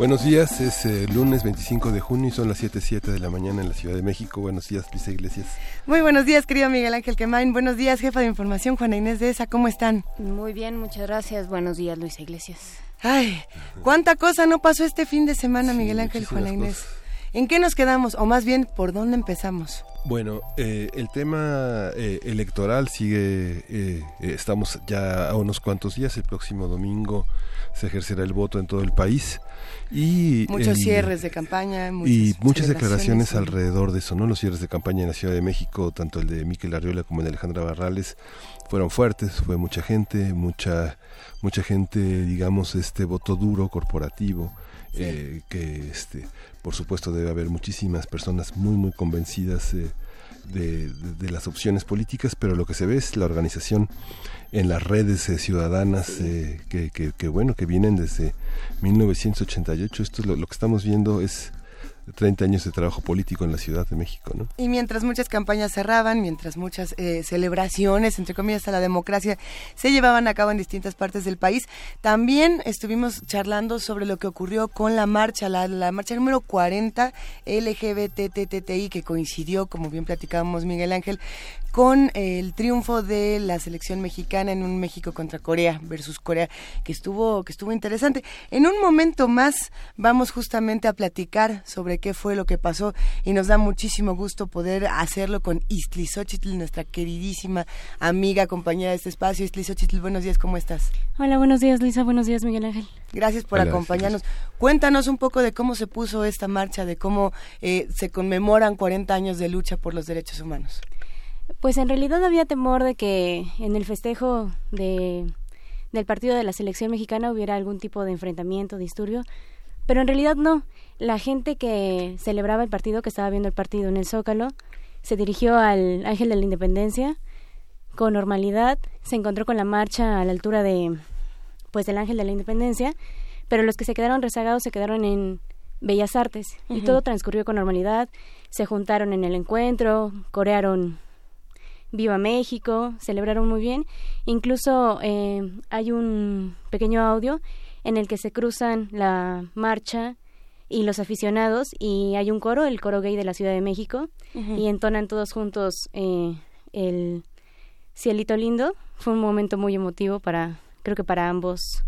Buenos días, es eh, lunes 25 de junio y son las 7.07 de la mañana en la Ciudad de México. Buenos días, Luisa Iglesias. Muy buenos días, querido Miguel Ángel Quemain. Buenos días, jefa de información, Juana Inés de ESA. ¿Cómo están? Muy bien, muchas gracias. Buenos días, Luisa Iglesias. Ay, cuánta cosa no pasó este fin de semana, Miguel Ángel, Juana Inés. ¿En qué nos quedamos? O más bien, ¿por dónde empezamos? Bueno, eh, el tema eh, electoral sigue, estamos ya a unos cuantos días, el próximo domingo se ejercerá el voto en todo el país. Y, Muchos cierres de campaña. Y muchas declaraciones alrededor de eso, ¿no? Los cierres de campaña en la Ciudad de México, tanto el de Miquel Arriola como el de Alejandra Barrales, fueron fuertes, fue mucha gente, mucha, mucha gente, digamos, este voto duro, corporativo, eh, que este, por supuesto debe haber muchísimas personas muy, muy convencidas. Eh, de, las opciones políticas, pero lo que se ve es la organización en las redes eh, ciudadanas eh, que, que, bueno, que vienen desde 1988. Esto es lo, lo que estamos viendo es 30 años de trabajo político en la Ciudad de México, ¿no? Y mientras muchas campañas cerraban, mientras muchas eh, celebraciones, entre comillas, a la democracia se llevaban a cabo en distintas partes del país, también estuvimos charlando sobre lo que ocurrió con la marcha, la, la marcha número 40 LGBTTTI, que coincidió, como bien platicábamos Miguel Ángel, con el triunfo de la selección mexicana en un México contra Corea versus Corea que estuvo que estuvo interesante. En un momento más vamos justamente a platicar sobre qué fue lo que pasó y nos da muchísimo gusto poder hacerlo con Istli Xochitl, nuestra queridísima amiga, compañera de este espacio. Istli Xochitl, buenos días, ¿cómo estás? Hola, buenos días, Luisa, buenos días, Miguel Ángel. Gracias por acompañarnos. Cuéntanos un poco de cómo se puso esta marcha, de cómo eh, se conmemoran 40 años de lucha por los derechos humanos. Pues en realidad había temor de que en el festejo de, del partido de la selección mexicana hubiera algún tipo de enfrentamiento, disturbio, pero en realidad no. La gente que celebraba el partido, que estaba viendo el partido en el Zócalo, se dirigió al Ángel de la Independencia con normalidad, se encontró con la marcha a la altura de pues del Ángel de la Independencia, pero los que se quedaron rezagados se quedaron en Bellas Artes y todo transcurrió con normalidad, se juntaron en el encuentro, corearon Viva México, celebraron muy bien. Incluso eh, hay un pequeño audio en el que se cruzan la marcha y los aficionados y hay un coro, el coro gay de la Ciudad de México, y entonan todos juntos eh, el Cielito Lindo. Fue un momento muy emotivo para, creo que para ambos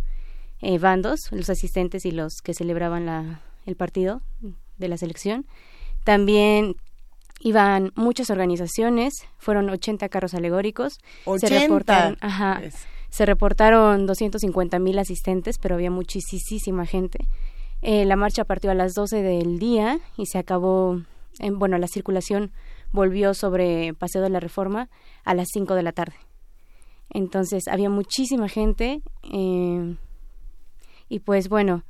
eh, bandos, los asistentes y los que celebraban la, el partido de la selección. También Iban muchas organizaciones, fueron 80 carros alegóricos. 80. Se reportaron, ajá, se reportaron 250 mil asistentes, pero había muchísima gente. Eh, la marcha partió a las 12 del día y se acabó, en, bueno, la circulación volvió sobre Paseo de la Reforma a las 5 de la tarde. Entonces había muchísima gente eh, y pues bueno,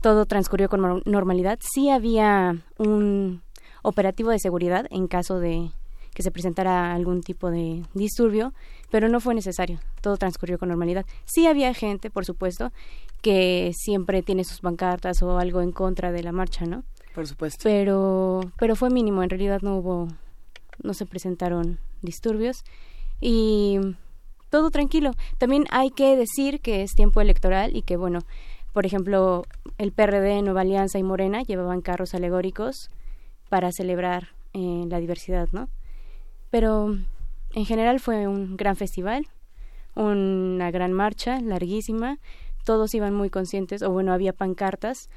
todo transcurrió con normalidad. Sí había un operativo de seguridad en caso de que se presentara algún tipo de disturbio, pero no fue necesario. Todo transcurrió con normalidad. Sí había gente, por supuesto, que siempre tiene sus pancartas o algo en contra de la marcha, ¿no? Por supuesto. Pero, pero fue mínimo. En realidad no hubo, no se presentaron disturbios y todo tranquilo. También hay que decir que es tiempo electoral y que, bueno, por ejemplo, el PRD, Nueva Alianza y Morena llevaban carros alegóricos para celebrar eh, la diversidad, ¿no? Pero en general fue un gran festival, una gran marcha larguísima, todos iban muy conscientes, o bueno, había pancartas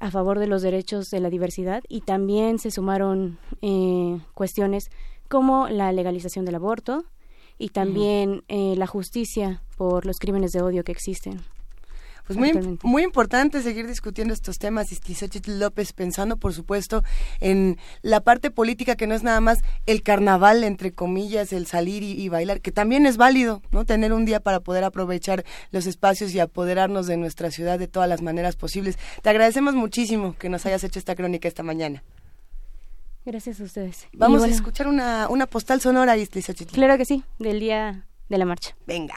a favor de los derechos de la diversidad y también se sumaron eh, cuestiones como la legalización del aborto y también eh, la justicia por los crímenes de odio que existen. Pues muy, muy importante seguir discutiendo estos temas, Xochitl López, pensando, por supuesto, en la parte política que no es nada más el carnaval, entre comillas, el salir y, bailar, que también es válido, ¿no? Tener un día para poder aprovechar los espacios y apoderarnos de nuestra ciudad de todas las maneras posibles. Te agradecemos muchísimo que nos hayas hecho esta crónica esta mañana. Gracias a ustedes. Vamos a escuchar una, una postal sonora, Istli Claro que sí, del día de la marcha. Venga.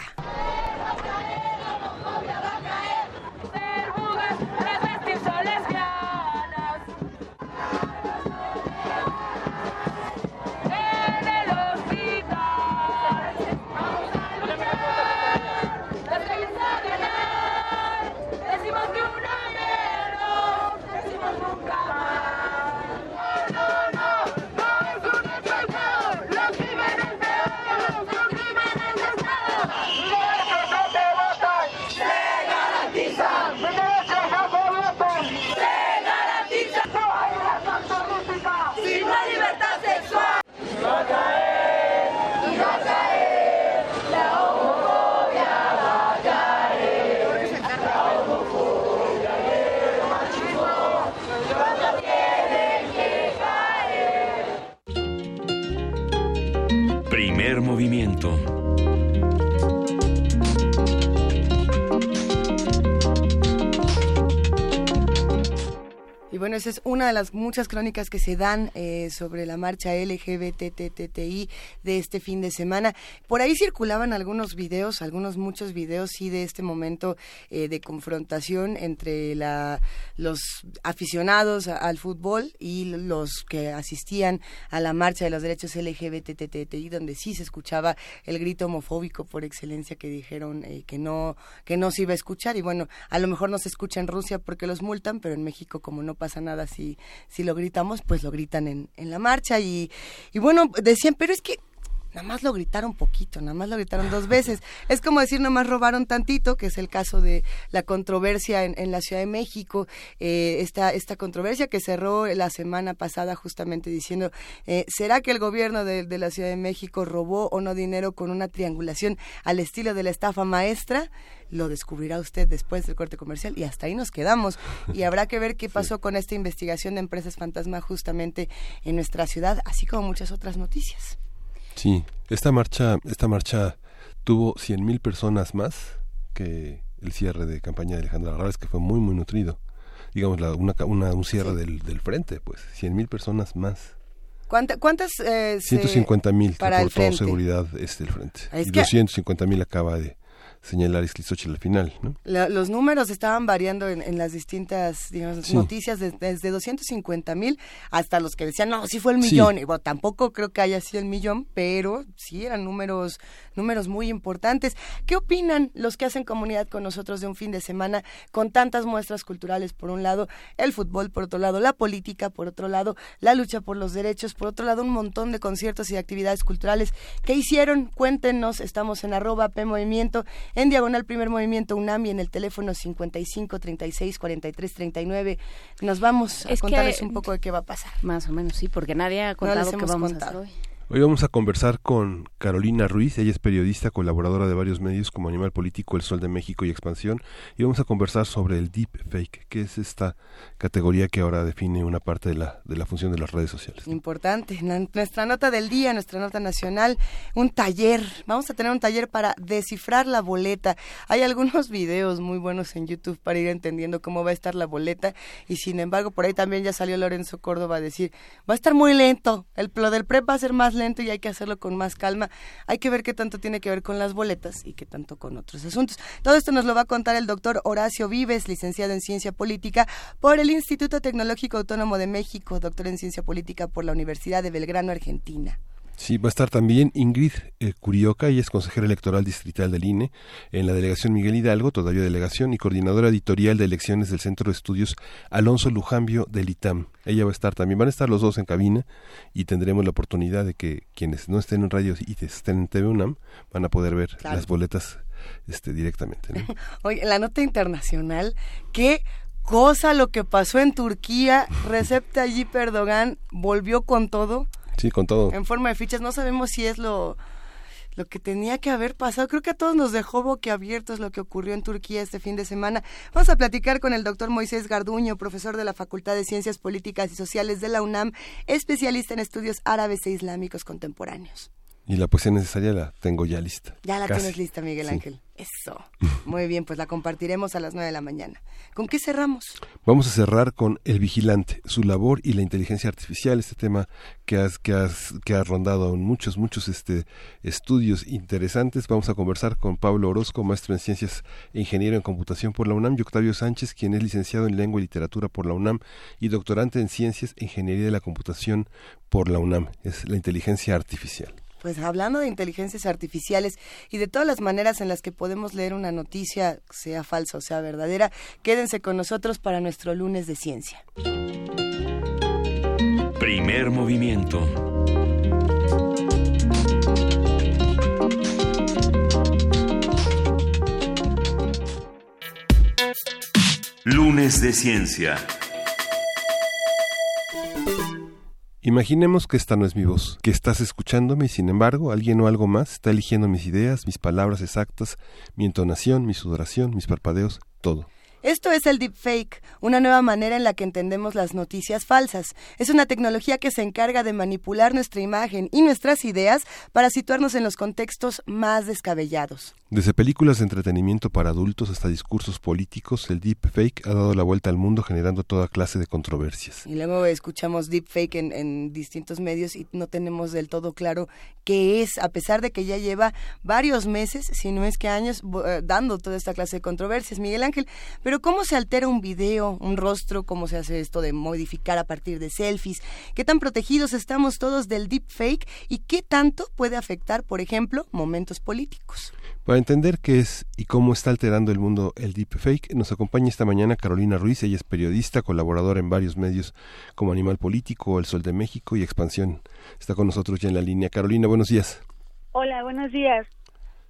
Bueno, esa es una de las muchas crónicas que se dan eh, sobre la marcha LGBTTI de este fin de semana. Por ahí circulaban algunos videos, algunos muchos videos, sí, de este momento eh, de confrontación entre la, los aficionados al fútbol y los que asistían a la marcha de los derechos LGBTTI, donde sí se escuchaba el grito homofóbico por excelencia que dijeron eh, que no que no se iba a escuchar y bueno, a lo mejor no se escucha en Rusia porque los multan, pero en México como no pasa nada si, si lo gritamos, pues lo gritan en, en la marcha. Y, y bueno, decían, pero es que nada más lo gritaron poquito, nada más lo gritaron dos veces. Es como decir, nada más robaron tantito, que es el caso de la controversia en, en la Ciudad de México, eh, esta, esta controversia que cerró la semana pasada justamente diciendo, eh, ¿será que el gobierno de, de, la Ciudad de México robó o no dinero con una triangulación al estilo de la estafa maestra? Lo descubrirá usted después del corte comercial y hasta ahí nos quedamos. Y habrá que ver qué pasó con esta investigación de empresas fantasma justamente en nuestra ciudad, así como muchas otras noticias. Sí, esta marcha, esta marcha tuvo 100.000 personas más que el cierre de campaña de Alejandra Barrales, que fue muy, muy nutrido. Digamos, la, una, una, un cierre del, del frente, pues, 100.000 personas más. ¿Cuántas? cuántas eh, 150 mil reportó seguridad este el frente. y 250 mil acaba de, señalar Xochitl al final. ¿no? los números estaban variando en, las distintas digamos, noticias, desde 250 mil hasta los que decían, no, sí fue el millón. Y bueno, tampoco creo que haya sido el millón, pero sí eran números, números muy importantes. ¿Qué opinan los que hacen comunidad con nosotros de un fin de semana con tantas muestras culturales? Por un lado, el fútbol, por otro lado, la política, por otro lado, la lucha por los derechos, por otro lado, un montón de conciertos y actividades culturales. ¿Qué hicieron? Cuéntenos, estamos en arroba P Movimiento en diagonal primer movimiento UNAM y en el teléfono 55 36 43 39. Nos vamos a contarles un poco de qué va a pasar. Más o menos, sí, porque nadie ha contado qué vamos a hacer hoy. Hoy vamos a conversar con Carolina Ruiz, ella es periodista, colaboradora de varios medios como Animal Político, El Sol de México y Expansión, y vamos a conversar sobre el deep fake, que es esta categoría que ahora define una parte de la, de la función de las redes sociales. Importante, nuestra nota del día, nuestra nota nacional, un taller, vamos a tener un taller para descifrar la boleta. Hay algunos videos muy buenos en YouTube para ir entendiendo cómo va a estar la boleta, y sin embargo, por ahí también ya salió Lorenzo Córdoba a decir, va a estar muy lento, el, lo del PREP va a ser más lento y hay que hacerlo con más calma. Hay que ver qué tanto tiene que ver con las boletas y qué tanto con otros asuntos. Todo esto nos lo va a contar el doctor Horacio Vives, licenciado en Ciencia Política por el Instituto Tecnológico Autónomo de México, doctor en Ciencia Política por la Universidad de Belgrano, Argentina. Sí, va a estar también Ingrid eh, Curioca, ella es consejera electoral distrital del INE en la delegación Miguel Hidalgo, todavía delegación, y coordinadora editorial de elecciones del Centro de Estudios Alonso Lujambio del ITAM. Ella va a estar también, van a estar los dos en cabina y tendremos la oportunidad de que quienes no estén en radio y estén en TV UNAM van a poder ver las boletas este, directamente. Oye, la nota internacional, qué cosa lo que pasó en Turquía, Recep Tayyip Erdogan volvió con todo Sí, con todo. En forma de fichas. No sabemos si es lo, lo que tenía que haber pasado. Creo que a todos nos dejó boquiabiertos lo que ocurrió en Turquía este fin de semana. Vamos a platicar con el doctor Moisés Garduño, profesor de la Facultad de Ciencias Políticas y Sociales de la UNAM, especialista en estudios árabes e islámicos contemporáneos. Y la poesía necesaria la tengo ya lista. Ya la tienes lista, Miguel Ángel. Eso. Muy bien, pues la compartiremos a las nueve de la mañana. ¿Con qué cerramos? Vamos a cerrar con El Vigilante, su labor y la inteligencia artificial, este tema que, has, que, has, que ha rondado en muchos, muchos este, estudios interesantes. Vamos a conversar con Pablo Orozco, maestro en Ciencias e Ingeniero en Computación por la UNAM, y Octavio Sánchez, quien es licenciado en Lengua y Literatura por la UNAM y doctorante en Ciencias e Ingeniería de la Computación por la UNAM. Es la inteligencia artificial. Pues hablando de inteligencias artificiales y de todas las maneras en las que podemos leer una noticia, sea falsa o sea verdadera, quédense con nosotros para nuestro lunes de ciencia. Primer movimiento. Lunes de ciencia. Imaginemos que esta no es mi voz, que estás escuchándome y sin embargo alguien o algo más está eligiendo mis ideas, mis palabras exactas, mi entonación, mi sudoración, mis parpadeos, todo. Esto es el deepfake, una nueva manera en la que entendemos las noticias falsas. Es una tecnología que se encarga de manipular nuestra imagen y nuestras ideas para situarnos en los contextos más descabellados. Desde películas de entretenimiento para adultos hasta discursos políticos, el deepfake ha dado la vuelta al mundo generando toda clase de controversias. Y luego escuchamos deepfake en, distintos medios y no tenemos del todo claro qué es, a pesar de que ya lleva varios meses, si no es que años, eh, dando toda esta clase de controversias. Miguel Ángel, pero ¿cómo se altera un video, un rostro? ¿Cómo se hace esto de modificar a partir de selfies? ¿Qué tan protegidos estamos todos del deepfake y qué tanto puede afectar, por ejemplo, momentos políticos? Para entender qué es y cómo está alterando el mundo el deepfake, nos acompaña esta mañana Carolina Ruiz. Ella es periodista, colaboradora en varios medios como Animal Político, El Sol de México y Expansión. Está con nosotros ya en la línea. Carolina, buenos días. Hola, buenos días.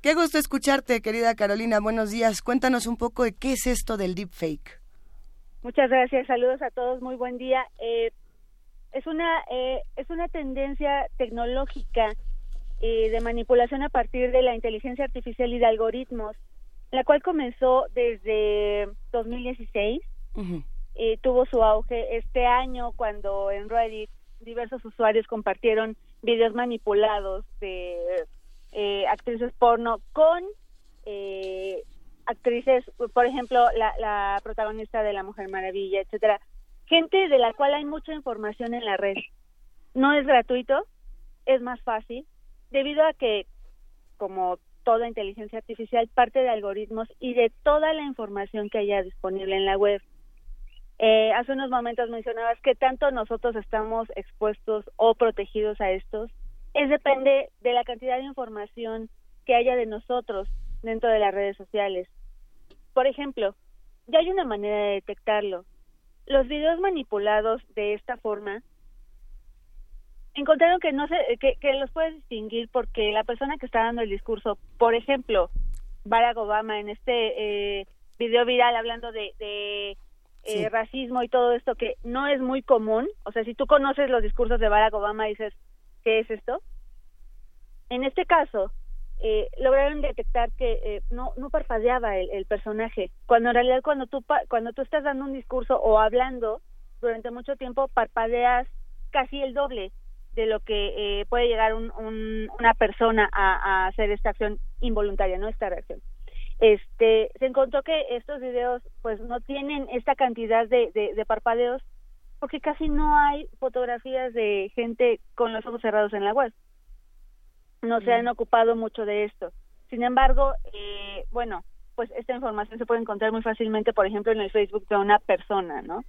Qué gusto escucharte, querida Carolina. Buenos días. Cuéntanos un poco de qué es esto del deepfake. Muchas gracias. Saludos a todos. Muy buen día. Eh, es una eh, es una tendencia tecnológica eh, de manipulación a partir de la inteligencia artificial y de algoritmos, la cual comenzó desde 2016. eh, tuvo su auge este año cuando en Reddit diversos usuarios compartieron videos manipulados de eh, actrices porno con eh, actrices, por ejemplo, la, la protagonista de La Mujer Maravilla, etcétera. Gente de la cual hay mucha información en la red. No es gratuito, es más fácil, debido a que, como toda inteligencia artificial, parte de algoritmos y de toda la información que haya disponible en la web. Eh, hace unos momentos mencionabas que tanto nosotros estamos expuestos o protegidos a estos. Es depende de la cantidad de información que haya de nosotros dentro de las redes sociales. Por ejemplo, ya hay una manera de detectarlo. Los videos manipulados de esta forma encontraron que no se, que, que los puedes distinguir porque la persona que está dando el discurso, por ejemplo, Barack Obama en este eh, video viral hablando de, de eh, racismo y todo esto que no es muy común, o sea, si tú conoces los discursos de Barack Obama dices, ¿qué es esto? En este caso, eh, lograron detectar que eh, no no parpadeaba el, el, personaje cuando en realidad cuando tú cuando tú estás dando un discurso o hablando durante mucho tiempo parpadeas casi el doble de lo que eh, puede llegar un, un, una persona a, a, hacer esta acción involuntaria, no esta reacción. Este, se encontró que estos videos pues no tienen esta cantidad de, de, de parpadeos porque casi no hay fotografías de gente con los ojos cerrados en la web. No se han ocupado mucho de esto. Sin embargo, eh, bueno, pues esta información se puede encontrar muy fácilmente, por ejemplo, en el Facebook de una persona, ¿no?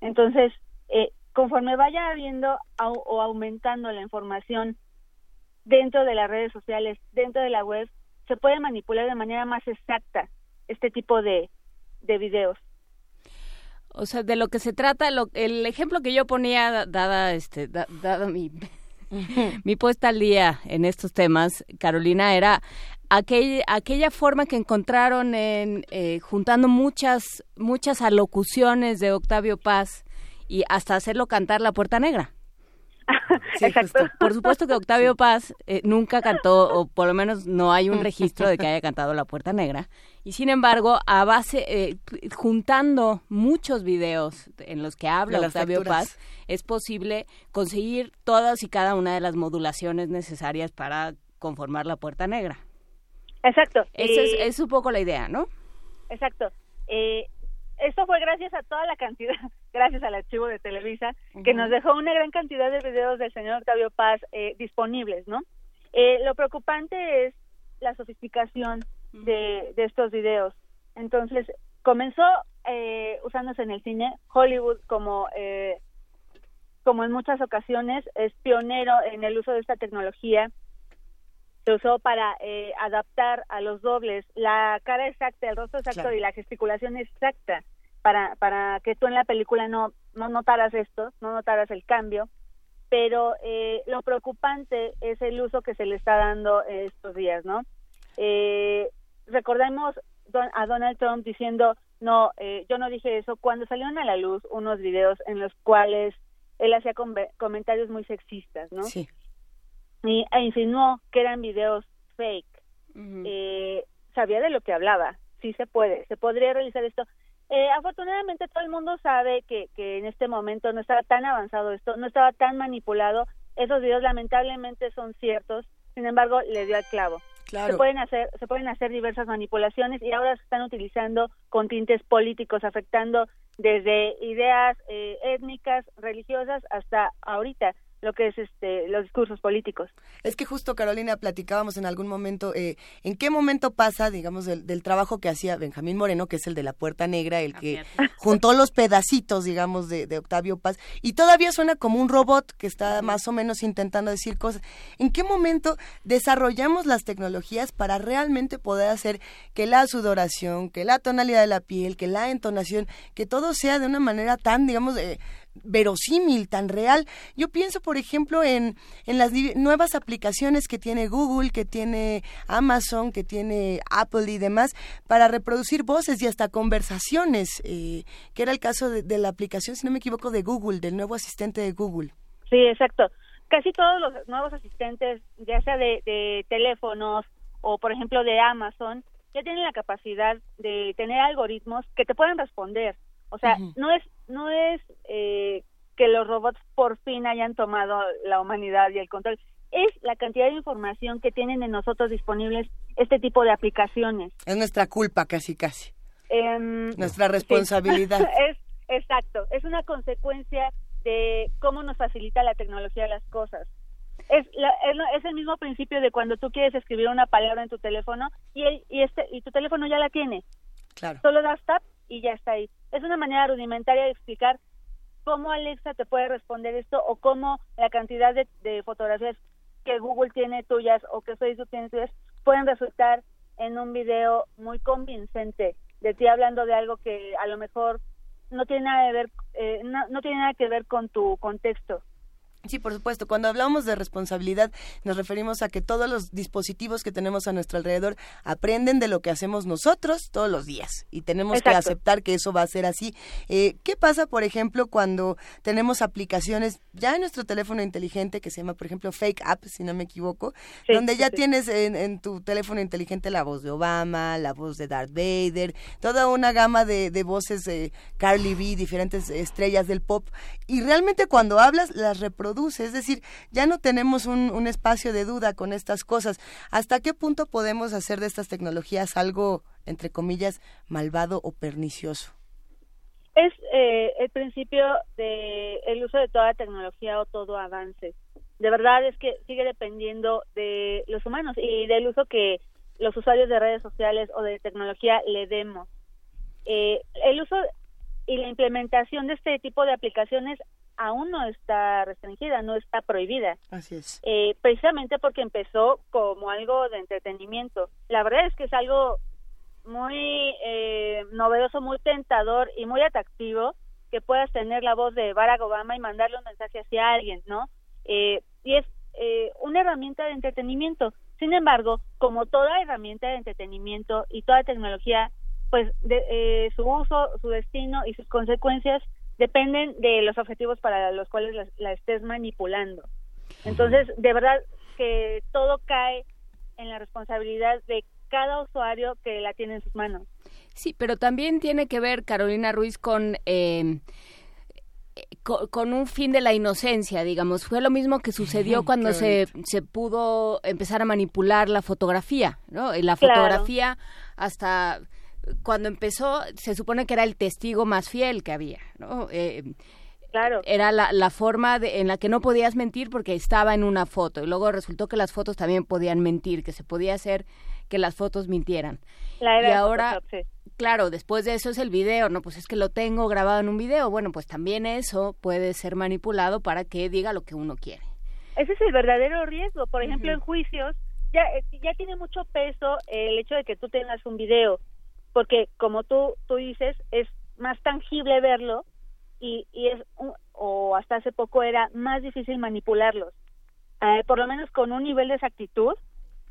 Entonces, eh, conforme vaya habiendo au o aumentando la información dentro de las redes sociales, dentro de la web, se puede manipular de manera más exacta este tipo de, de videos. O sea, de lo que se trata, lo, el ejemplo que yo ponía, dada, este, da, dada mi, mi puesta al día en estos temas, Carolina, era aquel, aquella forma que encontraron en eh, juntando muchas, muchas alocuciones de Octavio Paz y hasta hacerlo cantar la puerta negra. Exacto. Por supuesto que Octavio Paz eh, nunca cantó, o por lo menos no hay un registro de que haya cantado La Puerta Negra. Y sin embargo, a base, eh, juntando muchos videos en los que habla Octavio Paz, es posible conseguir todas y cada una de las modulaciones necesarias para conformar La Puerta Negra. Exacto. Esa es, es, un poco la idea, ¿no? Exacto. Eh, esto fue gracias a toda la cantidad, gracias al archivo de Televisa, que nos dejó una gran cantidad de videos del señor Octavio Paz eh, disponibles, ¿no? Eh, lo preocupante es la sofisticación de, de estos videos. Entonces, comenzó eh, usándose en el cine, Hollywood como, eh, como en muchas ocasiones es pionero en el uso de esta tecnología. Se usó para eh, adaptar a los dobles la cara exacta, el rostro exacto y la gesticulación exacta para, para que tú en la película no, no notaras esto, no notaras el cambio. Pero eh, lo preocupante es el uso que se le está dando estos días, ¿no? Eh, recordemos a Donald Trump diciendo, no, eh, yo no dije eso, cuando salieron a la luz unos videos en los cuales él hacía comentarios muy sexistas, ¿no? Sí y, e insinuó que eran videos fake. eh, sabía de lo que hablaba. Sí se puede, se podría realizar esto. Eh, afortunadamente todo el mundo sabe que, que en este momento no estaba tan avanzado esto, no estaba tan manipulado. Esos videos lamentablemente son ciertos, sin embargo le dio al clavo. Claro. Se pueden hacer, se pueden hacer diversas manipulaciones y ahora se están utilizando con tintes políticos, afectando desde ideas eh, étnicas, religiosas, hasta ahorita lo que es este los discursos políticos. Es que justo Carolina platicábamos en algún momento eh, en qué momento pasa, digamos, del, trabajo que hacía Benjamín Moreno, que es el de la Puerta Negra, el que juntó los pedacitos, digamos, de, Octavio Paz, y todavía suena como un robot que está más o menos intentando decir cosas. ¿En qué momento desarrollamos las tecnologías para realmente poder hacer que la sudoración, que la tonalidad de la piel, que la entonación, que todo sea de una manera tan, digamos, eh, verosímil, tan real. Yo pienso, por ejemplo, en, en las nuevas aplicaciones que tiene Google, que tiene Amazon, que tiene Apple y demás, para reproducir voces y hasta conversaciones, eh, que era el caso de, la aplicación, si no me equivoco, de Google, del nuevo asistente de Google. Sí, exacto. Casi todos los nuevos asistentes, ya sea de, de teléfonos o, por ejemplo, de Amazon, ya tienen la capacidad de tener algoritmos que te puedan responder o sea, no es no es eh, que los robots por fin hayan tomado la humanidad y el control, es la cantidad de información que tienen en nosotros disponibles este tipo de aplicaciones. Es nuestra culpa casi casi. Em, nuestra responsabilidad. es exacto, es una consecuencia de cómo nos facilita la tecnología las cosas. Es, es, el mismo principio de cuando tú quieres escribir una palabra en tu teléfono y, el, y, este, y tu teléfono ya la tiene. Claro. Solo das tap y ya está ahí. Es una manera rudimentaria de explicar cómo Alexa te puede responder esto o cómo la cantidad de, fotografías que Google tiene tuyas o que Facebook tiene tuyas pueden resultar en un video muy convincente de ti hablando de algo que a lo mejor no tiene nada de ver eh, no tiene nada que ver con tu contexto Sí, por supuesto. Cuando hablamos de responsabilidad, nos referimos a que todos los dispositivos que tenemos a nuestro alrededor aprenden de lo que hacemos nosotros todos los días y tenemos que aceptar que eso va a ser así. Eh, ¿Qué pasa, por ejemplo, cuando tenemos aplicaciones ya en nuestro teléfono inteligente que se llama, por ejemplo, Fake App, si no me equivoco, donde ya tienes en, tu teléfono inteligente la voz de Obama, la voz de Darth Vader, toda una gama de, de voces de Carly B, diferentes estrellas del pop y realmente cuando hablas las reproduces es decir, ya no tenemos un, espacio de duda con estas cosas. ¿Hasta qué punto podemos hacer de estas tecnologías algo, entre comillas, malvado o pernicioso? Es eh, el principio del el uso de toda tecnología o todo avance. De verdad es que sigue dependiendo de los humanos y del uso que los usuarios de redes sociales o de tecnología le demos. Eh, el uso y la implementación de este tipo de aplicaciones aún no está restringida, no está prohibida. Así es. Eh, precisamente porque empezó como algo de entretenimiento. La verdad es que es algo muy eh, novedoso, muy tentador y muy atractivo que puedas tener la voz de Barack Obama y mandarle un mensaje hacia alguien, ¿no? Eh, y es una herramienta de entretenimiento. Sin embargo, como toda herramienta de entretenimiento y toda tecnología, pues de, su uso, su destino y sus consecuencias dependen de los objetivos para los cuales la, estés manipulando. Entonces, de verdad que todo cae en la responsabilidad de cada usuario que la tiene en sus manos. Sí, pero también tiene que ver, Carolina Ruiz, con... Eh, con, un fin de la inocencia, digamos. Fue lo mismo que sucedió cuando se, se pudo empezar a manipular la fotografía, ¿no? La fotografía hasta cuando empezó se supone que era el testigo más fiel que había, ¿no? Eh, claro. Era la, la forma en la que no podías mentir porque estaba en una foto y luego resultó que las fotos también podían mentir, que se podía hacer que las fotos mintieran. y ahora, claro, después de eso es el video, no, pues es que lo tengo grabado en un video. Bueno, pues también eso puede ser manipulado para que diga lo que uno quiere. Ese es el verdadero riesgo. Por ejemplo, en juicios ya, eh, ya tiene mucho peso el hecho de que tú tengas un video, porque como tú, tú dices, es más tangible verlo y, y es, o hasta hace poco era más difícil manipularlos. Eh, por lo menos con un nivel de exactitud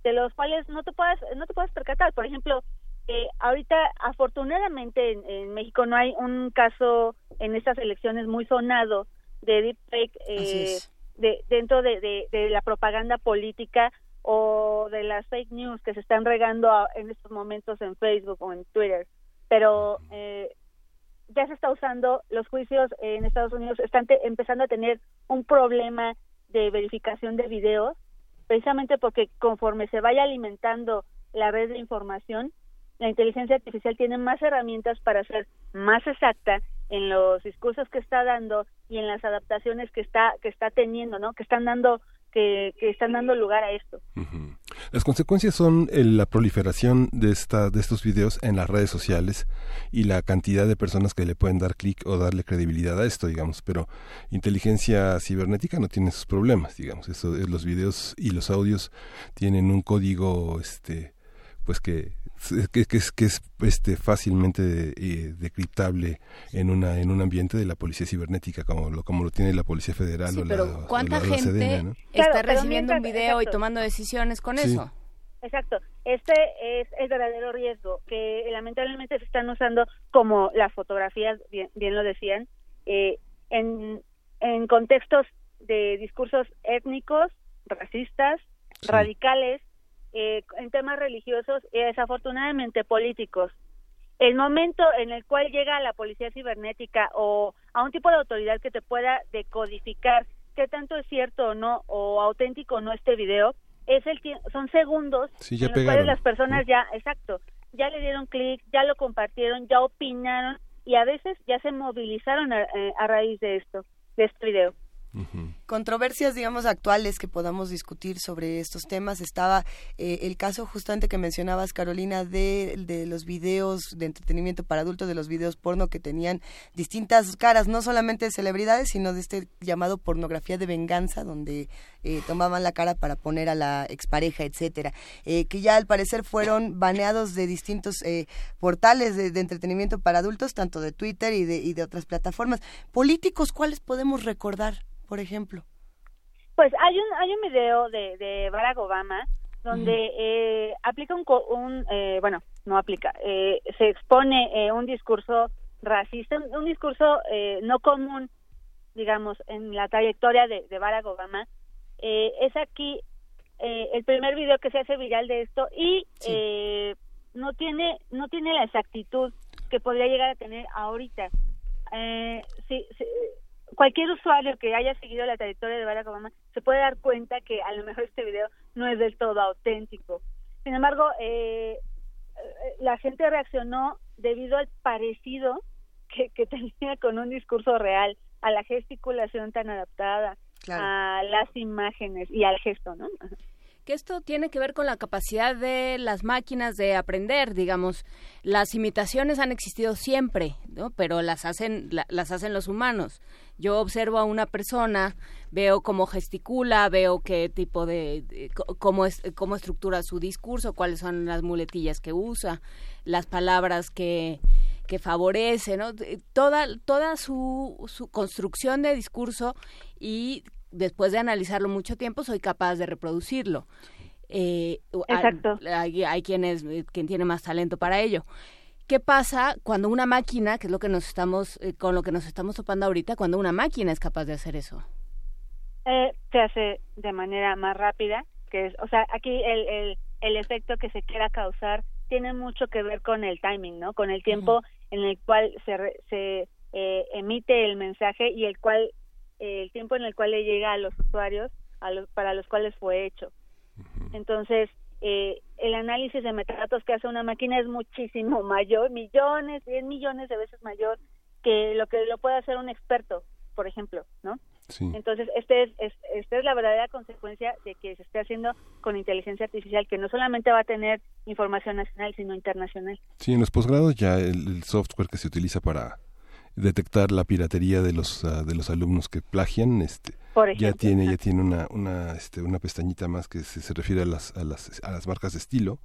de los cuales no te puedas no te puedes percatar por ejemplo eh, ahorita afortunadamente en, México no hay un caso en estas elecciones muy sonado de deepfake eh, de, dentro de, de, la propaganda política o de las fake news que se están regando en estos momentos en Facebook o en Twitter pero eh, ya se está usando los juicios en Estados Unidos están empezando a tener un problema de verificación de videos precisamente porque conforme se vaya alimentando la red de información, la inteligencia artificial tiene más herramientas para ser más exacta en los discursos que está dando y en las adaptaciones que está que está teniendo, ¿no? Que están dando que, están dando lugar a esto. Las consecuencias son la proliferación de, esta, de estos videos en las redes sociales y la cantidad de personas que le pueden dar clic o darle credibilidad a esto, digamos. Pero inteligencia cibernética no tiene sus problemas, digamos. Eso, los videos y los audios tienen un código, este, pues que que, que, es, que es este fácilmente eh, decriptable en una en un ambiente de la policía cibernética como lo como lo tiene la policía federal o pero la, cuánta gente está recibiendo un video y tomando decisiones con eso Exacto, este es el verdadero riesgo que lamentablemente se están usando como las fotografías, bien, bien lo decían, eh, en, en contextos de discursos étnicos, racistas, radicales, eh, en temas religiosos y desafortunadamente políticos. El momento en el cual llega la policía cibernética o a un tipo de autoridad que te pueda decodificar qué tanto es cierto o no o auténtico o no este video, es el son segundos en los cuales las personas ya, exacto, ya le dieron clic, ya lo compartieron, ya opinaron y a veces ya se movilizaron a, eh, a raíz de esto, de este video. Controversias, digamos, actuales que podamos discutir sobre estos temas. Estaba eh, el caso justamente que mencionabas, Carolina, de, los videos de entretenimiento para adultos, de los videos porno que tenían distintas caras, no solamente de celebridades, sino de este llamado pornografía de venganza, donde eh, tomaban la cara para poner a la expareja, etcétera, eh, que ya al parecer fueron baneados de distintos portales de, entretenimiento para adultos, tanto de Twitter y de otras plataformas. Políticos, ¿cuáles podemos recordar? por ejemplo? Pues hay un hay un video de, de Barack Obama donde eh, aplica un, un eh, bueno no aplica eh, se expone eh, un discurso racista un, discurso eh, no común digamos en la trayectoria de, de Barack Obama. Eh, es aquí eh, el primer video que se hace viral de esto y eh, no tiene no tiene la exactitud que podría llegar a tener ahorita. Eh, sí, sí cualquier usuario que haya seguido la trayectoria de Barack Obama se puede dar cuenta que a lo mejor este video no es del todo auténtico. Sin embargo, eh, la gente reaccionó debido al parecido que, que tenía con un discurso real, a la gesticulación tan adaptada, a las imágenes y al gesto, ¿no? Que esto tiene que ver con la capacidad de las máquinas de aprender, digamos, las imitaciones han existido siempre, ¿no? Pero las hacen las hacen los humanos. Yo observo a una persona, veo cómo gesticula, veo qué tipo de, cómo es, cómo estructura su discurso, cuáles son las muletillas que usa, las palabras que que favorece, ¿no? Toda, toda su, su construcción de discurso y después de analizarlo mucho tiempo, soy capaz de reproducirlo. Eh, Exacto. Hay, hay quienes, eh, quien tiene más talento para ello. ¿Qué pasa cuando una máquina, que es lo que nos estamos, eh, con lo que nos estamos topando ahorita, cuando una máquina es capaz de hacer eso? Eh, se hace de manera más rápida, que es, o sea, aquí el, el, el efecto que se quiera causar tiene mucho que ver con el timing, ¿no? Con el tiempo en el cual se, se eh, emite el mensaje y el cual el tiempo en el cual le llega a los usuarios a los, para los cuales fue hecho. Entonces, eh, el análisis de metadatos que hace una máquina es muchísimo mayor, millones, 10 millones de veces mayor que lo que lo puede hacer un experto, por ejemplo, ¿no? Entonces, este es, esta es la verdadera consecuencia de que se esté haciendo con inteligencia artificial, que no solamente va a tener información nacional, sino internacional. Sí, en los posgrados ya el, software que se utiliza para detectar la piratería de los ah, de los alumnos que plagian, este, ya tiene ya tiene una una este, una pestañita más que se, se refiere a las, a las a las marcas de estilo,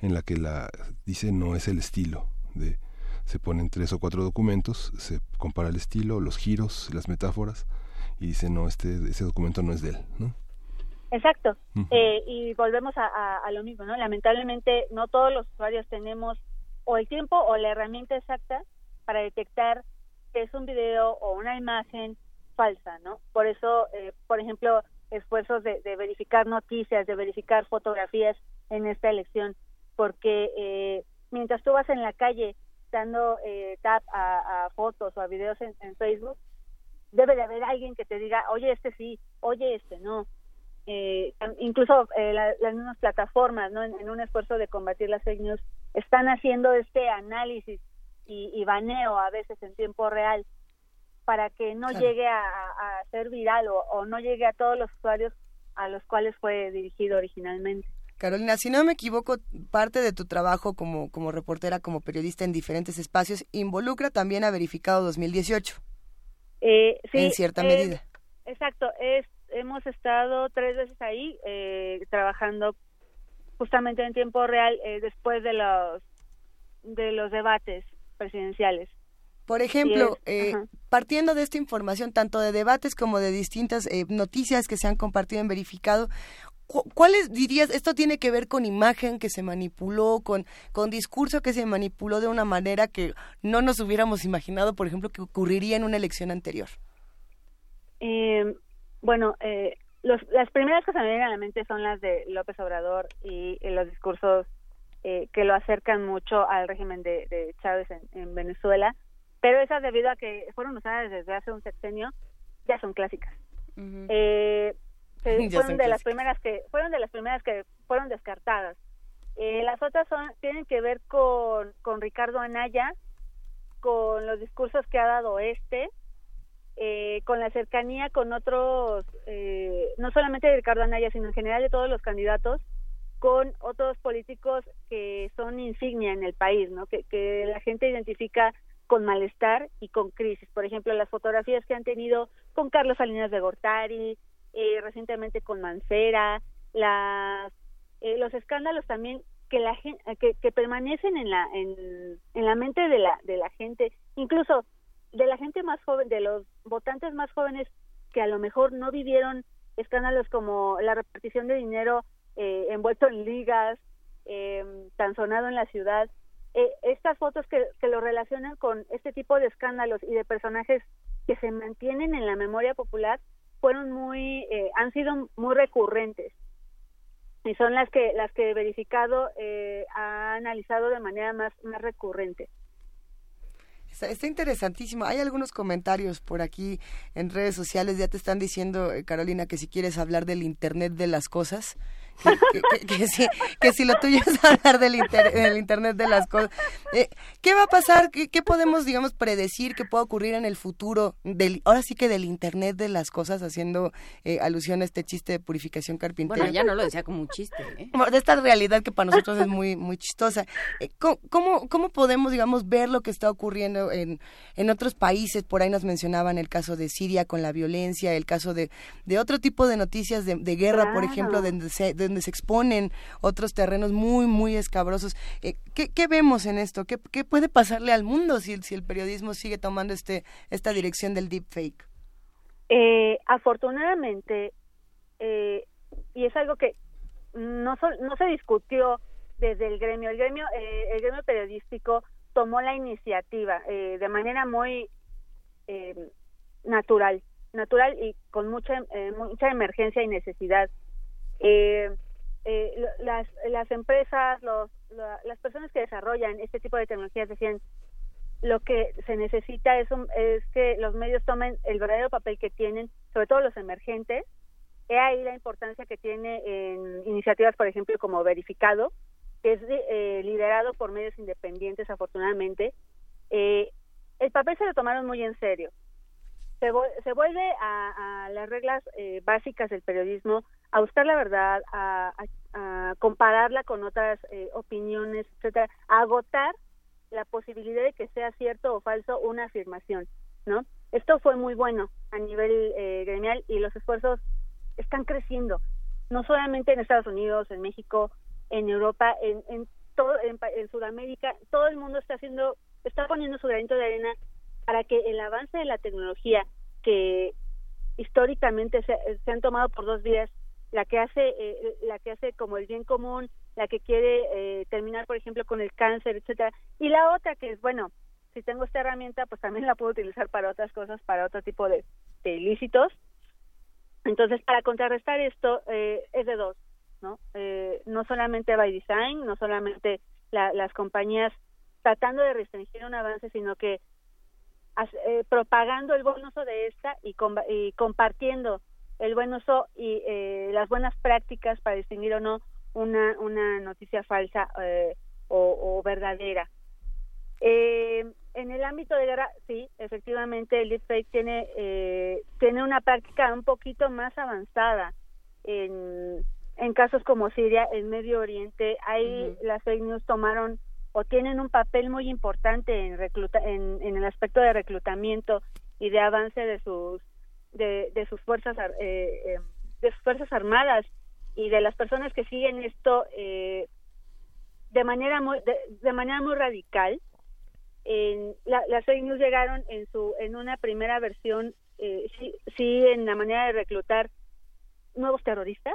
en la que la dice no es el estilo de se ponen tres o cuatro documentos, se compara el estilo, los giros, las metáforas y dice, no, este, ese documento no es de él, ¿no? Exacto. eh, y volvemos a, a, lo mismo, ¿no? Lamentablemente no todos los usuarios tenemos o el tiempo o la herramienta exacta para detectar que es un video o una imagen falsa, ¿no? Por eso, eh, por ejemplo, esfuerzos de, de, verificar noticias, de verificar fotografías en esta elección, porque eh, mientras tú vas en la calle dando eh, tap a, fotos o a videos en, en Facebook, debe de haber alguien que te diga, oye, este sí, oye, este no. Eh, incluso eh, las mismas plataformas, ¿no? En, un esfuerzo de combatir las fake news, están haciendo este análisis y, y baneo a veces en tiempo real para que no llegue a, a, ser viral o, o no llegue a todos los usuarios a los cuales fue dirigido originalmente. Carolina, si no me equivoco, parte de tu trabajo como, como reportera, como periodista en diferentes espacios, involucra también a Verificado 2018. Eh, sí, en cierta medida. Exacto, es, hemos estado tres veces ahí eh, trabajando justamente en tiempo real eh, después de los de los debates presidenciales. Por ejemplo, eh, partiendo de esta información, tanto de debates como de distintas eh, noticias que se han compartido en verificado, ¿Cuáles dirías? Esto tiene que ver con imagen que se manipuló, con, con discurso que se manipuló de una manera que no nos hubiéramos imaginado, por ejemplo, que ocurriría en una elección anterior. Eh, bueno, eh, los, las primeras que se me vienen a la mente son las de López Obrador y los discursos eh, que lo acercan mucho al régimen de, de Chávez en, en, Venezuela, pero esas debido a que fueron usadas desde hace un sexenio, ya son clásicas. Uh -huh. eh, fueron de las primeras que fueron de las primeras que fueron descartadas. Eh, las otras son tienen que ver con, con Ricardo Anaya, con los discursos que ha dado este, eh, con la cercanía con otros, eh, no solamente de Ricardo Anaya, sino en general de todos los candidatos, con otros políticos que son insignia en el país, ¿no? Que, que la gente identifica con malestar y con crisis. Por ejemplo, las fotografías que han tenido con Carlos Salinas de Gortari, eh, recientemente con Mancera, las, eh, los escándalos también que la que, que permanecen en la en, en la mente de la de la gente, incluso de la gente más joven, de los votantes más jóvenes que a lo mejor no vivieron escándalos como la repartición de dinero eh, envuelto en ligas, eh, tan sonado en la ciudad. Eh, estas fotos que, que lo relacionan con este tipo de escándalos y de personajes que se mantienen en la memoria popular fueron muy eh, han sido muy recurrentes y son las que las que verificado eh, ha analizado de manera más más recurrente Está, está, interesantísimo. Hay algunos comentarios por aquí en redes sociales. Ya te están diciendo, eh, Carolina, que si quieres hablar del Internet de las cosas, que, si, que, si, lo tuyo es hablar del, inter, del Internet de las cosas. Eh, ¿Qué va a pasar? ¿Qué, ¿Qué, podemos, digamos, predecir que pueda ocurrir en el futuro? Del, ahora sí que del Internet de las cosas, haciendo eh, alusión a este chiste de purificación carpintera. Bueno, ya no lo decía como un chiste. ¿eh? De esta realidad que para nosotros es muy, muy chistosa. Eh, ¿Cómo, ¿Cómo podemos, digamos, ver lo que está ocurriendo en, en otros países? Por ahí nos mencionaban el caso de Siria con la violencia, el caso de, de otro tipo de noticias de, de guerra, claro. por ejemplo, se, donde se exponen otros terrenos muy, muy escabrosos. Eh, ¿qué, ¿qué, vemos en esto? ¿Qué, ¿Qué, puede pasarle al mundo si, si el periodismo sigue tomando este, esta dirección del deepfake? Eh, afortunadamente, eh, y es algo que no, so, no se discutió desde el gremio, el gremio, eh, el gremio periodístico tomó la iniciativa de manera muy natural natural y con mucha mucha emergencia y necesidad. Eh, eh, las, las empresas, los, las personas que desarrollan este tipo de tecnologías decían lo que se necesita es, es que los medios tomen el verdadero papel que tienen, sobre todo los emergentes. He ahí la importancia que tiene en iniciativas, por ejemplo, como Verificado, que es eh, liderado por medios independientes, afortunadamente. Eh, el papel se lo tomaron muy en serio. Se, se vuelve a, las reglas eh, básicas del periodismo, a buscar la verdad, a, a compararla con otras eh, opiniones, etcétera, a agotar la posibilidad de que sea cierto o falso una afirmación, ¿no? Esto fue muy bueno a nivel eh, gremial y los esfuerzos están creciendo, no solamente en Estados Unidos, en México, en Europa, en, en todo, en, Sudamérica, todo el mundo está haciendo, está poniendo su granito de arena para que el avance de la tecnología que históricamente se, se han tomado por dos vías, la que hace, eh, la que hace como el bien común la que quiere eh, terminar, por ejemplo, con el cáncer, etcétera, y la otra que es, bueno, si tengo esta herramienta, pues también la puedo utilizar para otras cosas, para otro tipo de, ilícitos. Entonces, para contrarrestar esto, eh, es de dos, ¿no? Eh, no solamente by design, no solamente las compañías tratando de restringir un avance, sino que eh, propagando el buen uso de esta y, y compartiendo el buen uso y eh, las buenas prácticas para distinguir o no una, una noticia falsa eh, o, verdadera. Eh, en el ámbito de guerra, sí, efectivamente el deepfake tiene, eh, tiene una práctica un poquito más avanzada. En, en casos como Siria, el Medio Oriente, ahí las fake news tomaron o tienen un papel muy importante en, recluta, en, en el aspecto de reclutamiento y de avance de sus de, de sus fuerzas de sus fuerzas armadas y de las personas que siguen esto eh, de manera muy de, manera muy radical en, las fake news llegaron en su en una primera versión eh, sí, sí en la manera de reclutar nuevos terroristas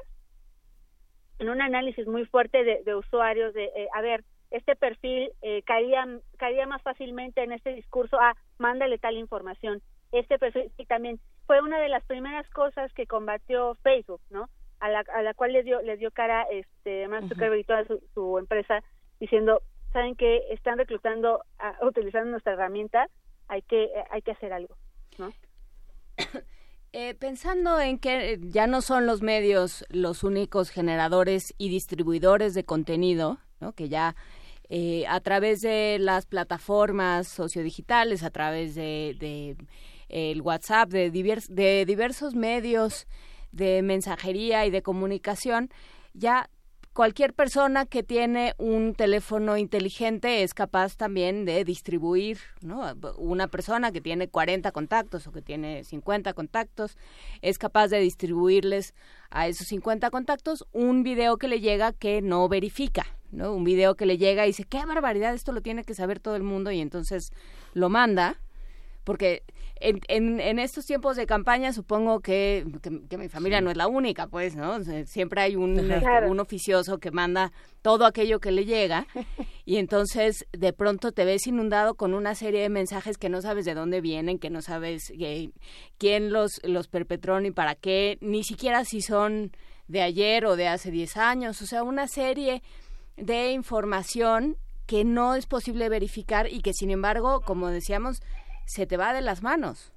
en un análisis muy fuerte de, usuarios de eh, a ver este perfil eh, caía caía más fácilmente en este discurso ah, mándale tal información este perfil y también fue una de las primeras cosas que combatió Facebook no a la, a la cual le dio le dio cara este Mark Zuckerberg y toda su, empresa diciendo saben que están reclutando utilizando nuestra herramienta hay que hay que hacer algo no eh, pensando en que ya no son los medios los únicos generadores y distribuidores de contenido ¿no? que ya eh, a través de las plataformas sociodigitales a través de, de el WhatsApp de, de diversos medios de mensajería y de comunicación, ya cualquier persona que tiene un teléfono inteligente es capaz también de distribuir, ¿no? Una persona que tiene 40 contactos o que tiene 50 contactos es capaz de distribuirles a esos 50 contactos un video que le llega que no verifica, ¿no? Un video que le llega y dice, qué barbaridad, esto lo tiene que saber todo el mundo y entonces lo manda, porque en, en, estos tiempos de campaña supongo que, que, mi familia no es la única, pues, ¿no? siempre hay un, un oficioso que manda todo aquello que le llega. Y entonces de pronto te ves inundado con una serie de mensajes que no sabes de dónde vienen, que no sabes eh, quién los, los perpetró ni para qué, ni siquiera si son de ayer o de hace 10 años, o sea, una serie de información que no es posible verificar y que sin embargo, como decíamos, se te va de las manos.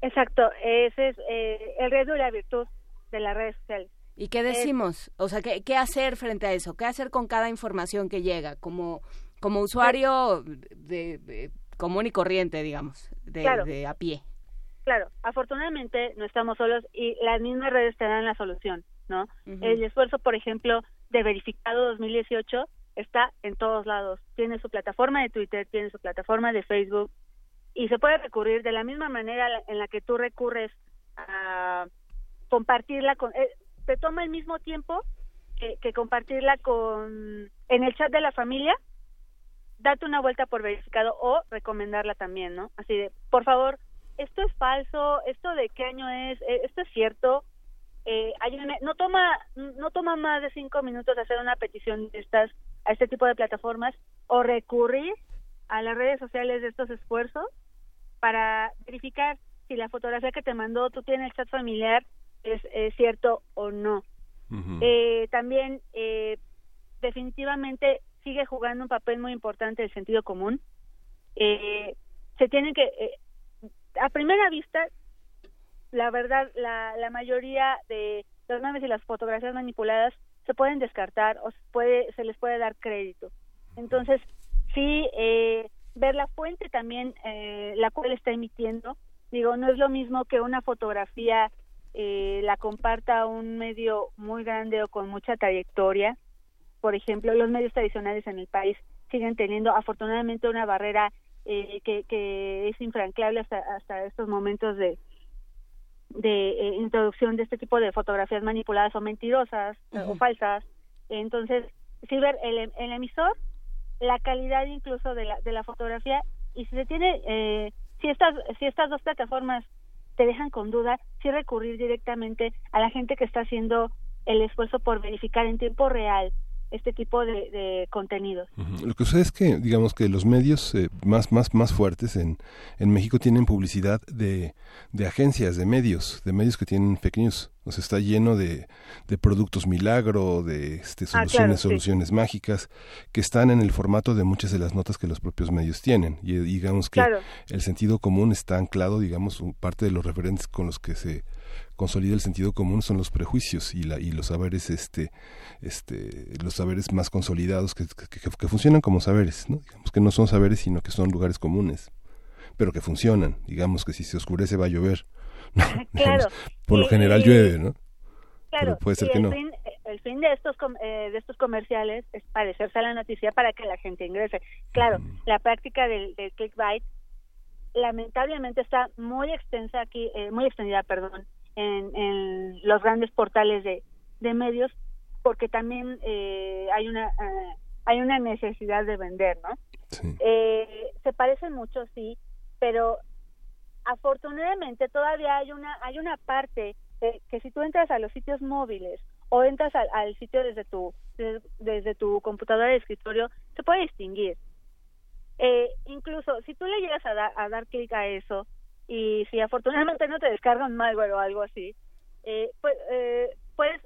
Exacto, ese es eh, el riesgo y la virtud de las redes sociales. ¿Y qué decimos? o sea, ¿qué, ¿qué, hacer frente a eso? ¿Qué hacer con cada información que llega? Como, como usuario de, común y corriente, digamos, de, a pie. Claro, afortunadamente no estamos solos y las mismas redes te dan la solución, ¿no? El esfuerzo, por ejemplo, de Verificado 2018 está en todos lados. Tiene su plataforma de Twitter, tiene su plataforma de Facebook, y se puede recurrir de la misma manera en la que tú recurres a compartirla con eh, te toma el mismo tiempo que, compartirla con en el chat de la familia date una vuelta por verificado o recomendarla también no así de por favor esto es falso esto de qué año es eh, esto es cierto eh, no toma no toma más de cinco minutos hacer una petición de estas a este tipo de plataformas o recurrir a las redes sociales de estos esfuerzos para verificar si la fotografía que te mandó tú tienes el chat familiar es, cierto o no. eh, también eh, definitivamente sigue jugando un papel muy importante el sentido común. Eh, se tienen que, eh, a primera vista, la verdad, la, la mayoría de los memes y las fotografías manipuladas se pueden descartar o se, puede, se les puede dar crédito. Entonces, sí, eh, ver la fuente también, eh, la cual está emitiendo. Digo, no es lo mismo que una fotografía eh, la comparta un medio muy grande o con mucha trayectoria. Por ejemplo, los medios tradicionales en el país siguen teniendo afortunadamente una barrera eh, que, que es infranqueable hasta, hasta estos momentos de, de eh, introducción de este tipo de fotografías manipuladas o mentirosas o falsas. Entonces, si ver el, el, emisor, la calidad incluso de la, de la fotografía y si se tiene, eh, si estas, si estas dos plataformas te dejan con duda, si recurrir directamente a la gente que está haciendo el esfuerzo por verificar en tiempo real este tipo de, contenidos. Lo que sucede es que, digamos que los medios eh, más, más, más fuertes en, en México tienen publicidad de, de agencias, de medios, de medios que tienen pequeños o sea, está lleno de, de productos milagro, de este, ah, soluciones, soluciones mágicas, que están en el formato de muchas de las notas que los propios medios tienen. Y digamos que el sentido común está anclado, digamos, parte de los referentes con los que se consolida el sentido común son los prejuicios y, la, y los saberes este este los saberes más consolidados que, que, funcionan como saberes no digamos que no son saberes sino que son lugares comunes pero que funcionan. Digamos que si se oscurece va a llover claro por lo general llueve no claro puede ser que el no. fin, el fin de estos eh, de estos comerciales es parecerse a la noticia para que la gente ingrese. Claro la práctica del, del clickbait lamentablemente está muy extensa aquí eh, muy extendida perdón en, los grandes portales de, de medios porque también eh, hay una eh, hay una necesidad de vender no eh, se parecen mucho sí pero afortunadamente todavía hay una hay una parte que si tú entras a los sitios móviles o entras al, sitio desde tu desde, tu computadora de escritorio se puede distinguir. Incluso si tú le llegas a, a dar clic a eso y si afortunadamente no te descargan malware o algo así, eh, pues, eh, puedes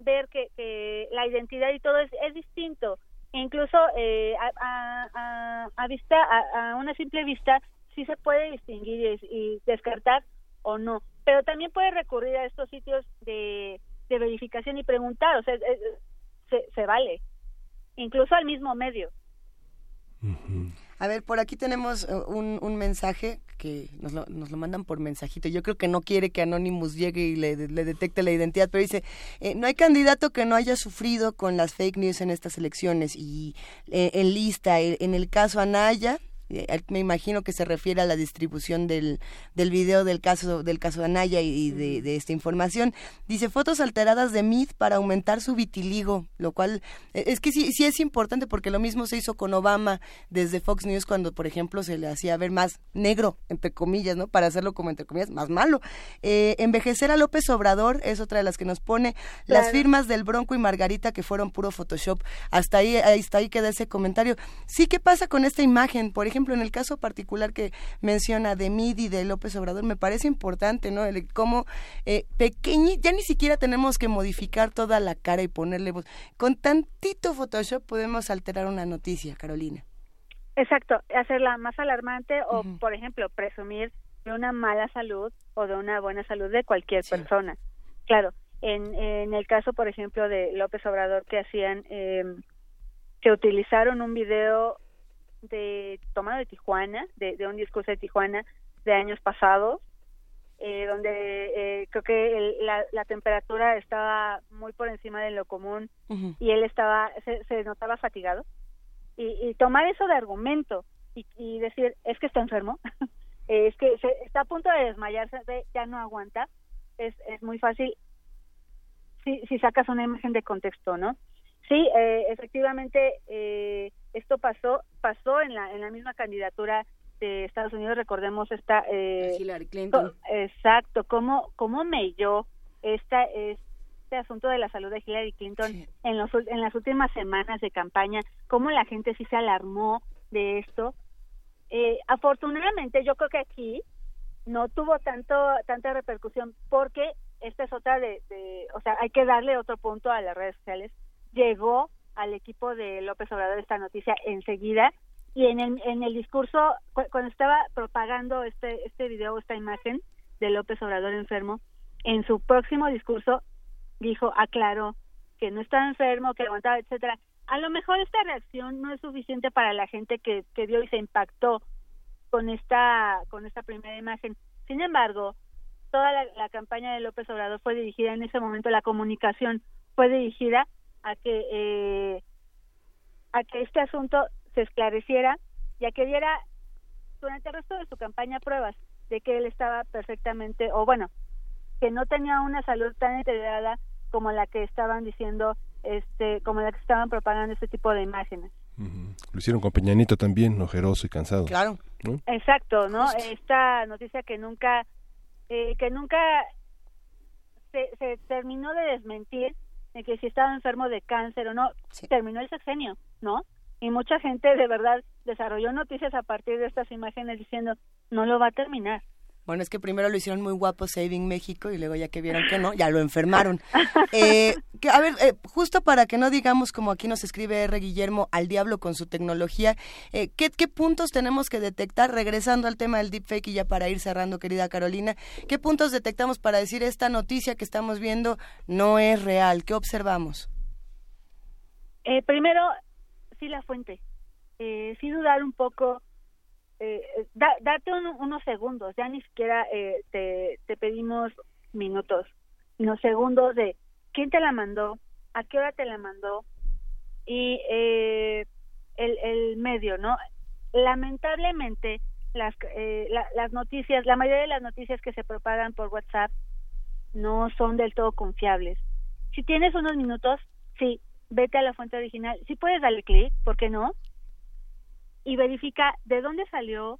ver que, que, la identidad y todo es, distinto. incluso eh, a, a, a, vista, a, una simple vista, sí se puede distinguir y, descartar o no. Pero también puedes recurrir a estos sitios de, de verificación y preguntar, o sea, se, se vale. Incluso al mismo medio. A ver, por aquí tenemos eh, un, un mensaje que nos lo, nos lo, mandan por mensajito. Yo creo que no quiere que Anonymous llegue y le, le detecte la identidad, pero dice, eh, no hay candidato que no haya sufrido con las fake news en estas elecciones. Y eh, en lista, en el caso Anaya, eh, me imagino que se refiere a la distribución del, del video del caso del caso Anaya y, de, esta información. Dice fotos alteradas de Mead para aumentar su vitiligo, lo cual eh, es que sí, sí es importante porque lo mismo se hizo con Obama desde Fox News cuando, por ejemplo, se le hacía ver más negro, entre comillas, ¿no? Para hacerlo como entre comillas, más malo. Eh, envejecer a López Obrador es otra de las que nos pone. Las firmas del Bronco y Margarita que fueron puro Photoshop. Hasta ahí, hasta ahí queda ese comentario. Sí, ¿qué pasa con esta imagen? Por ejemplo, ejemplo, en el caso particular que menciona de Midi de López Obrador, me parece importante, ¿no? El, cómo eh, pequeño, ya ni siquiera tenemos que modificar toda la cara y ponerle voz. Con tantito Photoshop podemos alterar una noticia, Carolina. Exacto, hacerla más alarmante o, por ejemplo, presumir de una mala salud o de una buena salud de cualquier persona. Claro, en, en el caso, por ejemplo, de López Obrador que hacían, eh, que utilizaron un video de tomado de Tijuana, de, un discurso de Tijuana de años pasados, eh, donde eh, creo que la, temperatura estaba muy por encima de lo común y él estaba, se, notaba fatigado. Y, tomar eso de argumento y, decir, es que está enfermo, es que está a punto de desmayarse, ya no aguanta, es, es muy fácil si, si sacas una imagen de contexto, ¿no? Sí, eh, efectivamente, eh, esto pasó pasó en la en la misma candidatura de Estados Unidos recordemos esta eh, Hillary Clinton. exacto cómo cómo melló esta este asunto de la salud de Hillary Clinton en los en las últimas semanas de campaña cómo la gente sí se alarmó de esto. Eh, afortunadamente yo creo que aquí no tuvo tanto tanta repercusión porque esta es otra de, o sea, hay que darle otro punto a las redes sociales. Llegó al equipo de López Obrador esta noticia enseguida y en el, en el discurso, cuando estaba propagando este, este video, esta imagen de López Obrador enfermo, en su próximo discurso dijo, aclaró que no estaba enfermo, que aguantaba, etcétera. A lo mejor esta reacción no es suficiente para la gente que, que vio y se impactó con esta, con esta primera imagen. Sin embargo, toda la, campaña de López Obrador fue dirigida en ese momento, la comunicación fue dirigida a que eh, a que este asunto se esclareciera y a que diera durante el resto de su campaña pruebas de que él estaba perfectamente, o bueno, que no tenía una salud tan deteriorada como la que estaban diciendo, este, como la que estaban propagando este tipo de imágenes. Lo hicieron con Peñanito también, ojeroso y cansado. Claro. Exacto, ¿no? Esta noticia que nunca, eh, que nunca se, se terminó de desmentir de que si estaba enfermo de cáncer o no, terminó el sexenio, ¿no? y mucha gente de verdad desarrolló noticias a partir de estas imágenes diciendo no lo va a terminar. Bueno, es que primero lo hicieron muy guapo Saving México y luego ya que vieron que no, ya lo enfermaron. Eh, que, a ver, eh, justo para que no digamos como aquí nos escribe R. Guillermo, al diablo con su tecnología, eh, ¿qué, ¿qué, puntos tenemos que detectar? Regresando al tema del deepfake y ya para ir cerrando, querida Carolina, ¿qué puntos detectamos para decir esta noticia que estamos viendo no es real? ¿Qué observamos? primero, sí la fuente. Eh, sí dudar un poco, eh, date unos segundos, ya ni siquiera eh, te, pedimos minutos, unos segundos de quién te la mandó, a qué hora te la mandó y eh, el, el medio, ¿no? Lamentablemente, las, eh, las noticias, la mayoría de las noticias que se propagan por WhatsApp no son del todo confiables. Si tienes unos minutos, sí, vete a la fuente original. Si puedes darle clic, ¿por qué no? Y verifica de dónde salió.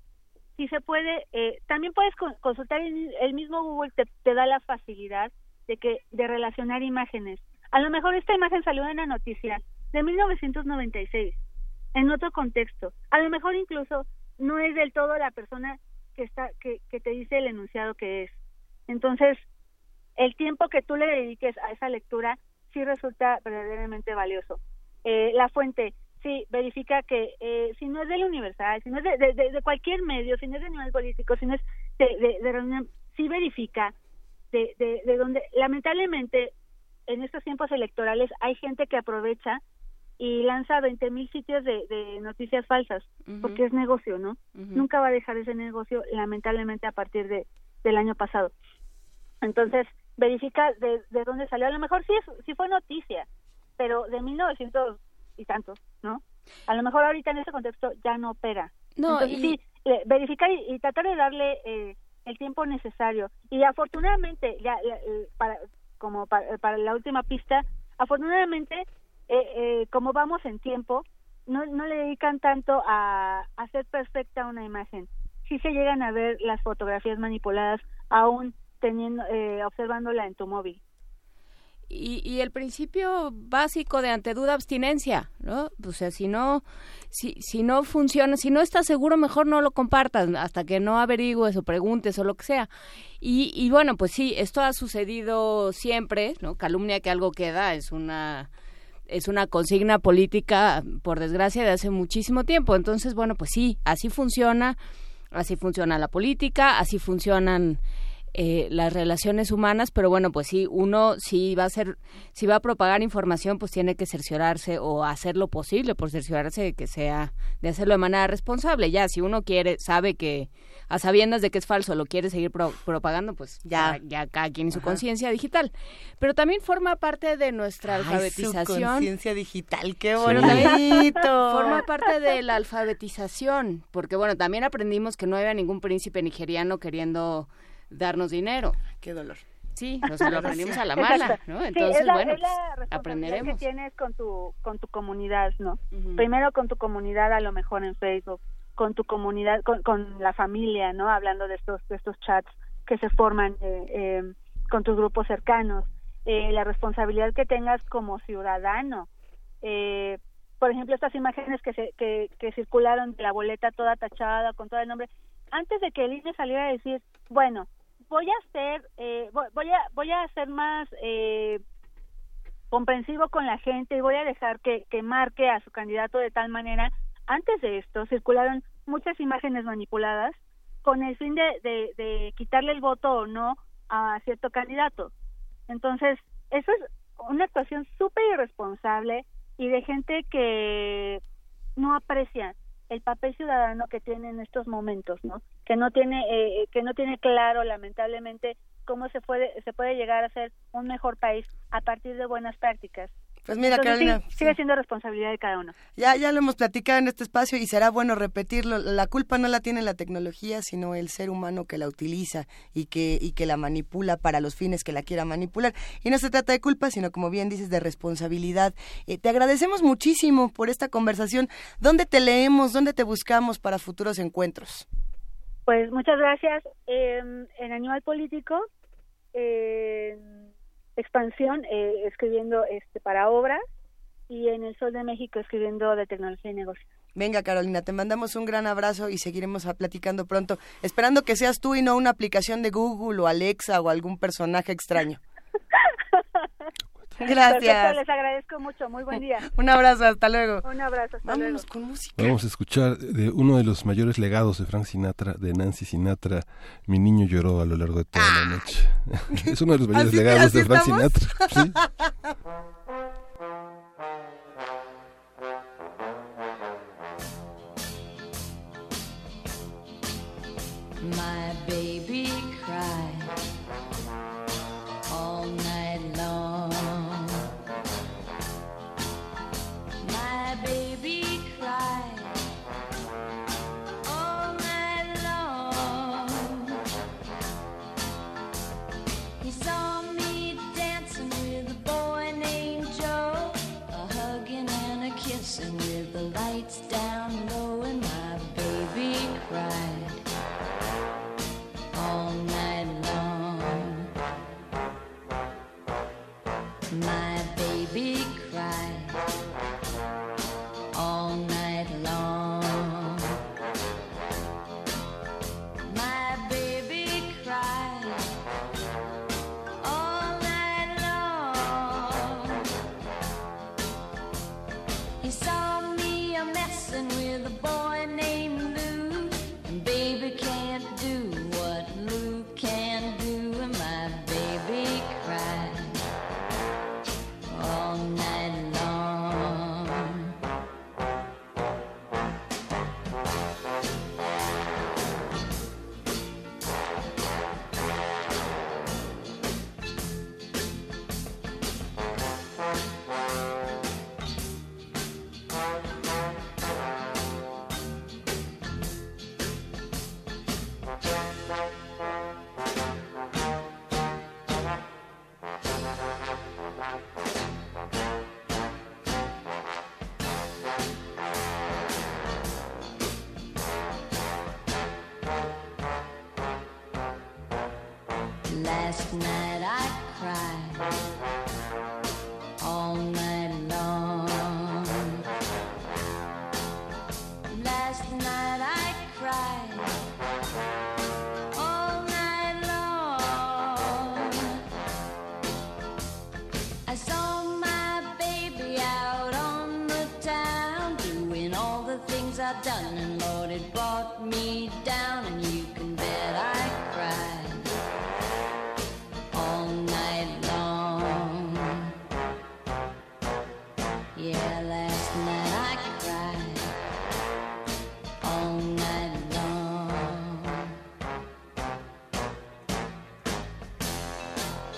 Si se puede, eh, también puedes consultar el, mismo Google te, da la facilidad de que de relacionar imágenes. A lo mejor esta imagen salió en la noticia de 1996 en otro contexto. A lo mejor incluso no es del todo la persona que está que, que te dice el enunciado que es. Entonces, el tiempo que tú le dediques a esa lectura sí resulta verdaderamente valioso. Eh, la fuente, sí, verifica que eh, si no es del Universal, si no es de, de, cualquier medio, si no es de nivel político, si no es de, de, reunión, sí verifica de, de, de donde, lamentablemente, en estos tiempos electorales hay gente que aprovecha y lanza 20 mil sitios de, de, noticias falsas, porque es negocio, ¿no? Nunca va a dejar ese negocio, lamentablemente, a partir de, del año pasado. Entonces, verifica de, de dónde salió. A lo mejor sí, es, sí fue noticia, pero de 1900 y tantos, ¿no? A lo mejor ahorita en ese contexto ya no opera. No, Entonces, sí, eh, verificar y, tratar de darle eh, el tiempo necesario. Y afortunadamente, ya, eh, para, como para, la última pista, afortunadamente, eh, eh, como vamos en tiempo, no, no le dedican tanto a hacer perfecta una imagen. Sí se llegan a ver las fotografías manipuladas aún teniendo, eh, observándola en tu móvil. Y, y, el principio básico de ante duda abstinencia, ¿no? O sea, si no, si, si no funciona, si no estás seguro, mejor no lo compartas hasta que no averigües o preguntes o lo que sea. Y, y bueno, pues sí, esto ha sucedido siempre, ¿no? Calumnia que algo queda es una es una consigna política, por desgracia, de hace muchísimo tiempo. Entonces, bueno, pues sí, así funciona, así funciona la política, así funcionan eh, las relaciones humanas, pero bueno, pues sí, uno si va a ser, si va a propagar información, pues tiene que cerciorarse o hacer lo posible por cerciorarse de que sea, de hacerlo de manera responsable. Ya, si uno quiere, sabe que a sabiendas de que es falso, lo quiere seguir propagando, pues ya, ya cada quien en su conciencia digital. Pero también forma parte de nuestra alfabetización. conciencia digital, qué bonito. forma parte de la alfabetización, porque bueno, también aprendimos que no había ningún príncipe nigeriano queriendo darnos dinero. Qué dolor. Sí, nos lo aprendimos a la mala, ¿no? Entonces, bueno, pues, aprenderemos. que tienes con tu, con tu comunidad, ¿no? Primero con tu comunidad, a lo mejor en Facebook, con tu comunidad, con, con la familia, ¿no? Hablando de estos, de estos chats que se forman eh, eh, con tus grupos cercanos, eh, la responsabilidad que tengas como ciudadano. Eh, por ejemplo, estas imágenes que, se, que, que circularon de la boleta toda tachada con todo el nombre, antes de que el INE saliera a decir, bueno, voy a hacer, eh, voy, a, voy a hacer más eh, comprensivo con la gente y voy a dejar que, que marque a su candidato de tal manera. Antes de esto circularon muchas imágenes manipuladas con el fin de, de, de quitarle el voto o no a cierto candidato. Entonces, eso es una actuación súper irresponsable y de gente que no aprecia el papel ciudadano que tiene en estos momentos, ¿no? Que no tiene eh, que no tiene claro lamentablemente cómo se puede se puede llegar a ser un mejor país a partir de buenas prácticas. Pues mira, Carolina. sigue siendo responsabilidad de cada uno. Ya, ya lo hemos platicado en este espacio y será bueno repetirlo. La culpa no la tiene la tecnología, sino el ser humano que la utiliza y que, y que la manipula para los fines que la quiera manipular. Y no se trata de culpa, sino como bien dices, de responsabilidad. Eh, te agradecemos muchísimo por esta conversación. ¿Dónde te leemos? ¿Dónde te buscamos para futuros encuentros? Pues muchas gracias. en Animal Político. Expansión eh, escribiendo este para obras y en el Sol de México escribiendo de tecnología y negocios. Venga, Carolina, te mandamos un gran abrazo y seguiremos platicando pronto, esperando que seas tú y no una aplicación de Google o Alexa o algún personaje extraño. Gracias. les agradezco mucho. Muy buen día. Un abrazo, hasta luego. Un abrazo, hasta Vámonos con música. Vamos a escuchar de uno de los mayores legados de Frank Sinatra, de Nancy Sinatra. Mi niño lloró a lo largo de toda la noche. es uno de los mayores legados de Frank Sinatra. ¿Sí?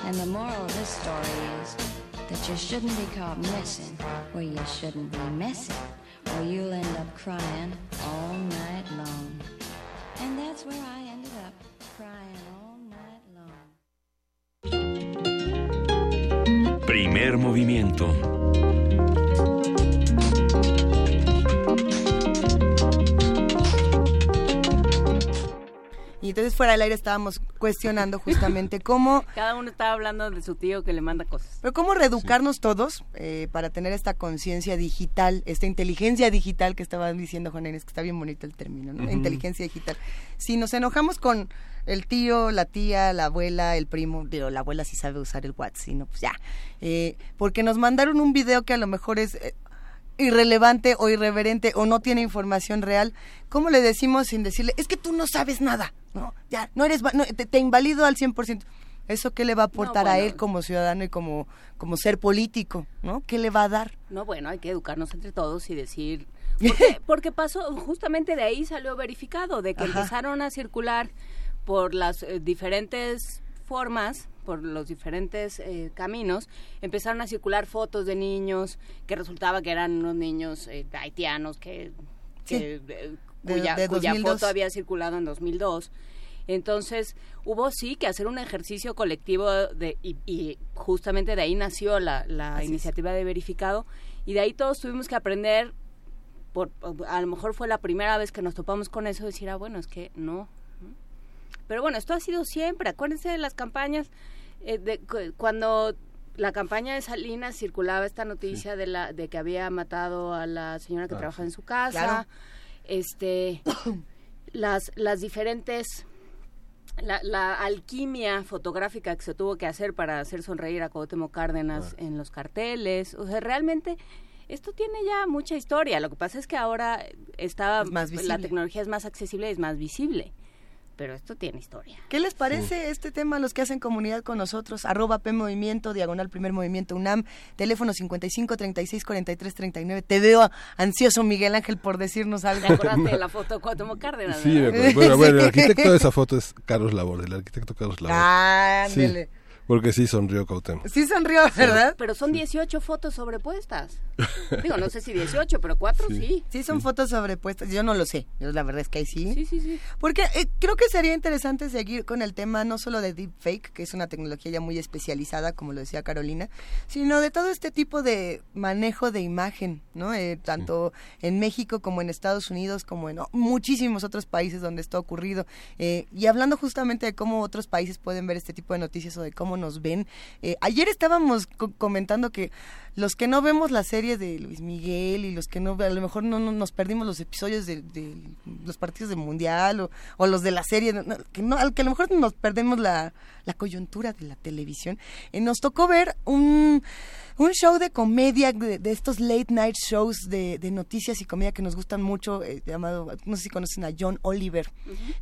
And the moral of this story is that you shouldn't be caught messing where you shouldn't be messing, or you'll end up crying all night long. And that's where I ended up crying all night long. Primer movimiento. Y entonces fuera del aire estábamos cuestionando justamente cómo... Cada uno estaba hablando de su tío que le manda cosas. Pero cómo reeducarnos todos eh, para tener esta conciencia digital, esta inteligencia digital que estaban diciendo Juan Inés, que está bien bonito el término, ¿no? Inteligencia digital. Si nos enojamos con el tío, la tía, la abuela, el primo, digo, la abuela sí sabe usar el WhatsApp, sino pues ya. Eh, porque nos mandaron un video que a lo mejor es... Eh, irrelevante o irreverente o no tiene información real, ¿cómo le decimos sin decirle, es que tú no sabes nada? No, ya, no eres, no, te, te, invalido al 100%. ¿Eso qué le va a aportar a él como ciudadano y como, como ser político? ¿no? ¿Qué le va a dar? No, bueno, hay que educarnos entre todos y decir... Porque, porque pasó, justamente de ahí salió verificado, de que empezaron a circular por las eh, diferentes formas por los diferentes eh, caminos, empezaron a circular fotos de niños que resultaba que eran unos niños eh, haitianos que, eh, cuya, foto había circulado en 2002. Entonces hubo sí que hacer un ejercicio colectivo de, y, justamente de ahí nació la, iniciativa de verificado y de ahí todos tuvimos que aprender, por, a lo mejor fue la primera vez que nos topamos con eso, decir, ah, bueno, es que no, pero bueno, esto ha sido siempre. Acuérdense de las campañas, eh, de, cuando la campaña de Salinas circulaba esta noticia de, la, de que había matado a la señora que ah, claro. trabaja en su casa. Este, las, las diferentes... La, la, alquimia fotográfica que se tuvo que hacer para hacer sonreír a Cuauhtémoc Cárdenas en los carteles. O sea, realmente esto tiene ya mucha historia. Lo que pasa es que ahora estaba es más la tecnología es más accesible y es más visible pero esto tiene historia. ¿Qué les parece este tema a los que hacen comunidad con nosotros? Arroba P Diagonal Primer Movimiento UNAM, teléfono 55 36 43 39. Te veo ansioso, Miguel Ángel, por decirnos algo. ¿Te acordaste de la foto de Cuauhtémoc Cárdenas? Sí, ¿verdad? bueno, el arquitecto de esa foto es Carlos Labor, el arquitecto Carlos Labor. Ah, ándele. Sí. Porque sí sonrió Cuauhtémoc. Sí sonrió, ¿verdad? Pero son 18 fotos sobrepuestas. Digo, no sé si 18, pero cuatro sí. Sí, son fotos sobrepuestas. Yo no lo sé. La verdad es que ahí sí. Sí, sí, sí. Porque eh, creo que sería interesante seguir con el tema no solo de deepfake, que es una tecnología ya muy especializada, como lo decía Carolina, sino de todo este tipo de manejo de imagen, ¿no? Eh, tanto en México como en Estados Unidos, como en muchísimos otros países donde esto ha ocurrido. Eh, y hablando justamente de cómo otros países pueden ver este tipo de noticias o de cómo nos ven. Eh, ayer estábamos comentando que los que no vemos las series de Luis Miguel y los que no, a lo mejor no, no nos perdimos los episodios de, de los partidos del Mundial o, los de la serie, no, que no, al que a lo mejor nos perdemos la, la coyuntura de la televisión, eh, nos tocó ver un, un show de comedia, de, de, estos late night shows de, de noticias y comedia que nos gustan mucho, eh, llamado, no sé si conocen a John Oliver.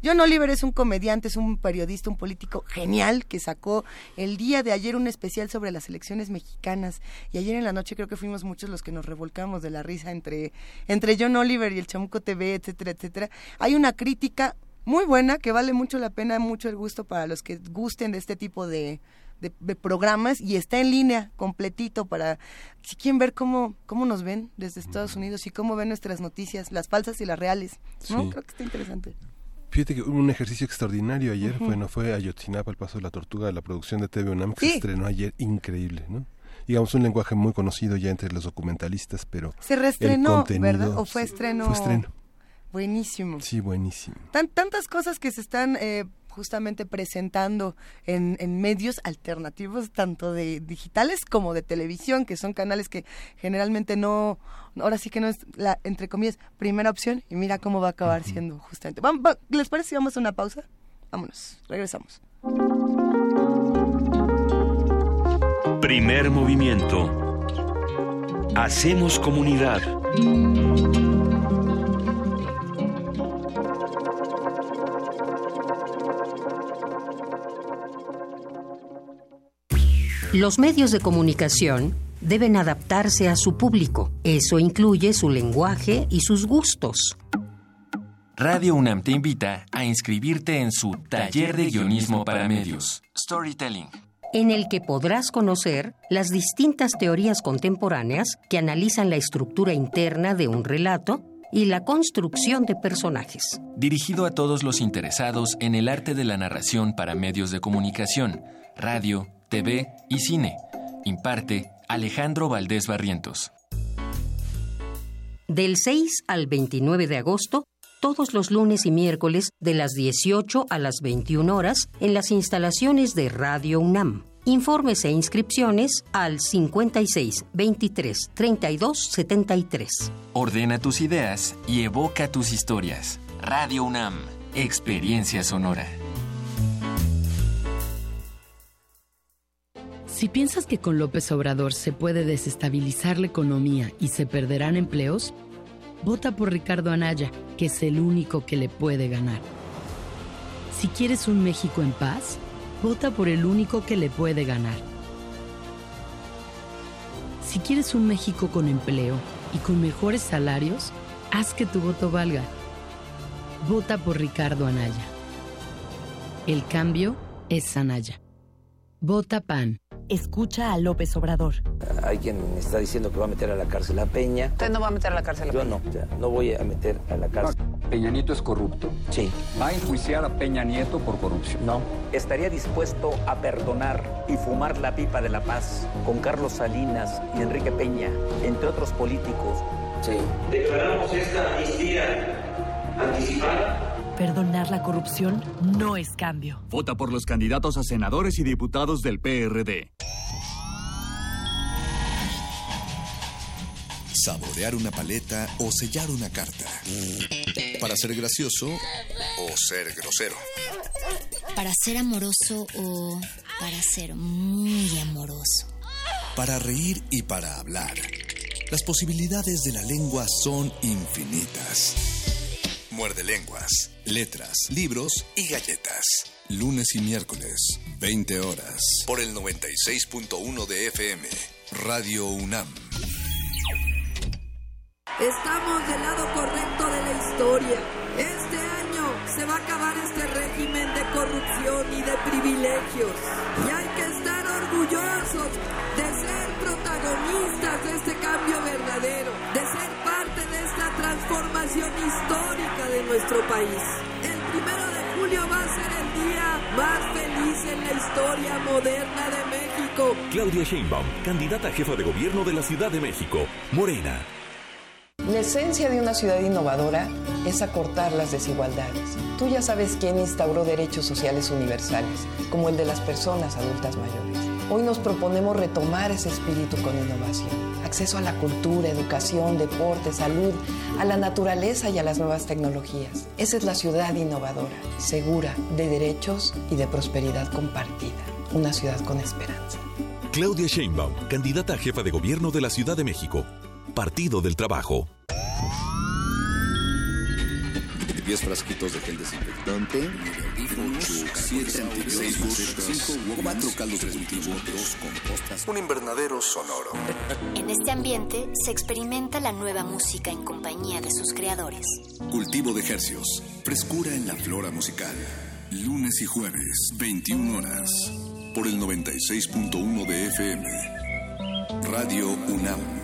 John Oliver es un comediante, es un periodista, un político genial que sacó el día de ayer un especial sobre las elecciones mexicanas. Y ayer en la noche creo que fuimos muchos los que nos revolcamos de la risa entre, entre John Oliver y el Chamuco TV, etcétera, etcétera. Hay una crítica muy buena, que vale mucho la pena, mucho el gusto para los que gusten de este tipo de, de, programas y está en línea completito para si quieren ver cómo, cómo nos ven desde Estados Unidos y cómo ven nuestras noticias, las falsas y las reales. ¿no? Creo que está interesante. Fíjate que un ejercicio extraordinario ayer, uh -huh. bueno, fue Ayotzinapa, el paso de la tortuga, la producción de TV UNAM que se estrenó ayer, increíble, ¿no? digamos, un lenguaje muy conocido ya entre los documentalistas, pero... Se reestrenó, ¿verdad? ¿O fue estreno? Fue estreno. Buenísimo. Sí, buenísimo. Tan, tantas cosas que se están... Eh, justamente presentando en, en, medios alternativos, tanto de digitales como de televisión, que son canales que generalmente no, ahora sí que no es la, entre comillas, primera opción, y mira cómo va a acabar siendo justamente. Les parece si vamos a una pausa? Vámonos, regresamos. Primer movimiento. Hacemos comunidad. Los medios de comunicación deben adaptarse a su público. Eso incluye su lenguaje y sus gustos. Radio UNAM te invita a inscribirte en su Taller de Guionismo para Medios, Storytelling, en el que podrás conocer las distintas teorías contemporáneas que analizan la estructura interna de un relato y la construcción de personajes. Dirigido a todos los interesados en el arte de la narración para medios de comunicación, radio, TV y Cine. Imparte Alejandro Valdés Barrientos. Del 6 al 29 de agosto, todos los lunes y miércoles de las 18 a las 21 horas en las instalaciones de Radio UNAM. Informes e inscripciones al 56 23 32 73. Ordena tus ideas y evoca tus historias. Radio UNAM, Experiencia Sonora. Si piensas que con López Obrador se puede desestabilizar la economía y se perderán empleos, vota por Ricardo Anaya, que es el único que le puede ganar. Si quieres un México en paz, vota por el único que le puede ganar. Si quieres un México con empleo y con mejores salarios, haz que tu voto valga. Vota por Ricardo Anaya. El cambio es Anaya. Vota PAN. Escucha a López Obrador. Hay quien está diciendo que va a meter a la cárcel a Peña. Usted no va a meter a la cárcel a Yo Peña. no, o sea, no voy a meter a la cárcel. Peña Nieto es corrupto. Sí. Va a enjuiciar a Peña Nieto por corrupción. No. estaría dispuesto a perdonar y fumar la pipa de la paz con Carlos Salinas y Enrique Peña, entre otros políticos. Sí. Declaramos esta amnistía anticipada Perdonar la corrupción no es cambio. Vota por los candidatos a senadores y diputados del PRD. Saborear una paleta o sellar una carta. Para ser gracioso o ser grosero. Para ser amoroso o para ser muy amoroso. Para reír y para hablar. Las posibilidades de la lengua son infinitas. Muerde lenguas, letras, libros y galletas. Lunes y miércoles, 20 horas. Por el 96.1 de FM. Radio UNAM. Estamos del lado correcto de la historia. Este año se va a acabar este régimen de corrupción y de privilegios. Y hay que estar orgullosos de ser protagonistas de este cambio verdadero, histórica de nuestro país. El primero de julio va a ser el día más feliz en la historia moderna de México. Claudia Sheinbaum, candidata a jefa de gobierno de la Ciudad de México. Morena. La esencia de una ciudad innovadora es acortar las desigualdades. Tú ya sabes quién instauró derechos sociales universales, como el de las personas adultas mayores. Hoy nos proponemos retomar ese espíritu con innovación. Acceso a la cultura, educación, deporte, salud, a la naturaleza y a las nuevas tecnologías. Esa es la ciudad innovadora, segura, de derechos y de prosperidad compartida. Una ciudad con esperanza. Claudia Sheinbaum, candidata a jefa de gobierno de la Ciudad de México. Partido del Trabajo. 10 frasquitos de gel desinfectante, 8, 7, 6, 4 caldos de cultivo, 2 compostas, un invernadero sonoro. En este ambiente se experimenta la nueva música en compañía de sus creadores. Cultivo de ejercios, frescura en la flora musical. Lunes y jueves, 21 horas, por el 96.1 de FM. Radio UNAM.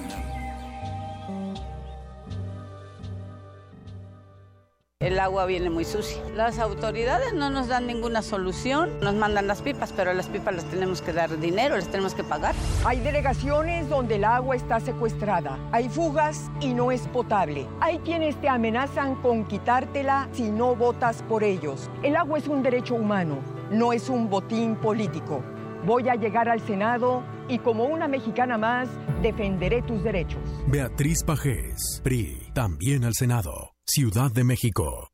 El agua viene muy sucia. Las autoridades no nos dan ninguna solución. Nos mandan las pipas, pero las pipas las tenemos que dar dinero, las tenemos que pagar. Hay delegaciones donde el agua está secuestrada. Hay fugas y no es potable. Hay quienes te amenazan con quitártela si no votas por ellos. El agua es un derecho humano, no es un botín político. Voy a llegar al Senado y como una mexicana más, defenderé tus derechos. Beatriz Pajés, PRI, también al Senado. Ciudad de México.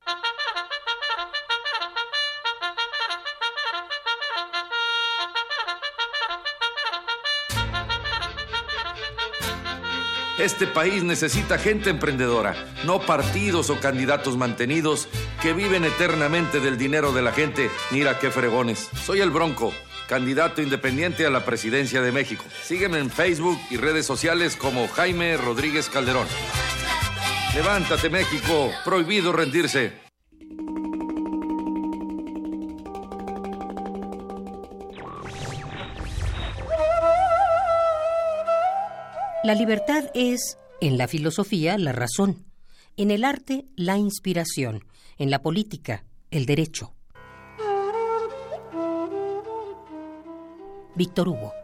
Este país necesita gente emprendedora, no partidos o candidatos mantenidos que viven eternamente del dinero de la gente. Mira qué fregones. Soy el Bronco, candidato independiente a la presidencia de México. Sígueme en Facebook y redes sociales como Jaime Rodríguez Calderón. Levántate México, prohibido rendirse. La libertad es, en la filosofía, la razón, en el arte, la inspiración, en la política, el derecho. Víctor Hugo.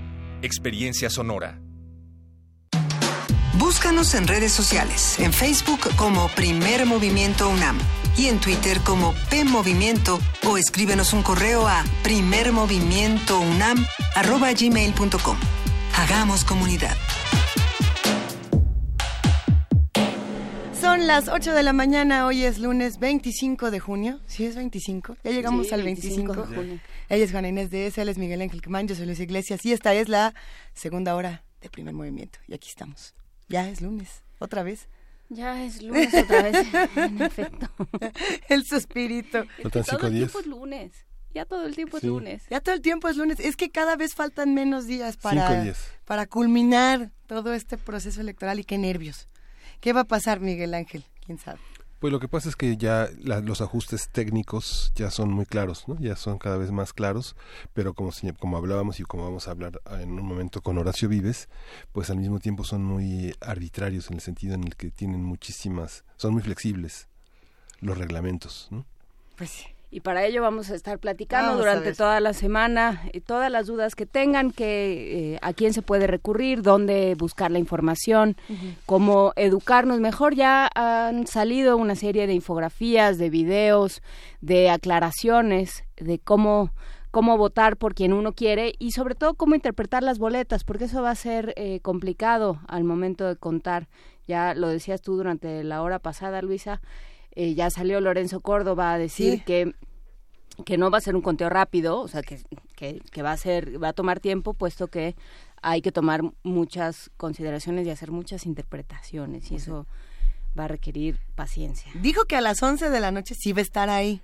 experiencia sonora. Búscanos en redes sociales, en Facebook como Primer Movimiento UNAM y en Twitter como P Movimiento o escríbenos un correo a primermovimientounam@gmail.com. Hagamos comunidad. Son las 8 de la mañana, hoy es lunes 25 de junio. ¿Sí es 25? Ya llegamos Sí, al 25. 25 de junio. Ella es Juana Inés de él es Miguel Ángel Quemán, yo soy Luis Iglesias y esta es la segunda hora de primer movimiento. Y aquí estamos. Ya es lunes, otra vez. Ya es lunes otra vez, en efecto. El suspirito. Todo el tiempo es lunes. Ya todo el tiempo Sí. es lunes. Ya todo el tiempo es lunes. Es que cada vez faltan menos días para, Cinco días. para culminar todo este proceso electoral y qué nervios. ¿Qué va a pasar, Miguel Ángel? ¿Quién sabe? Pues lo que pasa es que ya la- los ajustes técnicos ya son muy claros, ¿no? Ya son cada vez más claros, pero como, como hablábamos y como vamos a hablar en un momento con Horacio Vives, pues al mismo tiempo son muy arbitrarios en el sentido en el que tienen muchísimas, son muy flexibles los reglamentos, ¿no? Pues sí. Y para ello vamos a estar platicando Vamos durante toda la semana eh, todas las dudas que tengan, que eh, a quién se puede recurrir, dónde buscar la información, cómo educarnos mejor. Ya han salido una serie de infografías, de videos, de aclaraciones de cómo cómo votar por quien uno quiere y sobre todo cómo interpretar las boletas, porque eso va a ser eh, complicado al momento de contar. Ya lo decías tú durante la hora pasada, Luisa. Eh, ya salió Lorenzo Córdoba a decir Sí. que que no va a ser un conteo rápido, o sea, que, que, que va a ser, va a tomar tiempo, puesto que hay que tomar muchas consideraciones y hacer muchas interpretaciones, y eso va a requerir paciencia. Dijo que a las 11 de la noche sí va a estar ahí.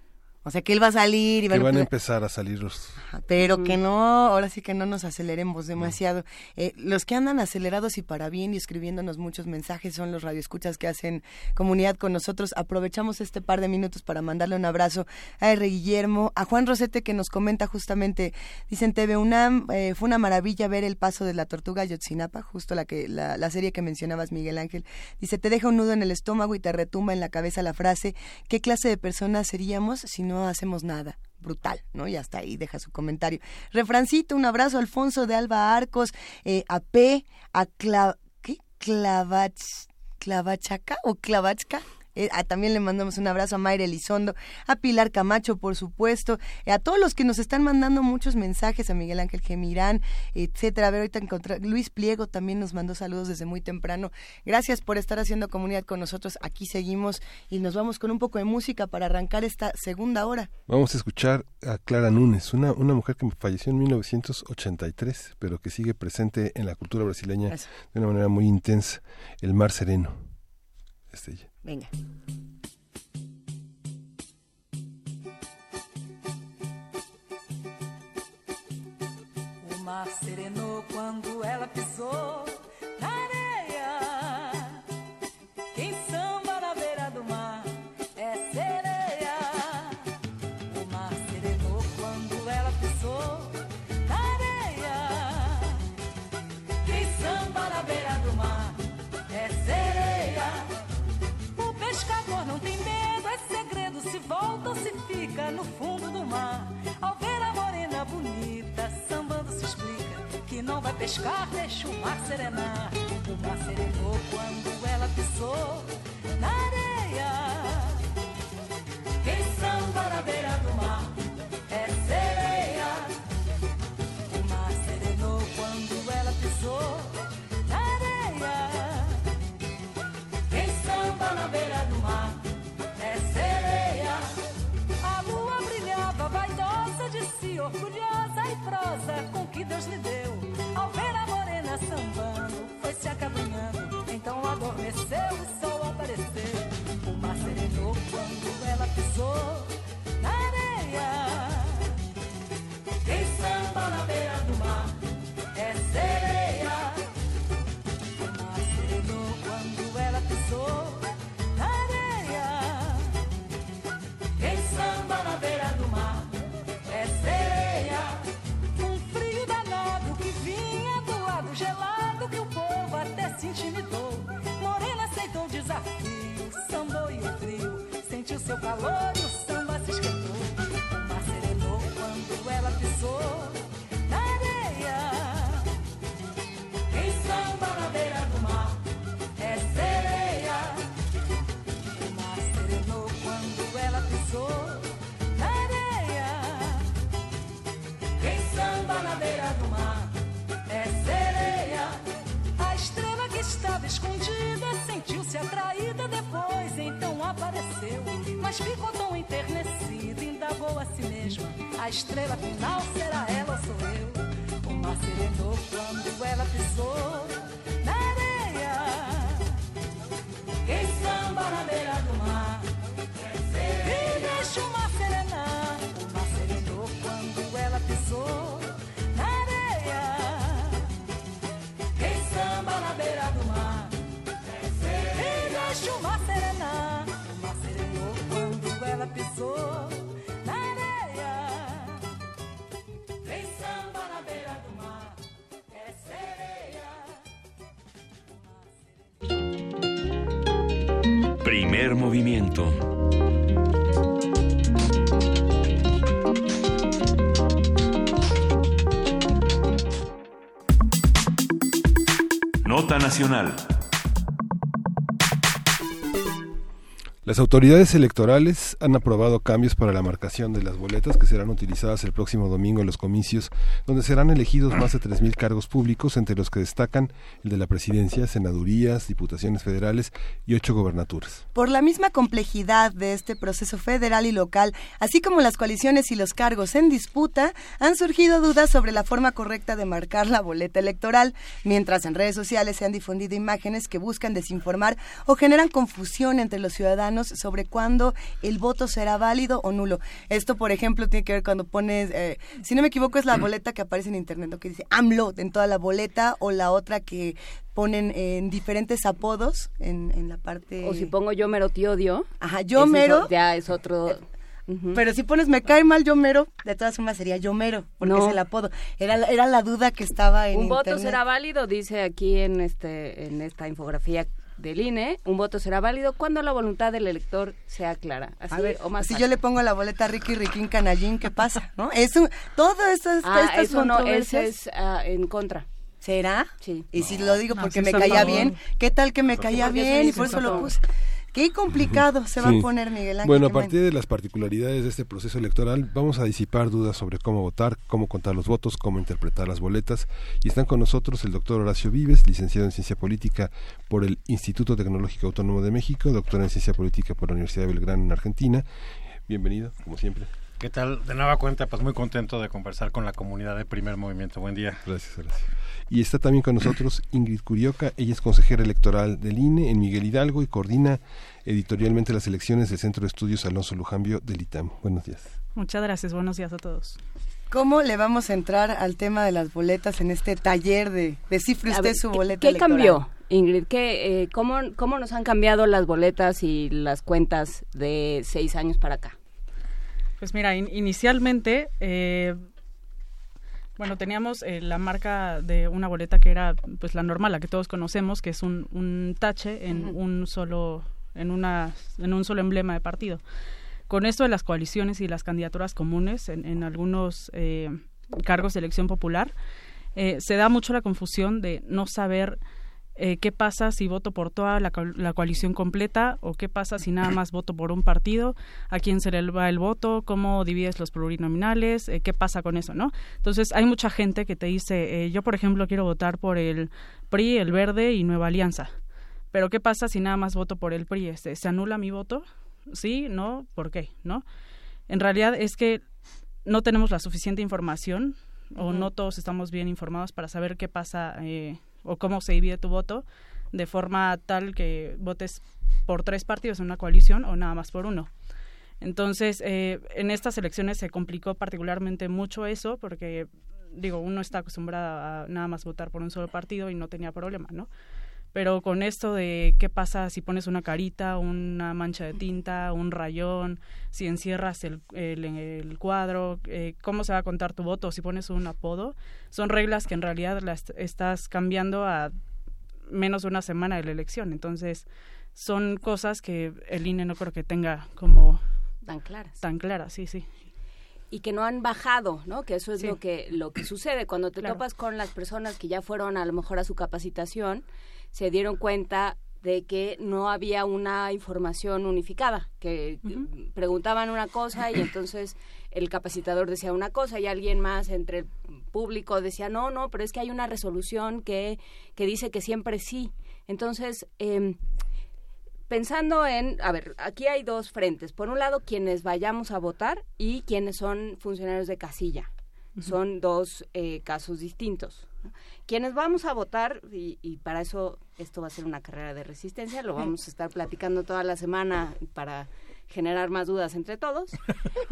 O sea, que él va a salir y Que van a a empezar a salir los... pero que no, ahora sí que no nos aceleremos demasiado. Eh, los que andan acelerados y para bien y escribiéndonos muchos mensajes son los radioescuchas que hacen comunidad con nosotros. Aprovechamos este par de minutos para mandarle un abrazo a R. Guillermo, a Juan Rosete que nos comenta justamente, dicen TV UNAM, eh, fue una maravilla ver el paso de la tortuga Yotzinapa, justo la que la, la serie que mencionabas Miguel Ángel. Dice, te deja un nudo en el estómago y te retumba en la cabeza la frase, ¿qué clase de personas seríamos si no hacemos nada? brutal, ¿no? Y hasta ahí deja su comentario. Refrancito, un abrazo, Alfonso de Alba Arcos, eh, a P, a Cla, ¿qué? Clavach, Clavachaca o Clavachca. Eh, ah, también le mandamos un abrazo a Mayra Elizondo, a Pilar Camacho, por supuesto, eh, a todos los que nos están mandando muchos mensajes, a Miguel Ángel Gemirán, etcétera. A ver, ahorita encontré, Luis Pliego también nos mandó saludos desde muy temprano. Gracias por estar haciendo comunidad con nosotros. Aquí seguimos y nos vamos con un poco de música para arrancar esta segunda hora. Vamos a escuchar a Clara Núñez, una, una mujer que falleció en 1983, pero que sigue presente en la cultura brasileña Eso. de una manera muy intensa. El mar sereno. Es ella. Venga. O mar serenou quando ela pisou no fundo do mar. Ao ver a morena bonita, sambando se explica que não vai pescar, deixa o mar serenar. O mar serenou quando ela pisou na areia. com que Deus lhe deu. Ao ver a morena sambando, foi se acabrunhando. Então adormeceu e o sol apareceu. O mar serenou quando ela pisou. Seu calor e o samba se esquentou. O mar serenou quando ela pisou na areia. Quem samba na beira do mar é sereia. O mar serenou quando ela pisou na areia. Quem samba na beira do mar é sereia. A estrela que estava escondida sentiu-se atraída depois, então apareceu. Mas ficou tão enternecida, indagou a si mesma. A estrela final será ela ou sou eu? O mar serenou quando ela pisou ela pisou na areia. Quem samba na beira do mar é sereia. Primer movimiento. Nota Nacional. Las autoridades electorales han aprobado cambios para la marcación de las boletas que serán utilizadas el próximo domingo en los comicios, donde serán elegidos más de 3.000 cargos públicos, entre los que destacan el de la presidencia, senadurías, diputaciones federales y ocho gobernaturas. Por la misma complejidad de este proceso federal y local, así como las coaliciones y los cargos en disputa, han surgido dudas sobre la forma correcta de marcar la boleta electoral, mientras en redes sociales se han difundido imágenes que buscan desinformar o generan confusión entre los ciudadanos sobre cuándo el voto será válido o nulo. Esto, por ejemplo, tiene que ver cuando pones, eh, si no me equivoco, es la boleta que aparece en internet, ¿no? que dice AMLO en toda la boleta, o la otra que ponen en diferentes apodos en, en la parte... O si pongo yo mero te odio. Ajá, yo es mero... ya es otro... Ujú. Pero si pones me cae mal yo mero, de todas formas sería yo mero, porque No. es el apodo. Era, la- era la duda que estaba en un voto será válido, dice aquí en este en esta infografía del INE, un voto será válido cuando la voluntad del elector sea clara. Así A ver, o más si fácil. yo le pongo la boleta a Ricky Riquín Canallín, ¿qué pasa? ¿No? Es un, todo estas, Ah, estas eso no, ese es ah, en contra. ¿Será? Sí. Y si lo digo porque me caía bien, ¿qué tal que me caía es bien? Y por eso lo puse. Qué complicado se va Sí. a poner Miguel Ángel. Bueno, a partir de las particularidades de este proceso electoral, vamos a disipar dudas sobre cómo votar, cómo contar los votos, cómo interpretar las boletas. Y están con nosotros el doctor Horacio Vives, licenciado en Ciencia Política por el Instituto Tecnológico Autónomo de México, doctor en Ciencia Política por la Universidad de Belgrano en Argentina. Bienvenido, como siempre. ¿Qué tal? De nueva cuenta, pues muy contento de conversar con la comunidad de Primer Movimiento. Buen día. Gracias, Horacio. Y está también con nosotros Ingrid Curioca, ella es consejera electoral del INE en Miguel Hidalgo y coordina editorialmente las elecciones del Centro de Estudios Alonso Lujambio del ITAM. Buenos días. Muchas gracias, buenos días a todos. ¿Cómo le vamos a entrar al tema de las boletas en este taller de descifre usted ver, su ¿qué- boleta ¿Qué electoral? cambió, Ingrid? ¿Qué, eh, cómo, ¿Cómo nos han cambiado las boletas y las cuentas de seis años para acá? Pues mira, in- inicialmente, eh, bueno, teníamos eh, la marca de una boleta que era pues la normal, la que todos conocemos, que es un, un tache en un solo, en una, en un solo emblema de partido. Con esto de las coaliciones y las candidaturas comunes en, en algunos eh, cargos de elección popular, eh, se da mucho la confusión de no saber eh, qué pasa si voto por toda la, co- la coalición completa o qué pasa si nada más voto por un partido, a quién se le va el voto, cómo divides los plurinominales, eh, qué pasa con eso, ¿no? Entonces hay mucha gente que te dice, eh, yo por ejemplo quiero votar por el PRI, el Verde y Nueva Alianza, pero qué pasa si nada más voto por el PRI, este, ¿se anula mi voto? ¿Sí? ¿No? ¿Por qué? ¿No? En realidad es que no tenemos la suficiente información o no todos estamos bien informados para saber qué pasa eh, o cómo se divide tu voto de forma tal que votes por tres partidos en una coalición o nada más por uno. Entonces, eh, en estas elecciones se complicó particularmente mucho eso porque, digo, uno está acostumbrado a nada más votar por un solo partido y no tenía problema, ¿no? Pero con esto de qué pasa si pones una carita, una mancha de tinta, un rayón, si encierras el, el, el cuadro, eh, cómo se va a contar tu voto, si pones un apodo, son reglas que en realidad las estás cambiando a menos de una semana de la elección. Entonces, son cosas que el INE no creo que tenga como tan claras. Tan claras, sí, sí y que no han bajado, ¿no? Que eso es lo que lo que sucede cuando te topas con las personas que ya fueron a lo mejor a su capacitación, se dieron cuenta de que no había una información unificada, que preguntaban una cosa y entonces el capacitador decía una cosa y alguien más entre el público decía no, no, pero es que hay una resolución que, que dice que siempre sí. Entonces, eh, pensando en, a ver, aquí hay dos frentes. Por un lado, quienes vayamos a votar y quienes son funcionarios de casilla. Son dos eh, casos distintos. Quienes vamos a votar, y, y, para eso esto va a ser una carrera de resistencia, lo vamos a estar platicando toda la semana para generar más dudas entre todos,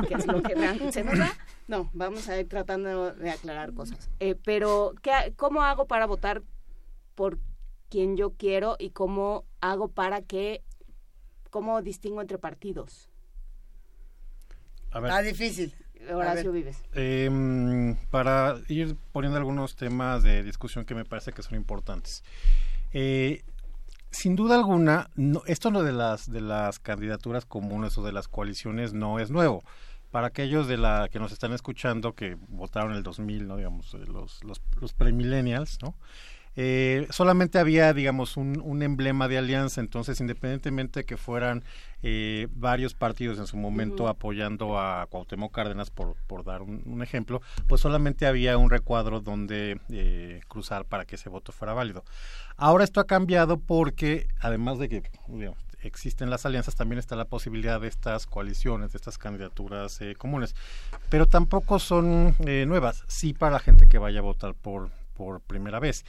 que es lo que realmente se nos da. No, vamos a ir tratando de aclarar cosas. Eh, pero, ¿qué, ¿cómo hago para votar por quien yo quiero y cómo hago para que, cómo distingo entre partidos. A ver. Ah, difícil. Horacio Vives. Eh, para ir poniendo algunos temas de discusión que me parece que son importantes. Eh, sin duda alguna, no, esto lo de las de las candidaturas comunes o de las coaliciones no es nuevo. Para aquellos de la que nos están escuchando que votaron en el 2000, no digamos eh, los los, los premillennials, ¿no? Eh, solamente había, digamos, un, un, emblema de alianza, entonces independientemente de que fueran eh, varios partidos en su momento uh -huh. apoyando a Cuauhtémoc Cárdenas, por, por dar un, un, ejemplo, pues solamente había un recuadro donde eh, cruzar para que ese voto fuera válido. Ahora esto ha cambiado porque, además de que digamos, existen las alianzas, también está la posibilidad de estas coaliciones, de estas candidaturas eh, comunes, pero tampoco son eh, nuevas, sí para la gente que vaya a votar por, por primera vez.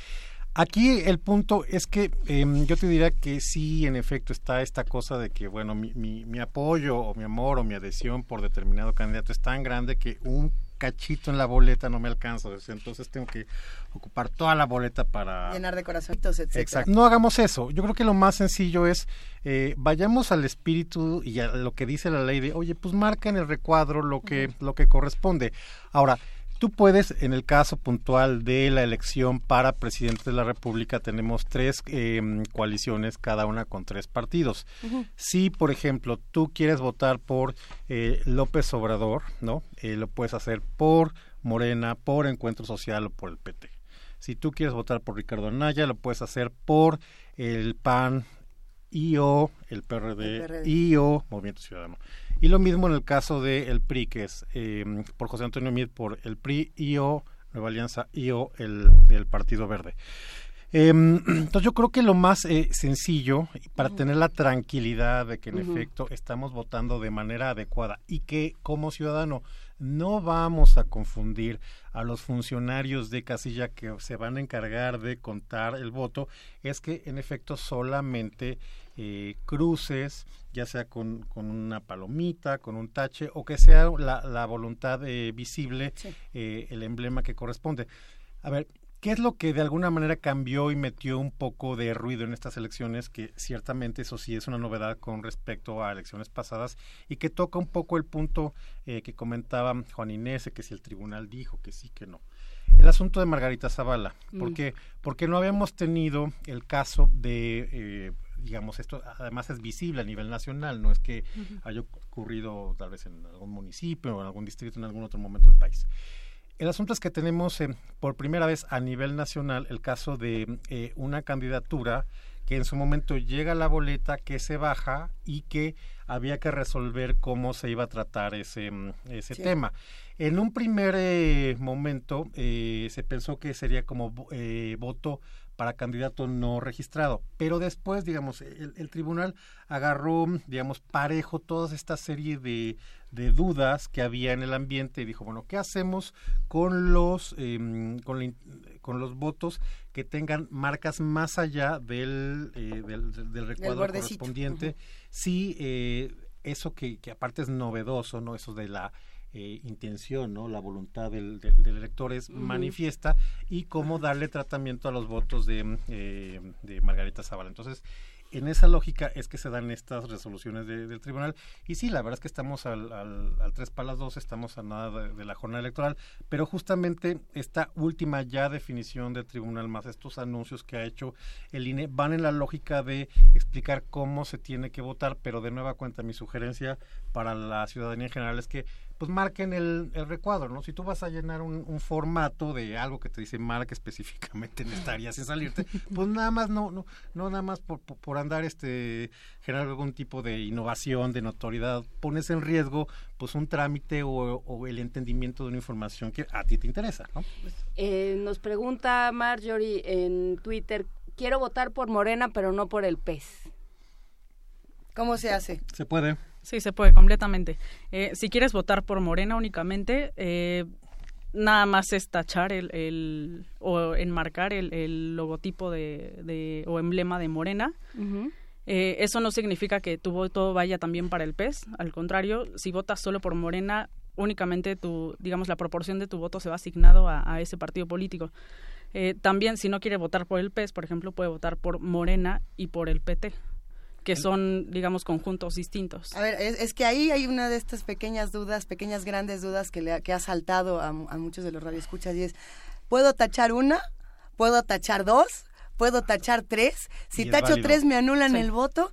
Aquí el punto es que eh, yo te diría que sí, en efecto, está esta cosa de que, bueno, mi, mi, mi, apoyo o mi amor o mi adhesión por determinado candidato es tan grande que un cachito en la boleta no me alcanza, entonces tengo que ocupar toda la boleta para... Llenar de corazoncitos, etc. Exacto. No hagamos eso. Yo creo que lo más sencillo es, eh, vayamos al espíritu y a lo que dice la ley de, oye, pues marca en el recuadro lo que, uh -huh. lo que corresponde. Ahora, Tú puedes, en el caso puntual de la elección para presidente de la República, tenemos tres eh, coaliciones, cada una con tres partidos. Uh -huh. Si, por ejemplo, tú quieres votar por eh, López Obrador, ¿no? Eh, lo puedes hacer por Morena, por Encuentro Social o por el PT. Si tú quieres votar por Ricardo Anaya, lo puedes hacer por el PAN, IO, el PRD, el PRD. y o Movimiento Ciudadano. Y lo mismo en el caso del el PRI, que es eh, por José Antonio Mid por el PRI, IO, Nueva Alianza, IO, el, el Partido Verde. Eh, entonces yo creo que lo más eh, sencillo para uh -huh. tener la tranquilidad de que en uh -huh. efecto estamos votando de manera adecuada y que como ciudadano no vamos a confundir a los funcionarios de casilla que se van a encargar de contar el voto, es que en efecto solamente eh, cruces, ya sea con, con, una palomita, con un tache, o que sea la, la voluntad eh, visible, sí. eh, el emblema que corresponde. A ver, ¿qué es lo que de alguna manera cambió y metió un poco de ruido en estas elecciones? Que ciertamente eso sí es una novedad con respecto a elecciones pasadas y que toca un poco el punto eh, que comentaba Juan Inés, que si el tribunal dijo que sí, que no. El asunto de Margarita Zavala. ¿Por mm. qué? Porque no habíamos tenido el caso de eh, digamos, esto además es visible a nivel nacional, no es que uh -huh. haya ocurrido tal vez en algún municipio o en algún distrito en algún otro momento del país. El asunto es que tenemos eh, por primera vez a nivel nacional el caso de eh, una candidatura que en su momento llega a la boleta, que se baja y que había que resolver cómo se iba a tratar ese, ese sí. tema. En un primer eh, momento se pensó que sería como voto para candidato no registrado. Pero después, digamos, el, el, tribunal agarró, digamos, parejo toda esta serie de, de, dudas que había en el ambiente y dijo, bueno, ¿qué hacemos con los, eh, con, la, con, los votos que tengan marcas más allá del, eh, del, del, recuadro correspondiente? Uh -huh. Si eh, eso que, que aparte es novedoso, ¿no? Eso de la eh, intención, ¿no? La voluntad del, del, del elector es uh -huh. manifiesta y cómo darle tratamiento a los votos de, eh, de Margarita Zavala. Entonces, En esa lógica es que se dan estas resoluciones de- del tribunal. Y sí, la verdad es que estamos al, al, al tres para las dos, estamos a nada de, de la jornada electoral, pero justamente esta última ya definición del tribunal, más estos anuncios que ha hecho el INE, van en la lógica de explicar cómo se tiene que votar, pero de nueva cuenta mi sugerencia para la ciudadanía en general es que pues marquen el, el recuadro, ¿no? Si tú vas a llenar un, un formato de algo que te dice marca específicamente en esta área sin salirte, pues nada más no, no, no nada más por, por, por andar este generar algún tipo de innovación, de notoriedad, pones en riesgo pues un trámite o, o el entendimiento de una información que a ti te interesa, ¿no? Eh, nos pregunta Marjorie en Twitter, quiero votar por Morena, pero no por el PES. ¿Cómo se hace? Se puede. Sí, se puede, completamente. Eh, si quieres votar por Morena únicamente, eh, nada más es tachar el, el o enmarcar el, el logotipo de, de- o emblema de Morena. Eh, eso no significa que tu voto vaya también para el PES. Al contrario, si votas solo por Morena, únicamente tu, digamos, la proporción de tu voto se va asignado a, a ese partido político. Eh, también, si no quiere votar por el PES, por ejemplo, puede votar por Morena y por el PT, que son, digamos, conjuntos distintos. A ver, es, es que ahí hay una de estas pequeñas dudas, pequeñas grandes dudas que, le ha, que ha saltado a, mu- a muchos de los radioescuchas y es, ¿puedo tachar una? ¿Puedo tachar dos? ¿Puedo tachar tres? Si tacho válido. tres me anulan Sí. el voto.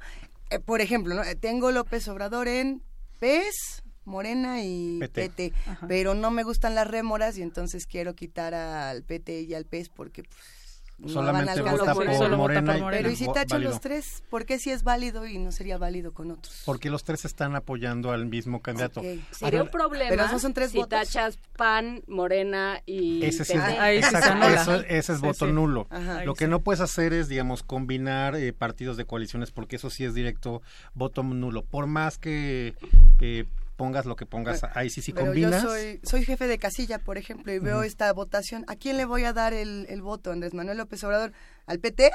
Eh, por ejemplo, ¿no? Tengo López Obrador en PES, Morena y PT. Pero no me gustan las rémoras y entonces quiero quitar al PT y al PES porque... pues, no Solamente van a alcanzar. vota por Morena por y- Pero y si tacho los tres, ¿por qué si es válido y no sería válido con otros? Porque los tres están apoyando al mismo candidato. Sería un problema Pero esos son tres si votos. tachas PAN, Morena y Ese sí es, PT. exacto, eso- ese es Sí, voto sí. nulo. Ajá. Lo que sí. no puedes hacer es, digamos, combinar eh, partidos de coaliciones, porque eso sí es directo voto nulo. Por más que eh, pongas lo que pongas, ahí sí, sí Pero combinas. yo soy, soy jefe de casilla, por ejemplo, y veo esta votación. ¿A quién le voy a dar el, el voto? ¿Andrés Manuel López Obrador? ¿Al PT?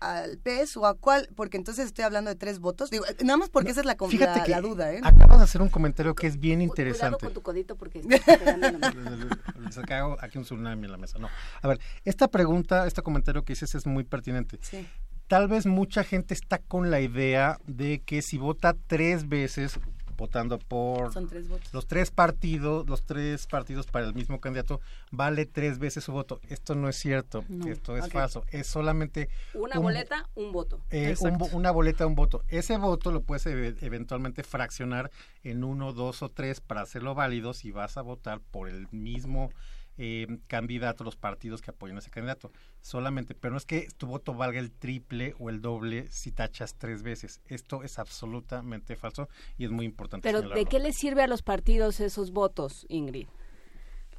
¿Al PES o a cuál? Porque entonces estoy hablando de tres votos. Digo, eh, nada más porque esa es la, Fíjate la, que la duda, ¿eh? acabas de hacer un comentario que es bien Cuidado interesante. con tu codito porque estás pegando en la mano. Les acabo aquí un tsunami en la mesa. No. A ver, esta pregunta, este comentario que dices es muy pertinente. Sí. Tal vez mucha gente está con la idea de que si vota tres veces votando por Son tres votos. los tres partidos, los tres partidos para el mismo candidato, vale tres veces su voto. Esto no es cierto, No. esto es falso. Es solamente Una un- boleta, un voto. eh, un una boleta, un voto. Ese voto lo puedes eve- eventualmente fraccionar en uno, dos o tres para hacerlo válido si vas a votar por el mismo eh, candidato, los partidos que apoyan a ese candidato. Solamente, pero no es que tu voto valga el triple o el doble si tachas tres veces. Esto es absolutamente falso y es muy importante. Pero ¿de qué les sirve a los partidos esos votos, Ingrid?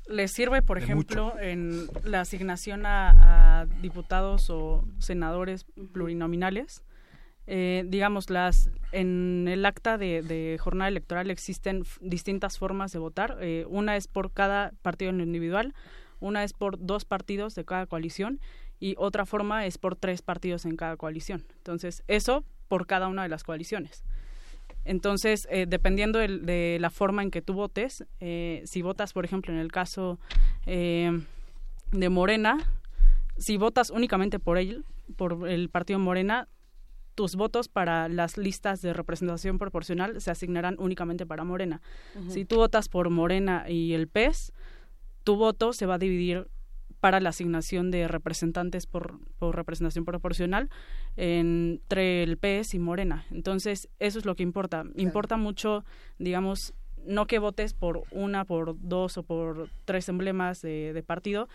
Les sirve, por De ejemplo, en la asignación a, a diputados o senadores plurinominales. Eh, digamos, las en el acta de, de jornada electoral existen distintas formas de votar. Eh, una es por cada partido individual, una es por dos partidos de cada coalición y otra forma es por tres partidos en cada coalición. Entonces, eso por cada una de las coaliciones. Entonces, eh, dependiendo del- de la forma en que tú votes, eh, si votas, por ejemplo, en el caso de Morena, si votas únicamente por él, por el partido Morena, tus votos para las listas de representación proporcional se asignarán únicamente para Morena. Si tú votas por Morena y el PES, tu voto se va a dividir para la asignación de representantes por, por representación proporcional entre el PS y Morena. Entonces, eso es lo que importa. Importa mucho, digamos, no que votes por una, por dos o por tres emblemas de, de partido,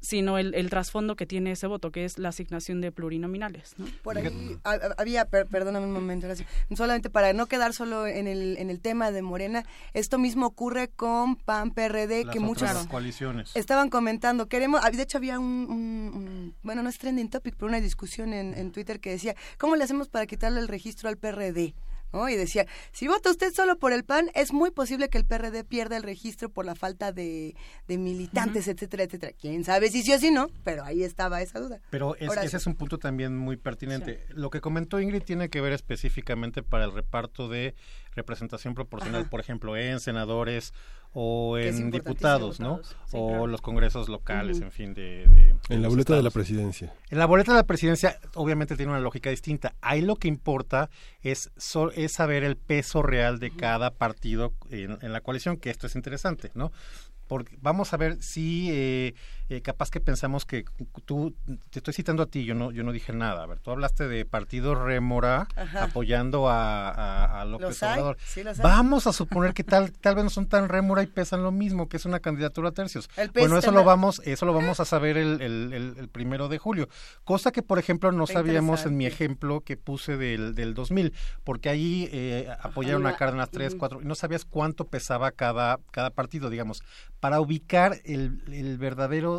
sino el, el trasfondo que tiene ese voto, que es la asignación de plurinominales. ¿no? Por ahí ha- ha- había, per- perdóname un momento, solamente para no quedar solo en el, en el tema de Morena, esto mismo ocurre con PAN, PRD, Las que muchos otras coaliciones. estaban comentando, queremos, ah, de hecho había un, un- un- bueno, no es trending topic, pero una discusión en, en Twitter que decía, ¿cómo le hacemos para quitarle el registro al PRD? ¿No? Y decía, si vota usted solo por el PAN, es muy posible que el PRD pierda el registro por la falta de, de militantes, etcétera, etcétera. Quién sabe si sí o si no, pero ahí estaba esa duda. Pero es- ese es un punto también muy pertinente. Lo que comentó Ingrid tiene que ver específicamente para el reparto de representación proporcional, Ajá. por ejemplo, en senadores o en diputados, ¿no? diputados, sí, o claro. los congresos locales, en fin, de... de- de En la boleta de la presidencia. En la boleta de la presidencia, obviamente tiene una lógica distinta. Ahí lo que importa es, so- es saber el peso real de cada partido en, en la coalición, que esto es interesante, ¿no? Porque vamos a ver si eh, eh, capaz que pensamos que tú, te estoy citando a ti, yo no, yo no dije nada. A ver, tú hablaste de partido Rémora Ajá. apoyando a, a- a López Obrador. sí. Vamos a suponer que tal, tal vez no son tan Rémora y pesan lo mismo, que es una candidatura a tercios. Bueno, eso lo vamos, eso lo vamos a saber el, el, el- el primero de julio. Cosa que, por ejemplo, no sabíamos en mi ejemplo que puse del, del 2000, porque ahí eh, apoyaron a Iba- Cárdenas 3, ujú. 4, y no sabías cuánto pesaba cada, cada partido, digamos, para ubicar el, el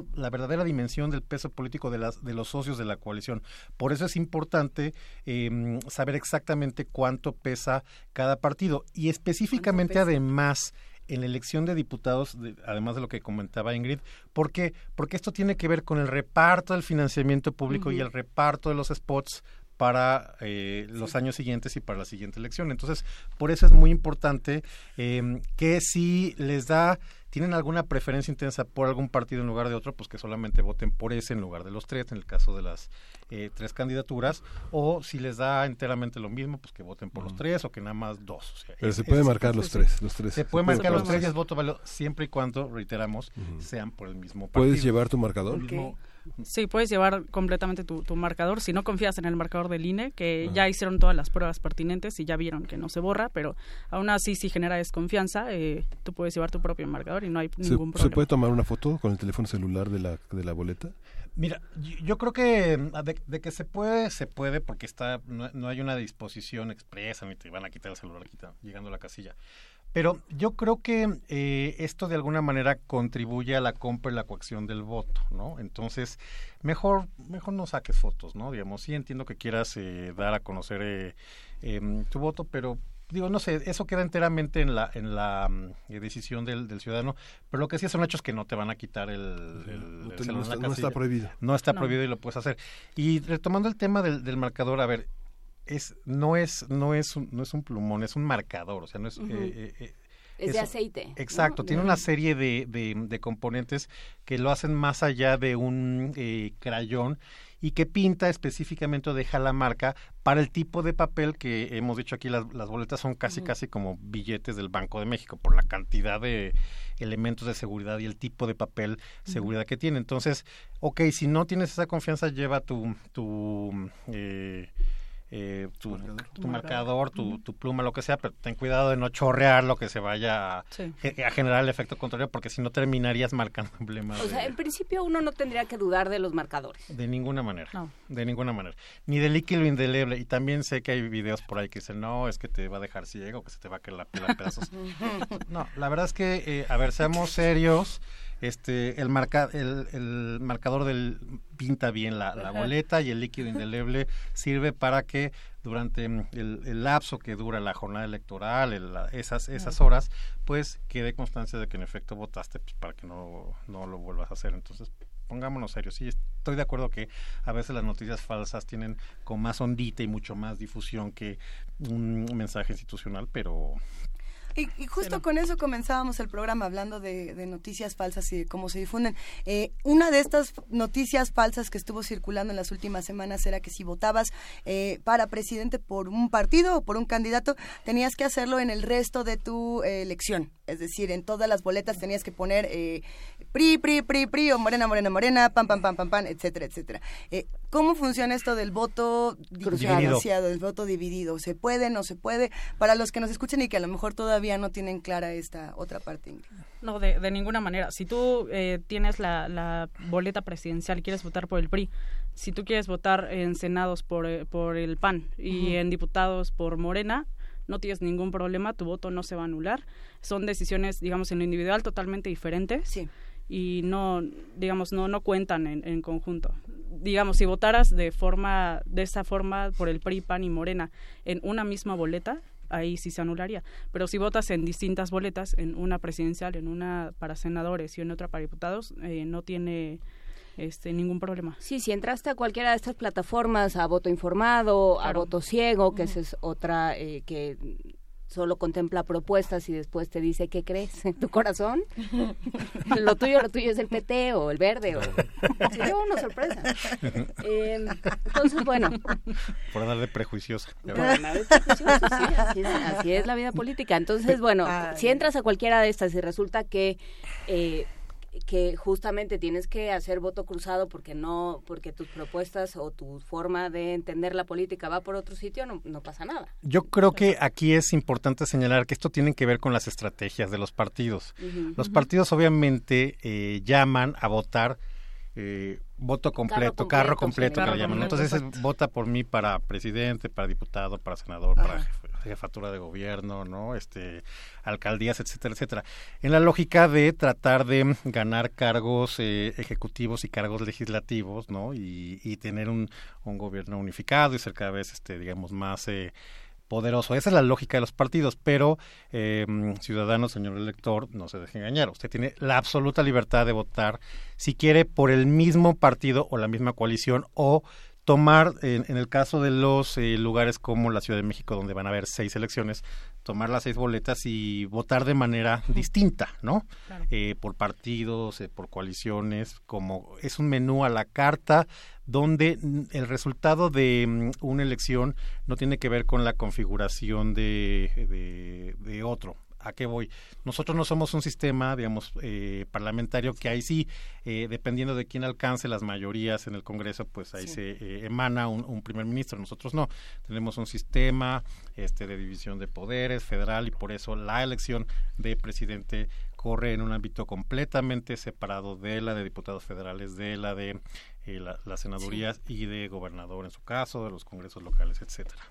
verdadero, la verdadera dimensión del peso político de, las, de los socios de la coalición. Por eso es importante eh, saber exactamente cuánto pesa cada partido. Y específicamente, además, en la elección de diputados, de- además de lo que comentaba Ingrid, ¿por qué? Porque esto tiene que ver con el reparto del financiamiento público y el reparto de los spots para eh, los años siguientes y para la siguiente elección. Entonces, por eso es muy importante eh, que si les da, tienen alguna preferencia intensa por algún partido en lugar de otro, pues que solamente voten por ese en lugar de los tres, en el caso de las eh, tres candidaturas, o si les da enteramente lo mismo, pues que voten por los tres o que nada más dos. O sea, Pero es- se puede es- marcar los tres, los tres. Se Se puede puede marcar los tres y es voto válido siempre y cuando, reiteramos, sean por el mismo partido. ¿Puedes llevar tu marcador? Mismo- Sí, puedes llevar completamente tu, tu marcador. Si no confías en el marcador del INE, que ya hicieron todas las pruebas pertinentes y ya vieron que no se borra, pero aún así si genera desconfianza, eh, tú puedes llevar tu propio marcador y no hay ¿Se, ningún se problema. puede tomar una foto con el teléfono celular de la, de la boleta? Mira, yo, yo creo que mm, de, de que se puede, se puede porque está no, no hay una disposición expresa ni te van a quitar el celular quita- llegando a la casilla. Pero yo creo que eh, esto de alguna manera contribuye a la compra y la coacción del voto, ¿no? Entonces, mejor mejor no saques fotos, ¿no? Digamos, sí entiendo que quieras eh, dar a conocer eh, em, tu voto, pero digo, no sé, eso queda enteramente en la en la mm, eh, decisión del, del ciudadano, pero lo que sí son hechos que no te van a quitar el, el- no el te- está- no casilla. está prohibido. No está No. prohibido y lo puedes hacer. Y retomando el tema del, del marcador, a ver, es no es no es un, no es un plumón, es un marcador, o sea, no es eh, eh, eh, Es de aceite, ¿no? Exacto, tiene una serie de, de, de componentes que lo hacen más allá de un eh, crayón y que pinta específicamente o deja la marca para el tipo de papel que hemos dicho aquí, las, las boletas son casi, casi como billetes del Banco de México por la cantidad de elementos de seguridad y el tipo de papel seguridad que tiene. Entonces, ok, si no tienes esa confianza, lleva tu, tu eh, eh, tu, tu marcador, tu, tu pluma, lo que sea, pero ten cuidado de no chorrear lo que se vaya a, Sí. ge- a generar el efecto contrario, porque si no terminarías marcando emblemas. O de- sea, en principio uno no tendría que dudar de los marcadores. de ninguna manera. No. De ninguna manera. Ni de líquido indeleble. Y también sé que hay videos por ahí que dicen, no, es que te va a dejar ciego, que se te va a caer la piel a pedazos. no, la verdad es que, eh, a ver, seamos serios. Este, el, marca, el, el marcador del pinta bien la, boleta y el líquido indeleble sirve para que durante el, el lapso que dura la jornada electoral, el- la- esas, esas horas, pues quede constancia de que en efecto votaste pues, para que no, no lo vuelvas a hacer. Entonces, pongámonos serios. Sí, estoy de acuerdo que a veces las noticias falsas tienen con más ondita y mucho más difusión que un mensaje institucional, pero Y, y justo con eso comenzábamos el programa hablando de, de noticias falsas y de cómo se difunden. Eh, una de estas noticias falsas que estuvo circulando en las últimas semanas era que si votabas eh, para presidente por un partido o por un candidato, tenías que hacerlo en el resto de tu eh, elección. Es decir, en todas las boletas tenías que poner eh, PRI, PRI, PRI, PRI o Morena, Morena, Morena, pam, pam, pam, pam, pam, etcétera, etcétera. ¿Cómo funciona esto del voto Dividido. diferenciado, del voto dividido? ¿Se puede, no se puede? Para los que nos escuchan y que a lo mejor todavía no tienen clara esta otra parte. No, de, de ninguna manera. Si tú eh, tienes la, la boleta presidencial y quieres votar por el PRI, si tú quieres votar en senados por, eh, por el PAN y en diputados por Morena, no tienes ningún problema, tu voto no se va a anular. Son decisiones, digamos, en lo individual totalmente diferentes. Y no, digamos, no, no cuentan en, en conjunto. Digamos, si votaras de forma, de esa forma por el PRI, PAN y Morena en una misma boleta, ahí sí se anularía. Pero si votas en distintas boletas, en una presidencial, en una para senadores y en otra para diputados, eh, no tiene este ningún problema. Sí, si entraste a cualquiera de estas plataformas, a voto informado, a voto ciego, que esa es otra eh, que solo contempla propuestas y después te dice qué crees en tu corazón. lo tuyo, lo tuyo es el PT o el verde o sería una sorpresa. Eh, entonces, bueno. Por andar de prejuiciosa. Por andar de prejuiciosa, sí, así, es, así es la vida política. Entonces, bueno, si entras a cualquiera de estas y resulta que eh, que justamente tienes que hacer voto cruzado porque no porque tus propuestas o tu forma de entender la política va por otro sitio no, no pasa nada. Yo creo que aquí es importante señalar que esto tiene que ver con las estrategias de los partidos. Los partidos obviamente eh, llaman a votar eh, voto completo, carro completo, que llaman. Entonces es, vota por mí para presidente, para diputado, para senador, para jefatura de gobierno, ¿no? Este, alcaldías, etcétera, etcétera. En la lógica de tratar de ganar cargos eh, ejecutivos y cargos legislativos, ¿no? Y, y tener un, gobierno unificado y ser cada vez, este, digamos, más eh, poderoso. Esa es la lógica de los partidos, pero eh, ciudadano, señor elector, no se deje engañar. Usted tiene la absoluta libertad de votar si quiere por el mismo partido o la misma coalición o tomar, en, el caso de los eh, lugares como la Ciudad de México, donde van a haber seis elecciones, tomar las seis boletas y votar de manera distinta, ¿no? Eh, por partidos, eh, por coaliciones, como es un menú a la carta donde el resultado de mm, una elección no tiene que ver con la configuración de, de otro. ¿A qué voy? Nosotros no somos un sistema, digamos, eh, parlamentario que ahí sí, eh, dependiendo de quién alcance las mayorías en el Congreso, pues ahí se eh, emana un, primer ministro. Nosotros no. Tenemos un sistema este, de división de poderes federal y por eso la elección de presidente corre en un ámbito completamente separado de la de diputados federales, de la de las senadurías y de gobernador en su caso, de los congresos locales, etcétera.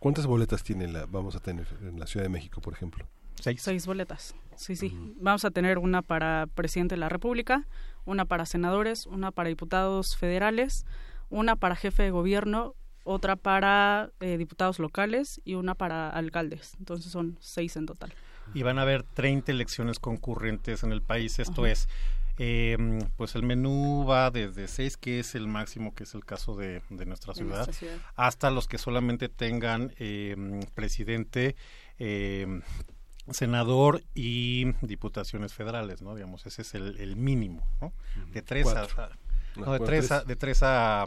¿Cuántas boletas tiene la, vamos a tener en la Ciudad de México, por ejemplo? Seis. boletas. Sí, sí. Vamos a tener una para presidente de la República, una para senadores, una para diputados federales, una para jefe de gobierno, otra para eh, diputados locales y una para alcaldes. Entonces son seis en total. Y van a haber 30 elecciones concurrentes en el país. Esto es, em, pues el menú va desde seis, que es el máximo, que es el caso de, nuestra, ciudad, hasta los que solamente tengan em, presidente. Senador y diputaciones federales, ¿no? Digamos, ese es el, mínimo, ¿no? De tres a, no, de tres a, de tres a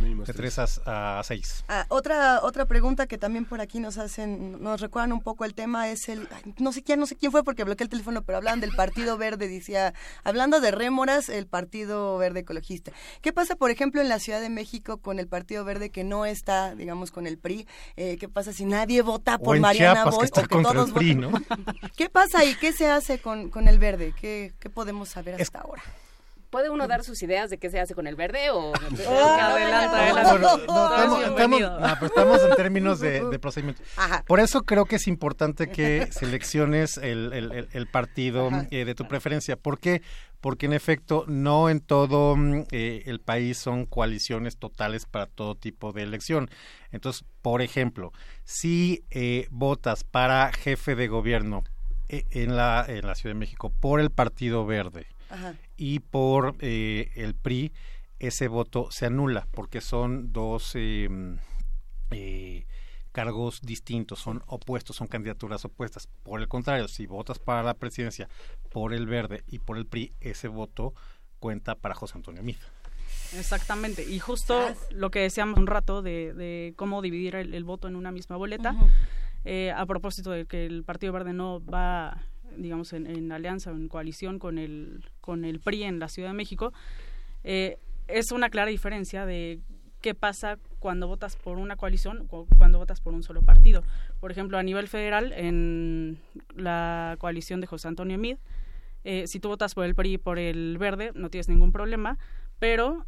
de tres a, seis. Ah, otra otra pregunta que también por aquí nos hacen, nos recuerdan un poco el tema es el, no sé quién, no sé quién fue porque bloqueé el teléfono, pero hablan del Partido Verde, decía, hablando de rémoras, el Partido Verde Ecologista. ¿Qué pasa, por ejemplo, en la Ciudad de México con el Partido Verde que no está, digamos, con el PRI? Eh, ¿Qué pasa si nadie vota por Mariana Boy? el PRI, ¿no? ¿Qué pasa y qué se hace con, con el Verde? ¿Qué, qué podemos saber hasta ahora? ¿Puede uno dar sus ideas de qué se hace con el verde o...? estamos en términos de, procedimiento. Por eso creo que es importante que selecciones el, partido eh, de tu preferencia. ¿Por qué? Porque en efecto no en todo mm, eh, el país son coaliciones totales para todo tipo de elección. Entonces, por ejemplo, si eh, votas para jefe de gobierno en la, en la Ciudad de México por el Partido Verde, y por eh, el PRI ese voto se anula porque son dos em, eh, cargos distintos, son opuestos, son candidaturas opuestas. Por el contrario, si votas para la presidencia por el Verde y por el PRI, ese voto cuenta para José Antonio Mid. Exactamente, y justo lo que decíamos un rato de, cómo dividir el, voto en una misma boleta, eh, a propósito de que el Partido Verde no va digamos, en, alianza o en coalición con el, con el PRI en la Ciudad de México, eh, es una clara diferencia de qué pasa cuando votas por una coalición o cuando votas por un solo partido. Por ejemplo, a nivel federal, en la coalición de José Antonio Mid, eh, si tú votas por el PRI y por el Verde, no tienes ningún problema, pero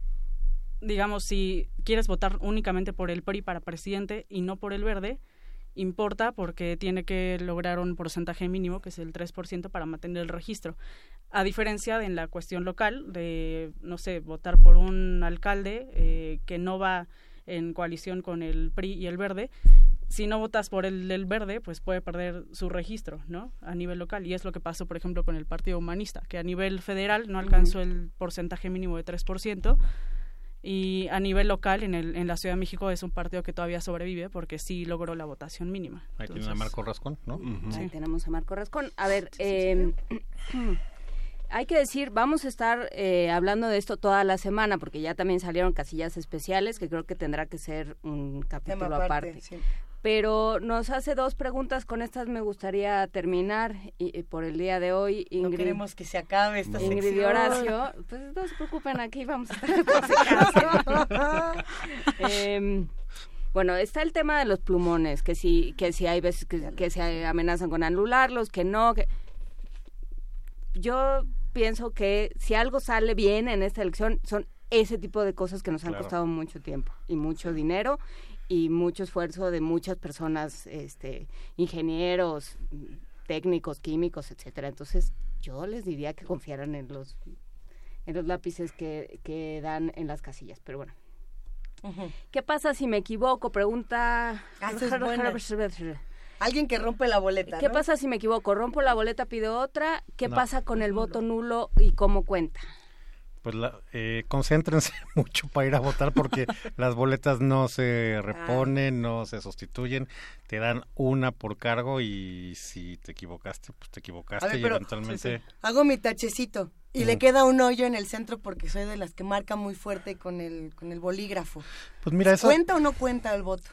digamos, si quieres votar únicamente por el PRI para presidente y no por el Verde, importa porque tiene que lograr un porcentaje mínimo, que es el 3%, para mantener el registro. A diferencia de en la cuestión local, de, no sé, votar por un alcalde eh, que no va en coalición con el PRI y el Verde, si no votas por el del Verde, pues puede perder su registro, ¿no? A nivel local. Y es lo que pasó, por ejemplo, con el Partido Humanista, que a nivel federal no alcanzó el porcentaje mínimo de 3%, Y a nivel local, en, el, en la Ciudad de México, es un partido que todavía sobrevive porque sí logró la votación mínima. Ahí tiene a Marco Rascón, ¿no? Ahí tenemos a Marco Rascón. A ver, eh, hay que decir, vamos a estar eh, hablando de esto toda la semana porque ya también salieron casillas especiales que creo que tendrá que ser un capítulo Tema aparte, aparte. sí. Pero nos hace dos preguntas, con estas me gustaría terminar y, y por el día de hoy. Ingrid, No queremos que se acabe esta Ingrid y. Horacio, pues no se preocupen, aquí vamos a estar. Em, bueno, está el tema de los plumones, que si, que si hay veces que, que se amenazan con anularlos, que no, que... Yo pienso que si algo sale bien en esta elección son ese tipo de cosas que nos han Claro. costado mucho tiempo y mucho dinero y mucho esfuerzo de muchas personas, este, ingenieros, técnicos, químicos, etcétera. Entonces, yo les diría que confiaran en los en los lápices que, que dan en las casillas, pero bueno. ¿Qué pasa si me equivoco? Pregunta. Ah. Alguien que rompe la boleta. ¿Qué ¿no? pasa si me equivoco? Rompo la boleta, pido otra. ¿Qué No. pasa con el voto nulo y cómo cuenta? Pues la, eh, concéntrense mucho para ir a votar porque las boletas no se reponen, no se sustituyen, te dan una por cargo y si te equivocaste, pues te equivocaste ver, y pero- eventualmente... Hago mi tachecito y le queda un hoyo en el centro porque soy de las que marca muy fuerte con el con el bolígrafo. Pues mira, eso... ¿Cuenta o no cuenta el voto?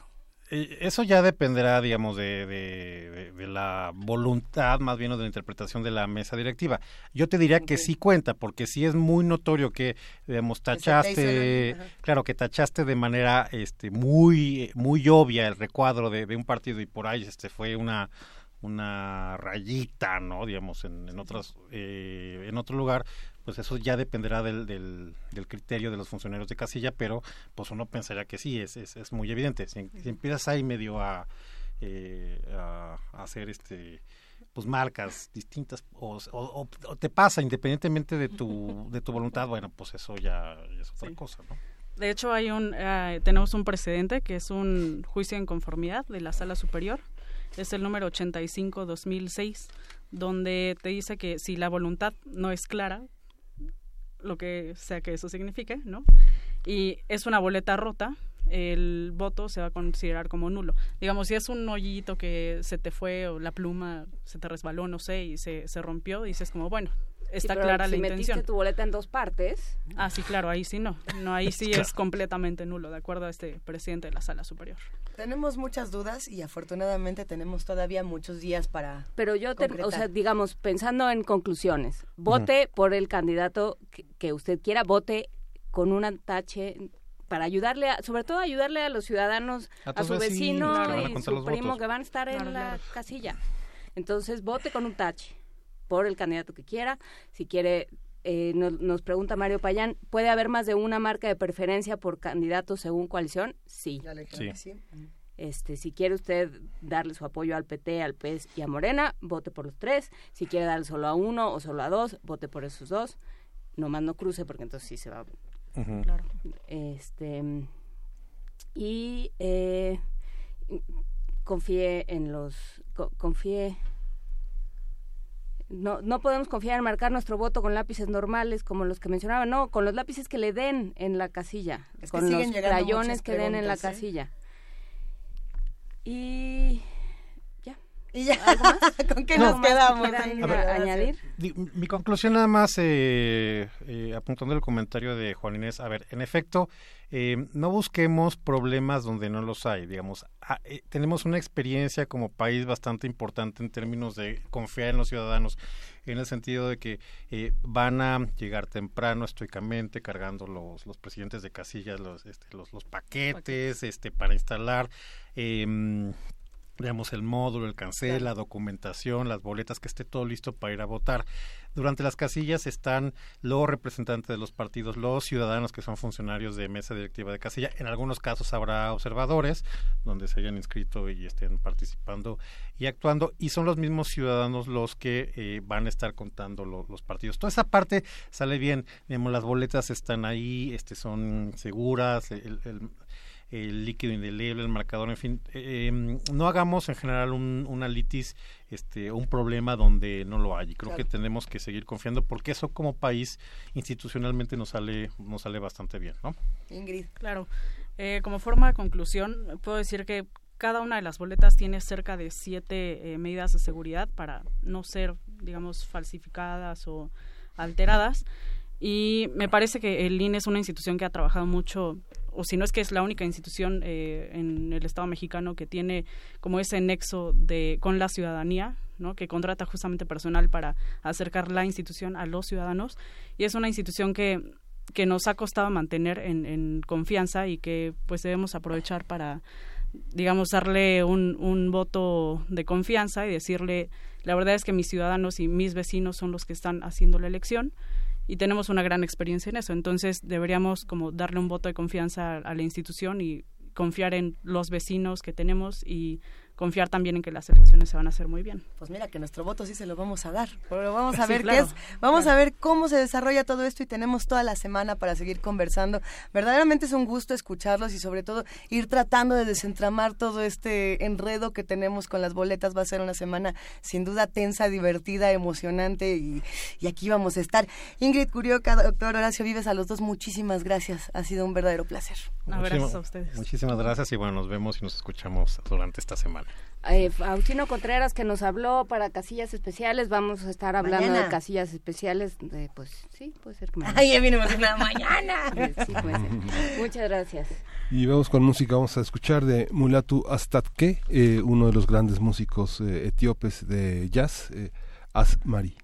Eh, Eso ya dependerá, digamos, de, de- de- de la voluntad, más bien, o de la interpretación de la mesa directiva. Yo te diría que sí cuenta, porque sí es muy notorio que, digamos, tachaste, claro, que tachaste de manera este, muy, muy obvia el recuadro de, de un partido y por ahí este fue una una rayita, ¿no? Digamos, en, en otras, eh, en otro lugar, pues eso ya dependerá del, del, del criterio de los funcionarios de casilla, pero pues uno pensaría que sí, es, es, es muy evidente. Si, si empiezas ahí medio a, eh, a, a hacer este pues marcas distintas o, o- o te pasa independientemente de tu de tu voluntad bueno pues eso ya, ya es otra Sí. cosa ¿no? De hecho, hay un, eh, tenemos un precedente que es un juicio en conformidad de la Sala Superior. Es el número 85-2006, donde te dice que si la voluntad no es clara, lo que sea que eso signifique, ¿no? Y es una boleta rota, el voto se va a considerar como nulo. Digamos, si es un hoyito que se te fue o la pluma se te resbaló, no sé, y se, se rompió, dices como, bueno, está Sí, pero clara si la metiste intención. tu boleta en dos partes. Ah, sí, claro, ahí sí no. No, ahí sí Claro. es completamente nulo, de acuerdo a este presidente de la Sala Superior. Tenemos muchas dudas y afortunadamente tenemos todavía muchos días para Pero yo, te- o sea, digamos, pensando en conclusiones, vote por el candidato que, que usted quiera, vote con un tache para ayudarle, a, sobre todo ayudarle a los ciudadanos, A a, su vecinos, vecino y su primo votos. que van a estar Claro, en la claro. casilla. Entonces, vote con un tache por el candidato que quiera. Si quiere, eh, nos, nos pregunta Mario Payán, ¿puede haber más de una marca de preferencia por candidato según coalición? Sí. Sí. Este, si quiere usted darle su apoyo al PT, al PES y a Morena, vote por los tres. Si quiere darle solo a uno o solo a dos, vote por esos dos. Nomás no cruce porque entonces sí se va. Claro. Este y eh, confíe en los co- confíe no, no podemos confiar en marcar nuestro voto con lápices normales como los que mencionaba, no, con los lápices que le den en la casilla, Es que con los crayones que den en la ¿eh? casilla. Y. ¿Y ya? ¿Con qué No. nos quedamos? quieran A ver. añadir? Di- Mi conclusión nada más, eh, eh, apuntando el comentario de Juan Inés, a ver, en efecto, eh, no busquemos problemas donde no los hay, digamos, ah, eh, tenemos una experiencia como país bastante importante en términos de confiar en los ciudadanos, en el sentido de que eh, van a llegar temprano estoicamente cargando los, los presidentes de casillas los, este, los, los paquetes este, para instalar. Digamos, el módulo, el cancel, la documentación, las boletas, que esté todo listo para ir a votar. Durante las casillas están los representantes de los partidos, los ciudadanos que son funcionarios de mesa directiva de casilla. En algunos casos habrá observadores donde se hayan inscrito y estén participando y actuando. Y son los mismos ciudadanos los que eh, van a estar contando lo- los partidos. Toda esa parte sale bien. Digamos, las boletas están ahí, este, son seguras. el- el- el líquido indeleble, el marcador, en fin, eh, em, no hagamos en general un, una litis este, un problema donde no lo hay. Y creo que tenemos que seguir confiando porque eso como país institucionalmente nos sale, nos sale bastante bien, ¿no? Ingrid. Claro. Eh, como forma de conclusión, puedo decir que cada una de las boletas tiene cerca de siete eh, medidas de seguridad para no ser, digamos, falsificadas o alteradas. Y me parece que el INE es una institución que ha trabajado mucho, o si no es que es la única institución eh, en el Estado mexicano que tiene como ese nexo de con la ciudadanía, ¿no? que contrata justamente personal para acercar la institución a los ciudadanos. Y es una institución que, que nos ha costado mantener en, confianza y que pues debemos aprovechar para digamos, darle un voto de confianza y decirle, la verdad es que mis ciudadanos y mis vecinos son los que están haciendo la elección y tenemos una gran experiencia en eso. Entonces deberíamos como darle un voto de confianza a la institución y confiar en los vecinos que tenemos y confiar también en que las elecciones se van a hacer muy bien. Pues mira que nuestro voto sí se lo vamos a dar, pero vamos a Sí, ver claro, qué es, vamos a ver cómo se desarrolla todo esto y tenemos toda la semana para seguir conversando. Verdaderamente es un gusto escucharlos y sobre todo ir tratando de desentramar todo este enredo que tenemos con las boletas. Va a ser una semana sin duda tensa, divertida, emocionante y, y aquí vamos a estar. Ingrid Curioca, doctor Horacio Vives, a los dos muchísimas gracias. Ha sido un verdadero placer. gracias a ustedes. Muchísimas gracias y bueno, nos vemos y nos escuchamos durante esta semana. Eh, Faustino Contreras que nos habló para casillas especiales, vamos a estar hablando Mañana. de casillas especiales, de, pues sí, puede ser que mañana. Ay, ya viene emocionada mañana. Sí, puede ser. Muchas gracias. Y vamos con música, vamos a escuchar de Mulatu Astatke, eh, uno de los grandes músicos eh, etíopes de jazz, eh, Asmari.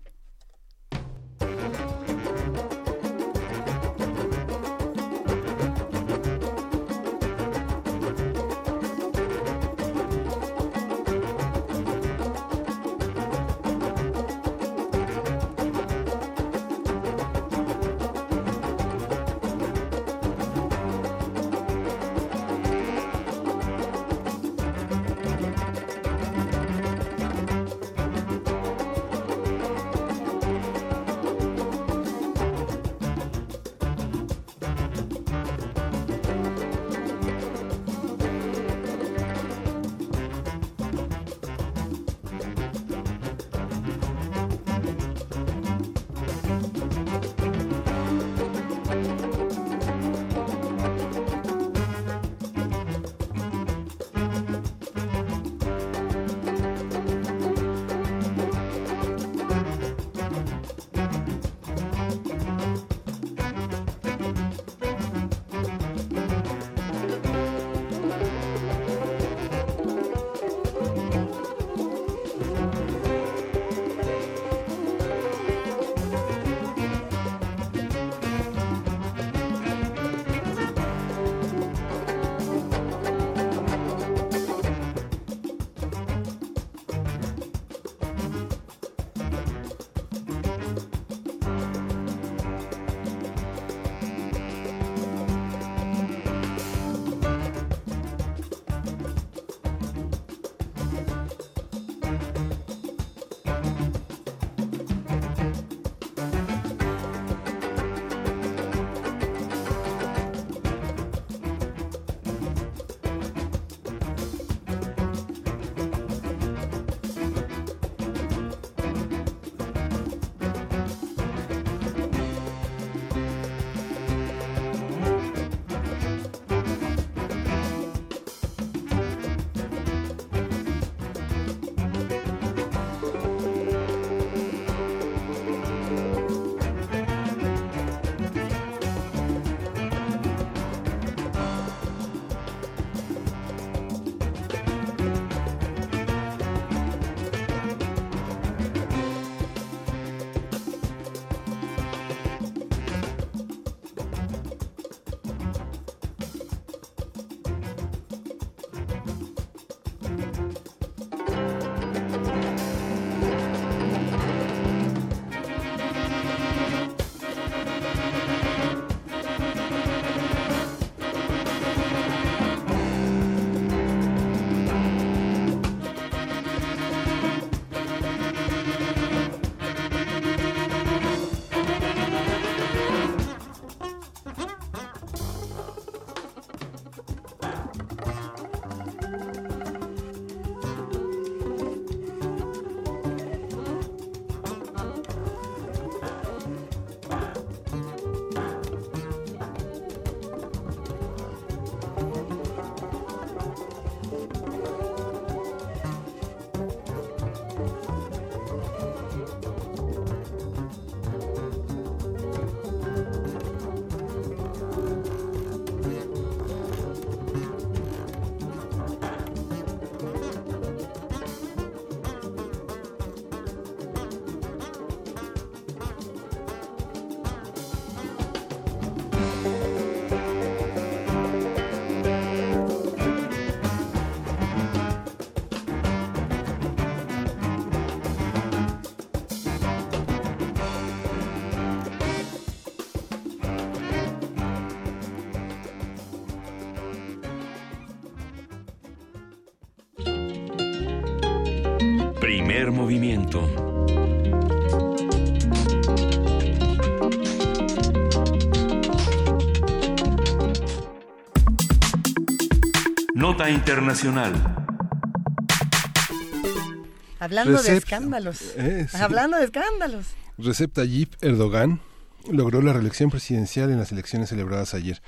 Primer movimiento. Nota Internacional. Hablando de escándalos. Eh, sí. Hablando de escándalos. Recep Tayyip Erdogan logró la reelección presidencial en las elecciones celebradas ayer.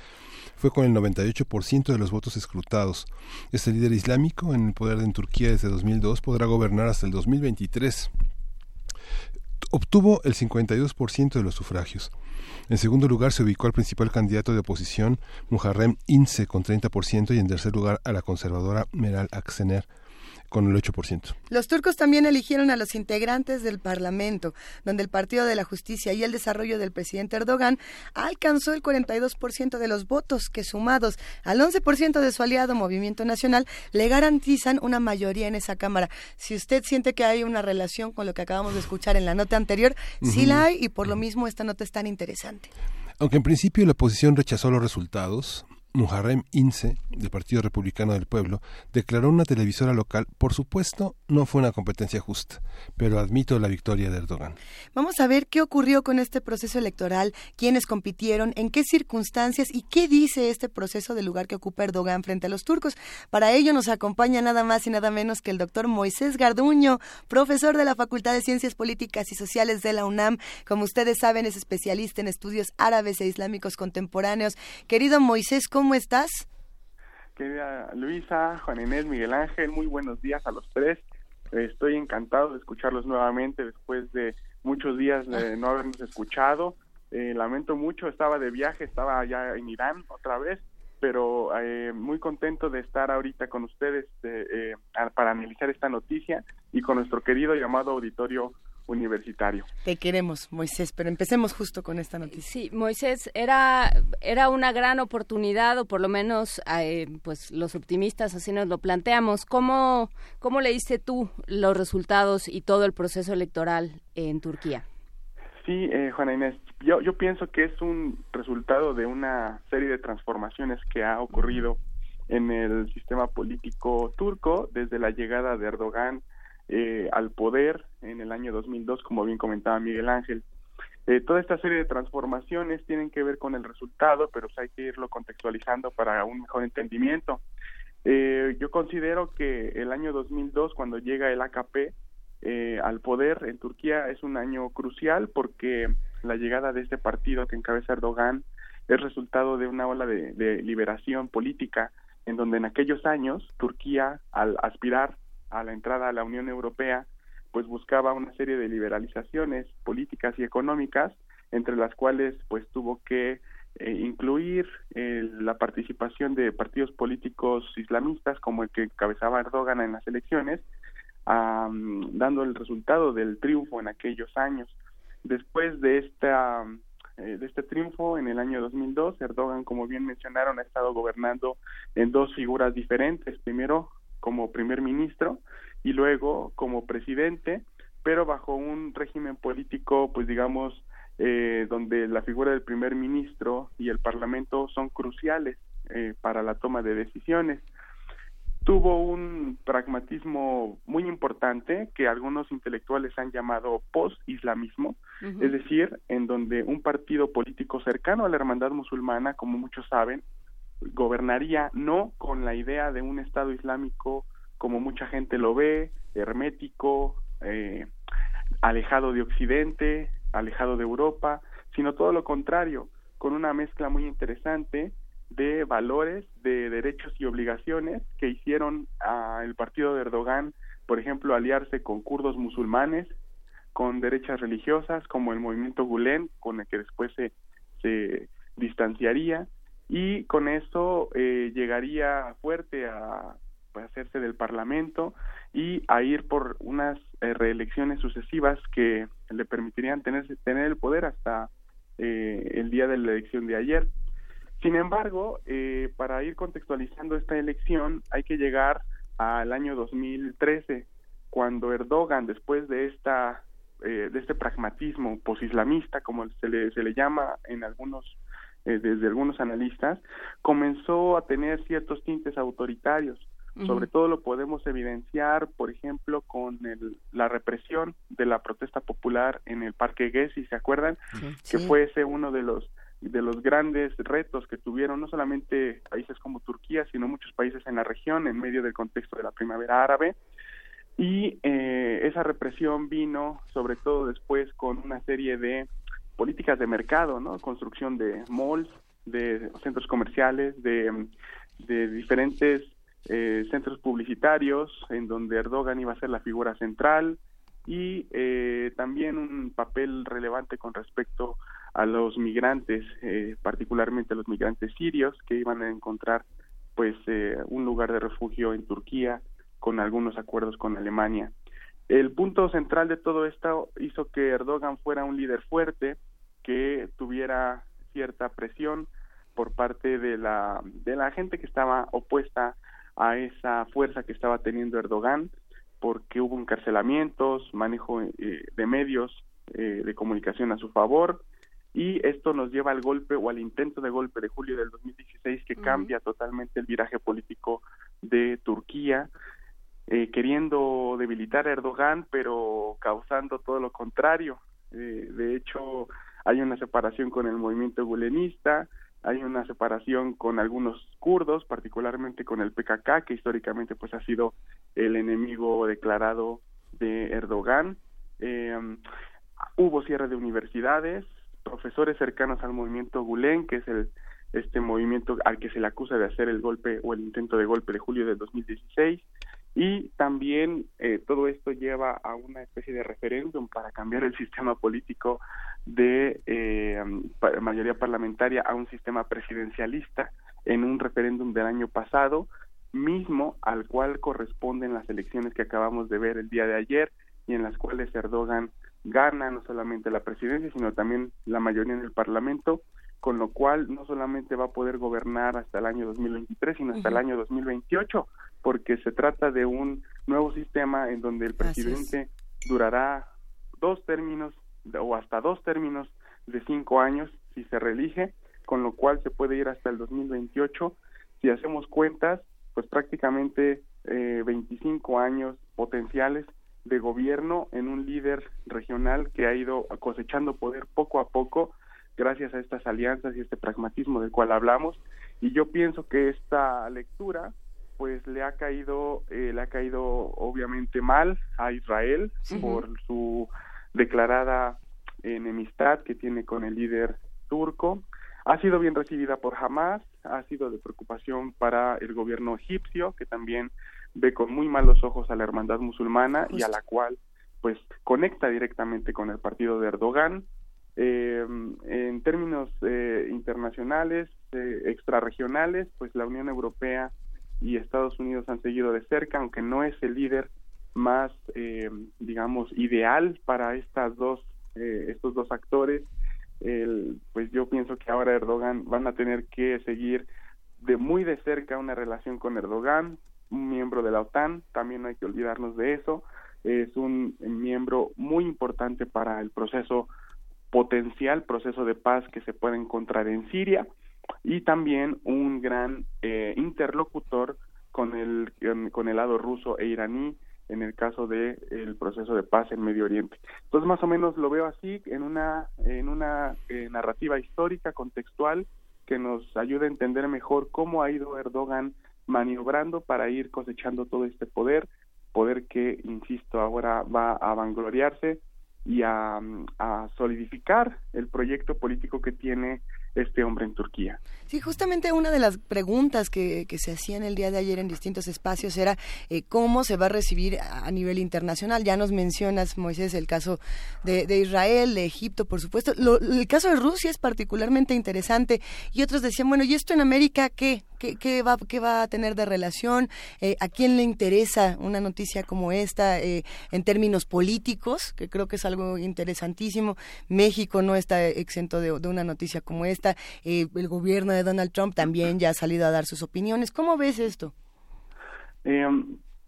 Fue con el 98% de los votos escrutados. Este líder islámico, en el poder en Turquía desde 2002, podrá gobernar hasta el 2023. Obtuvo el 52% de los sufragios. En segundo lugar se ubicó al principal candidato de oposición, Muharrem Ince, con 30%, y en tercer lugar a la conservadora Meral Aksener, con el 8%. Los turcos también eligieron a los integrantes del Parlamento, donde el Partido de la Justicia y el Desarrollo del presidente Erdogan alcanzó el 42% de los votos, que sumados al 11% de su aliado Movimiento Nacional, le garantizan una mayoría en esa Cámara. Si usted siente que hay una relación con lo que acabamos de escuchar en la nota anterior, sí la hay y por lo mismo esta nota es tan interesante. Aunque en principio la oposición rechazó los resultados, Muharrem Ince, del Partido Republicano del Pueblo, declaró una televisora local, por supuesto, no fue una competencia justa, pero admito la victoria de Erdogan. Vamos a ver qué ocurrió con este proceso electoral, quiénes compitieron, en qué circunstancias y qué dice este proceso del lugar que ocupa Erdogan frente a los turcos. Para ello nos acompaña nada más y nada menos que el doctor Moisés Garduño, profesor de la Facultad de Ciencias Políticas y Sociales de la UNAM. Como ustedes saben, es especialista en estudios árabes e islámicos contemporáneos. Querido Moisés, ¿cómo estás? Querida Luisa, Juan Inés, Miguel Ángel, muy buenos días a los tres. Estoy encantado de escucharlos nuevamente después de muchos días de no habernos escuchado. Eh, lamento mucho, estaba de viaje, estaba allá en Irán otra vez, pero eh, muy contento de estar ahorita con ustedes eh, eh, a- para analizar esta noticia y con nuestro querido llamado auditorio universitario. Te queremos, Moisés, pero empecemos justo con esta noticia. Sí, Moisés, era, era una gran oportunidad, o por lo menos eh, pues los optimistas así nos lo planteamos. ¿Cómo, ¿Cómo leíste tú los resultados y todo el proceso electoral en Turquía? Sí, eh, Juana Inés, yo, yo pienso que es un resultado de una serie de transformaciones que ha ocurrido en el sistema político turco desde la llegada de Erdogan eh, al poder en el año 2002, como bien comentaba Miguel Ángel. Eh, toda esta serie de transformaciones tienen que ver con el resultado, pero pues, hay que irlo contextualizando para un mejor entendimiento. Eh, yo considero que el año 2002, cuando llega el AKP eh, al poder en Turquía, es un año crucial porque la llegada de este partido que encabeza Erdogan es resultado de una ola de, de liberación política en donde en aquellos años Turquía, al aspirar a la entrada a la Unión Europea, pues buscaba una serie de liberalizaciones políticas y económicas, entre las cuales pues tuvo que eh, incluir eh, la participación de partidos políticos islamistas como el que encabezaba Erdogan en las elecciones, am, dando el resultado del triunfo en aquellos años. Después de esta eh, de este triunfo en el año 2002, Erdogan, como bien mencionaron, ha estado gobernando en dos figuras diferentes. Primero como primer ministro y luego como presidente, pero bajo un régimen político, pues digamos, eh, donde la figura del primer ministro y el parlamento son cruciales eh, para la toma de decisiones. Tuvo un pragmatismo muy importante que algunos intelectuales han llamado post-islamismo, es decir, en donde un partido político cercano a la hermandad musulmana, como muchos saben, gobernaría no con la idea de un Estado islámico como mucha gente lo ve, hermético, eh, alejado de Occidente, alejado de Europa, sino todo lo contrario, con una mezcla muy interesante de valores, de derechos y obligaciones que hicieron al partido de Erdogan, por ejemplo, aliarse con kurdos musulmanes, con derechas religiosas como el movimiento Gulen, con el que después se, se distanciaría, y con eso eh, llegaría fuerte a pues, hacerse del Parlamento y a ir por unas eh, reelecciones sucesivas que le permitirían tener, tener el poder hasta eh, el día de la elección de ayer. Sin embargo, eh, para ir contextualizando esta elección hay que llegar al año 2013, cuando Erdogan, después de esta eh, de este pragmatismo posislamista, como se le, se le llama en algunos eh, desde algunos analistas, comenzó a tener ciertos tintes autoritarios, Sobre todo lo podemos evidenciar, por ejemplo, con el, la represión de la protesta popular en el Parque Gezi, si se acuerdan, que fue ese uno de los de los grandes retos que tuvieron no solamente países como Turquía, sino muchos países en la región en medio del contexto de la primavera árabe. Y eh, esa represión vino sobre todo después con una serie de políticas de mercado, ¿no? Construcción de malls, de centros comerciales, de, diferentes eh, centros publicitarios en donde Erdogan iba a ser la figura central y eh, también un papel relevante con respecto a los migrantes, eh, particularmente a los migrantes sirios que iban a encontrar pues un lugar de refugio en Turquía con algunos acuerdos con Alemania. El punto central de todo esto hizo que Erdogan fuera un líder fuerte, que tuviera cierta presión por parte de la de la gente que estaba opuesta a esa fuerza que estaba teniendo Erdogan porque hubo encarcelamientos, manejo eh, de medios eh, de comunicación a su favor y esto nos lleva al golpe o al intento de golpe de julio del 2016 que cambia totalmente el viraje político de Turquía, eh, queriendo debilitar a Erdogan pero causando todo lo contrario. de hecho, hay una separación con el movimiento gulenista, hay una separación con algunos kurdos, particularmente con el PKK, que históricamente pues ha sido el enemigo declarado de Erdogan. Eh, hubo cierre de universidades, profesores cercanos al movimiento Gulen, que es el este movimiento al que se le acusa de hacer el golpe o el intento de golpe de julio de 2016 y también eh, todo esto lleva a una especie de referéndum para cambiar el sistema político de eh, mayoría parlamentaria a un sistema presidencialista en un referéndum del año pasado, mismo al cual corresponden las elecciones que acabamos de ver el día de ayer y en las cuales Erdogan gana no solamente la presidencia, sino también la mayoría en el Parlamento, con lo cual no solamente va a poder gobernar hasta el año 2023, sino hasta el año 2028, porque se trata de un nuevo sistema en donde el presidente durará dos términos o hasta dos términos de cinco años si se reelige, con lo cual se puede ir hasta el 2028. Si hacemos cuentas, pues prácticamente eh, 25 años potenciales de gobierno en un líder regional que ha ido cosechando poder poco a poco gracias a estas alianzas y este pragmatismo del cual hablamos y yo pienso que esta lectura pues le ha caído eh, le ha caído obviamente mal a Israel por su declarada enemistad que tiene con el líder turco. Ha sido bien recibida por Hamas, ha sido de preocupación para el gobierno egipcio, que también ve con muy malos ojos a la hermandad musulmana y a la cual pues conecta directamente con el partido de Erdogan. Eh, en términos eh, internacionales, eh, extrarregionales, pues la Unión Europea y Estados Unidos han seguido de cerca, aunque no es el líder más, eh, digamos, ideal para estas dos, eh, estos dos actores. El, pues yo pienso que ahora Erdogan van a tener que seguir de muy de cerca una relación con Erdogan, un miembro de la OTAN, también no hay que olvidarnos de eso, es un miembro muy importante para el proceso potencial, proceso de paz que se puede encontrar en Siria y también un gran eh, interlocutor con el, con el lado ruso e iraní en el caso de el proceso de paz en Medio Oriente. Entonces más o menos lo veo así en una en una eh, narrativa histórica contextual que nos ayuda a entender mejor cómo ha ido Erdogan maniobrando para ir cosechando todo este poder, poder que insisto ahora va a vangloriarse y a, solidificar el proyecto político que tiene este hombre en Turquía. Sí, justamente una de las preguntas que, que se hacían el día de ayer en distintos espacios era eh, cómo se va a recibir a, nivel internacional. Ya nos mencionas, Moisés, el caso de, de Israel, de Egipto, por supuesto. el caso de Rusia es particularmente interesante y otros decían, bueno, ¿y esto en América qué? ¿Qué, va, qué va a tener de relación? Eh, ¿A quién le interesa una noticia como esta eh, en términos políticos? Que creo que es algo interesantísimo. México no está exento de una noticia como esta eh, el gobierno de Donald Trump también ya ha salido a dar sus opiniones. ¿Cómo ves esto? Eh,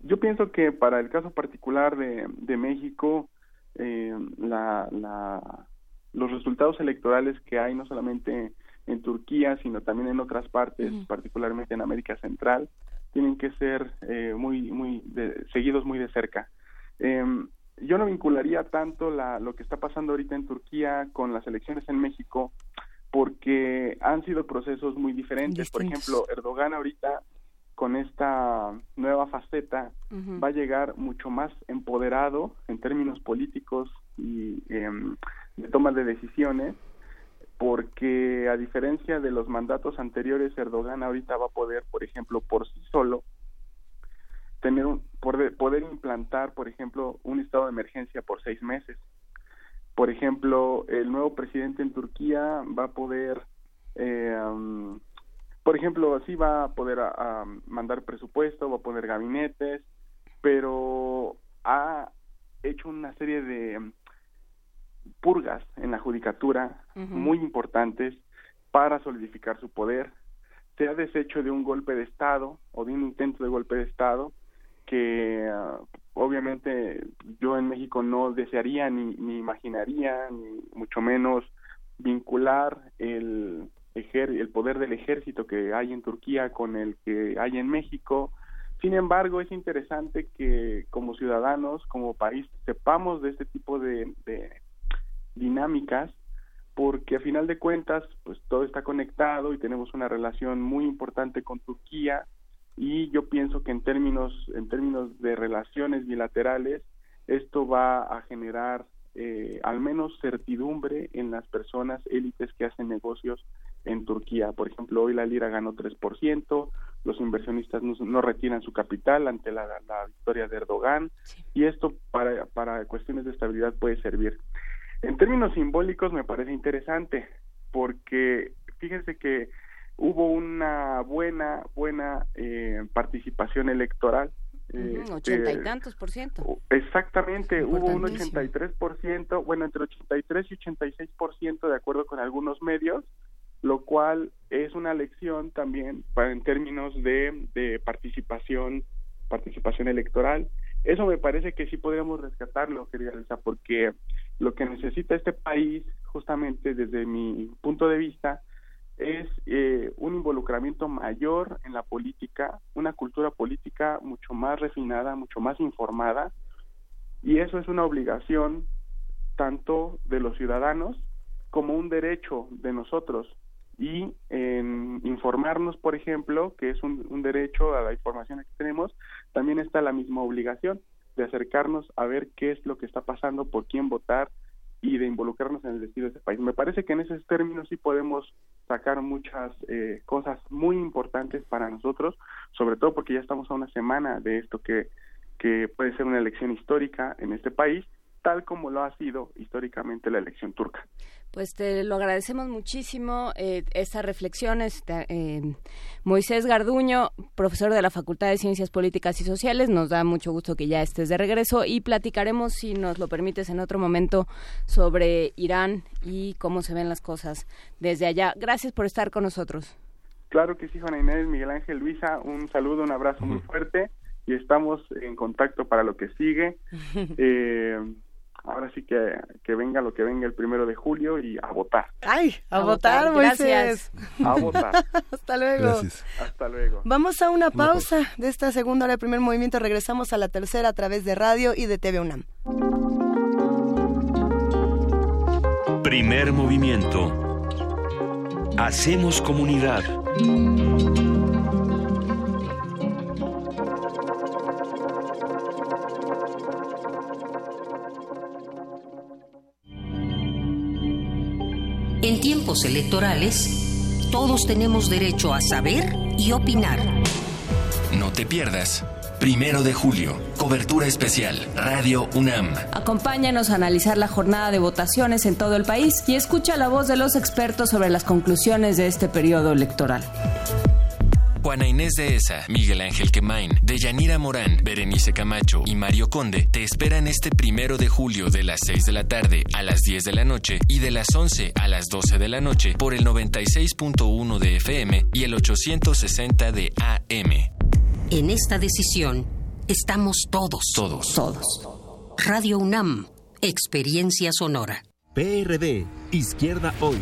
yo pienso que para el caso particular de, de México, eh, la, la, los resultados electorales que hay no solamente en Turquía, sino también en otras partes, particularmente en América Central, tienen que ser eh, muy, muy de- seguidos muy de cerca. Em, yo no vincularía tanto la, lo que está pasando ahorita en Turquía con las elecciones en México, porque han sido procesos muy diferentes. Por ejemplo, Erdogan ahorita con esta nueva faceta va a llegar mucho más empoderado en términos políticos y em, de toma de decisiones, porque a diferencia de los mandatos anteriores, Erdogan ahorita va a poder, por ejemplo, por sí solo, tener un, poder, poder implantar, por ejemplo, un estado de emergencia por seis meses. Por ejemplo, el nuevo presidente en Turquía va a poder, eh, um, por ejemplo, sí va a poder a- a mandar presupuesto, va a poner gabinetes, pero ha hecho una serie de purgas en la judicatura muy importantes para solidificar su poder. Se ha deshecho de un golpe de Estado o de un intento de golpe de Estado que ah, obviamente yo en México no desearía ni, ni imaginaría, ni mucho menos vincular el, ejer- el poder del ejército que hay en Turquía con el que hay en México. Sin embargo, es interesante que como ciudadanos, como país, sepamos de este tipo de, de dinámicas porque a final de cuentas pues todo está conectado y tenemos una relación muy importante con Turquía y yo pienso que en términos en términos de relaciones bilaterales esto va a generar eh, al menos certidumbre en las personas élites que hacen negocios en Turquía. Por ejemplo, hoy la lira ganó 3%, los inversionistas no, no retiran su capital ante la, la victoria de Erdogan y esto para, para cuestiones de estabilidad puede servir. En términos simbólicos me parece interesante porque fíjense que hubo una buena buena eh, participación electoral. eh, Ochenta y tantos por ciento. Exactamente, hubo un Importantísimo. 83%, bueno, entre 83 y 86% de acuerdo con algunos medios, lo cual es una lección también para en términos de, de participación participación electoral. Eso me parece que sí podríamos rescatarlo, querida Elsa, porque lo que necesita este país, justamente desde mi punto de vista, es eh, un involucramiento mayor en la política, una cultura política mucho más refinada, mucho más informada, y eso es una obligación tanto de los ciudadanos como un derecho de nosotros. Y en informarnos, por ejemplo, que es un, un derecho a la información que tenemos, también está la misma obligación de acercarnos a ver qué es lo que está pasando, por quién votar y de involucrarnos en el destino de este país. Me parece que en esos términos sí podemos sacar muchas eh, cosas muy importantes para nosotros, sobre todo porque ya estamos a una semana de esto que, que puede ser una elección histórica en este país, tal como lo ha sido históricamente la elección turca. Pues te lo agradecemos muchísimo eh, estas reflexiones. eh, Moisés Garduño, profesor de la Facultad de Ciencias Políticas y Sociales, nos da mucho gusto que ya estés de regreso y platicaremos, si nos lo permites, en otro momento sobre Irán y cómo se ven las cosas desde allá. Gracias por estar con nosotros. Claro que sí, Juana Inés, Miguel Ángel, Luisa, un saludo, un abrazo muy fuerte y estamos en contacto para lo que sigue. Eh, ahora sí que, que venga lo que venga el primero de julio y a votar. Ay, a, A votar, votar, Moisés. A votar. Hasta luego. Gracias. Hasta luego. Vamos a una pausa de esta segunda hora de primer movimiento. Regresamos a la tercera a través de radio y de TV UNAM. Primer movimiento. Hacemos comunidad. En tiempos electorales, todos tenemos derecho a saber y opinar. No te pierdas. Primero de julio, cobertura especial, Radio UNAM. Acompáñanos a analizar la jornada de votaciones en todo el país y escucha la voz de los expertos sobre las conclusiones de este periodo electoral. Juana Inés de Esa, Miguel Ángel Quemain, Deyanira Morán, Berenice Camacho y Mario Conde te esperan este primero de julio de las 6 de la tarde a las 10 de la noche y de las 11 a las 12 de la noche por el 96.1 de FM y el 860 de AM. En esta decisión estamos todos. Todos. Todos. Radio UNAM, Experiencia Sonora. PRD, Izquierda Hoy.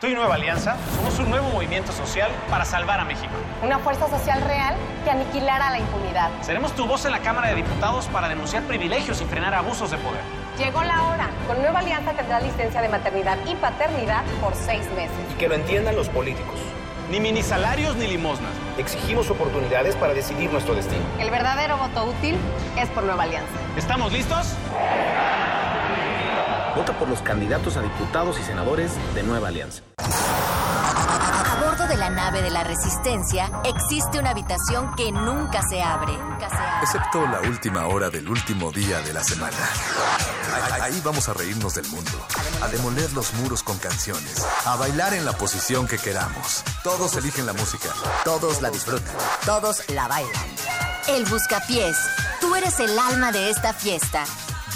Tú y Nueva Alianza somos un nuevo movimiento social para salvar a México. Una fuerza social real que aniquilará la impunidad. Seremos tu voz en la Cámara de Diputados para denunciar privilegios y frenar abusos de poder. Llegó la hora. Con Nueva Alianza tendrá licencia de maternidad y paternidad por seis meses. Y que lo entiendan los políticos. Ni mini salarios ni limosnas. Exigimos oportunidades para decidir nuestro destino. El verdadero voto útil es por Nueva Alianza. ¿Estamos listos? Vota por los candidatos a diputados y senadores de Nueva Alianza. A bordo de la nave de la Resistencia existe una habitación que nunca se abre. Nunca se abre. Excepto la última hora del último día de la semana. Ahí vamos a reírnos del mundo, a demoler los muros con canciones, a bailar en la posición que queramos. Todos eligen la música, todos la disfrutan, todos la bailan. El Buscapiés, tú eres el alma de esta fiesta.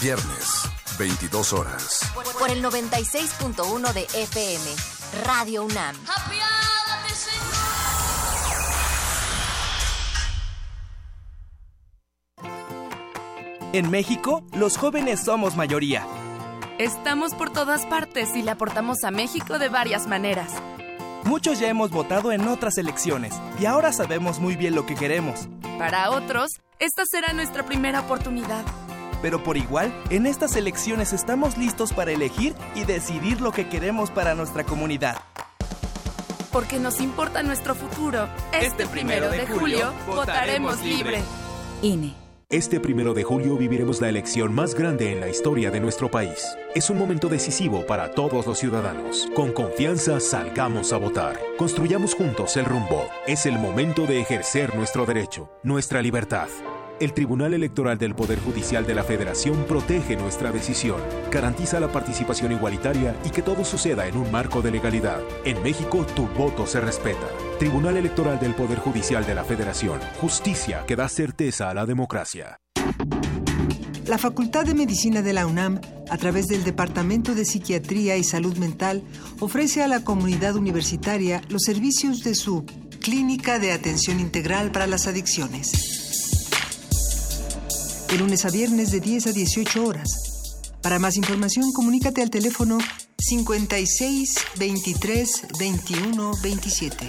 Viernes, 22 horas. Por el 96.1 de FM, Radio UNAM. En México, los jóvenes somos mayoría. Estamos por todas partes y le aportamos a México de varias maneras. Muchos ya hemos votado en otras elecciones y ahora sabemos muy bien lo que queremos. Para otros, esta será nuestra primera oportunidad. Pero por igual, en estas elecciones estamos listos para elegir y decidir lo que queremos para nuestra comunidad. Porque nos importa nuestro futuro. Este, primero de julio, votaremos libre. INE. Este primero de julio viviremos la elección más grande en la historia de nuestro país. Es un momento decisivo para todos los ciudadanos. Con confianza salgamos a votar. Construyamos juntos el rumbo. Es el momento de ejercer nuestro derecho, nuestra libertad. El Tribunal Electoral del Poder Judicial de la Federación protege nuestra decisión, garantiza la participación igualitaria y que todo suceda en un marco de legalidad. En México, tu voto se respeta. Tribunal Electoral del Poder Judicial de la Federación. Justicia que da certeza a la democracia. La Facultad de Medicina de la UNAM, a través del Departamento de Psiquiatría y Salud Mental, ofrece a la comunidad universitaria los servicios de su Clínica de Atención Integral para las Adicciones de lunes a viernes de 10 a 18 horas. Para más información, comunícate al teléfono 56 23 21 27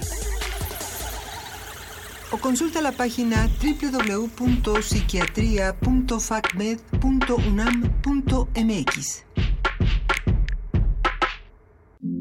o consulta la página www.psiquiatria.facmed.unam.mx.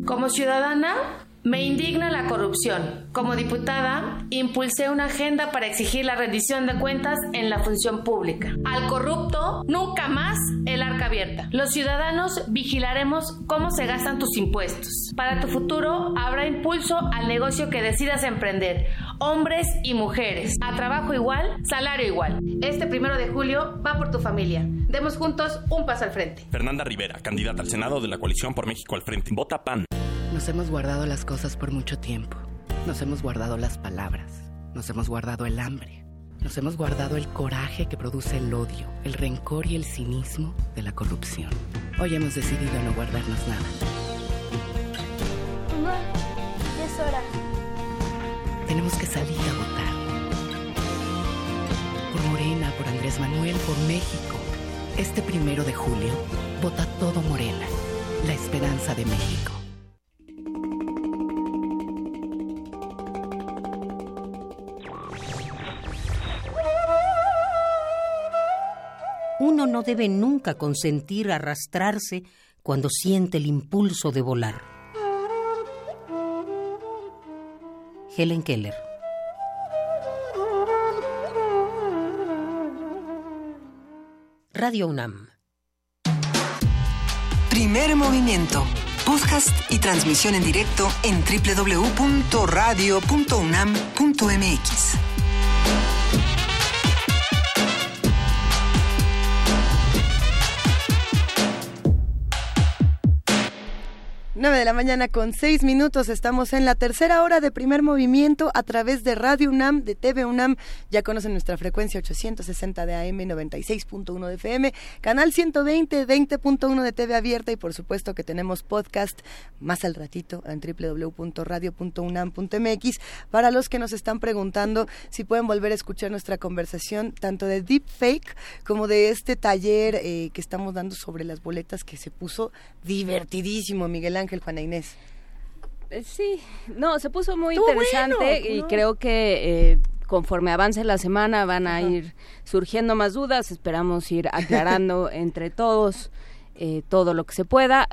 Como ciudadana, me indigna la corrupción. Como diputada, impulsé una agenda para exigir la rendición de cuentas en la función pública. Al corrupto, nunca más el arca abierta. Los ciudadanos vigilaremos cómo se gastan tus impuestos. Para tu futuro habrá impulso al negocio que decidas emprender. Hombres y mujeres. A trabajo igual, salario igual. Este primero de julio va por tu familia. Demos juntos un paso al frente. Fernanda Rivera, candidata al Senado de la coalición por México al frente. Vota PAN. Nos hemos guardado las cosas por mucho tiempo. Nos hemos guardado las palabras. Nos hemos guardado el hambre. Nos hemos guardado el coraje que produce el odio, el rencor y el cinismo de la corrupción. Hoy hemos decidido no guardarnos nada. Mamá, ya es hora. Tenemos que salir a votar. Por Morena, por Andrés Manuel, por México. Este primero de julio, vota todo Morena. La esperanza de México. Uno no debe nunca consentir arrastrarse cuando siente el impulso de volar. Helen Keller Radio UNAM Primer movimiento. Podcast y transmisión en directo en www.radio.unam.mx. 9 de la mañana con 6 minutos. Estamos en la tercera hora de primer movimiento a través de Radio UNAM, de TV UNAM. Ya conocen nuestra frecuencia 860 de AM, 96.1 de FM, canal 120, 20.1 de TV abierta y por supuesto que tenemos podcast más al ratito en www.radio.unam.mx para los que nos están preguntando si pueden volver a escuchar nuestra conversación tanto de Deepfake como de este taller eh, que estamos dando sobre las boletas que se puso divertidísimo, Miguel Ángel. Ángel, Juana Inés. Eh, sí, no, se puso muy interesante y creo que eh, conforme avance la semana van a ir surgiendo más dudas, esperamos ir aclarando entre todos. Eh, todo lo que se pueda.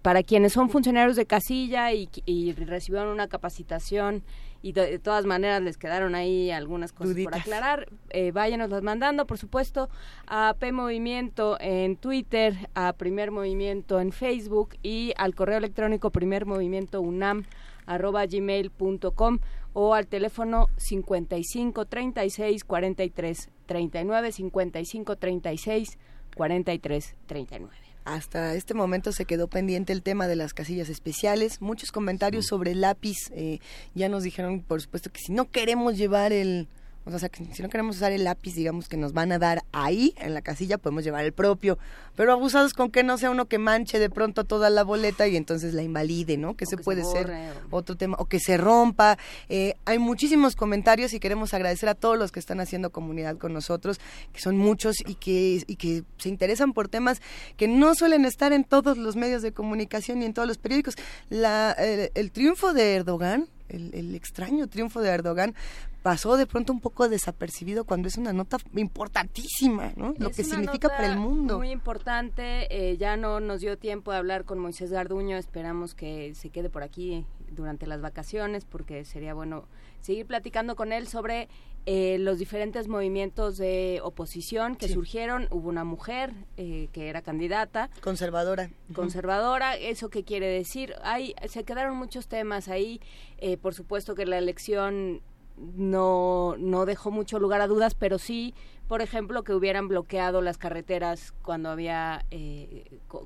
para quienes son funcionarios de casilla y, y recibieron una capacitación y de, todas maneras les quedaron ahí algunas cosas por aclarar. Eh, váyanos las mandando, por supuesto, a P Movimiento en Twitter, a Primer Movimiento en Facebook y al correo electrónico Primer Movimiento UNAM arroba gmail.com o al teléfono 55 36 43 39 55 36 43 39 hasta este momento se quedó pendiente el tema de las casillas especiales. Muchos comentarios sobre el lápiz. Eh, ya nos dijeron, por supuesto, que si no queremos llevar el, o sea, que si no queremos usar el lápiz, digamos, que nos van a dar ahí, en la casilla, podemos llevar el propio. Pero abusados con que no sea uno que manche de pronto toda la boleta y entonces la invalide, ¿no? Que se puede ser otro tema. O que se rompa. Eh, hay muchísimos comentarios y queremos agradecer a todos los que están haciendo comunidad con nosotros, que son muchos y que, y que se interesan por temas que no suelen estar en todos los medios de comunicación y en todos los periódicos. La, el triunfo de Erdogan el, extraño triunfo de Erdogan pasó de pronto un poco desapercibido cuando es una nota importantísima, ¿no? Lo que significa para el mundo. Muy importante, eh, ya no nos dio tiempo de hablar con Moisés Garduño, esperamos que se quede por aquí durante las vacaciones porque sería bueno seguir platicando con él sobre eh, los diferentes movimientos de oposición que surgieron. Hubo una mujer eh, que era candidata. Conservadora. Conservadora. ¿Eso qué quiere decir? Hay, se quedaron muchos temas ahí. Eh, por supuesto que la elección no, no dejó mucho lugar a dudas, pero sí, por ejemplo, que hubieran bloqueado las carreteras cuando había,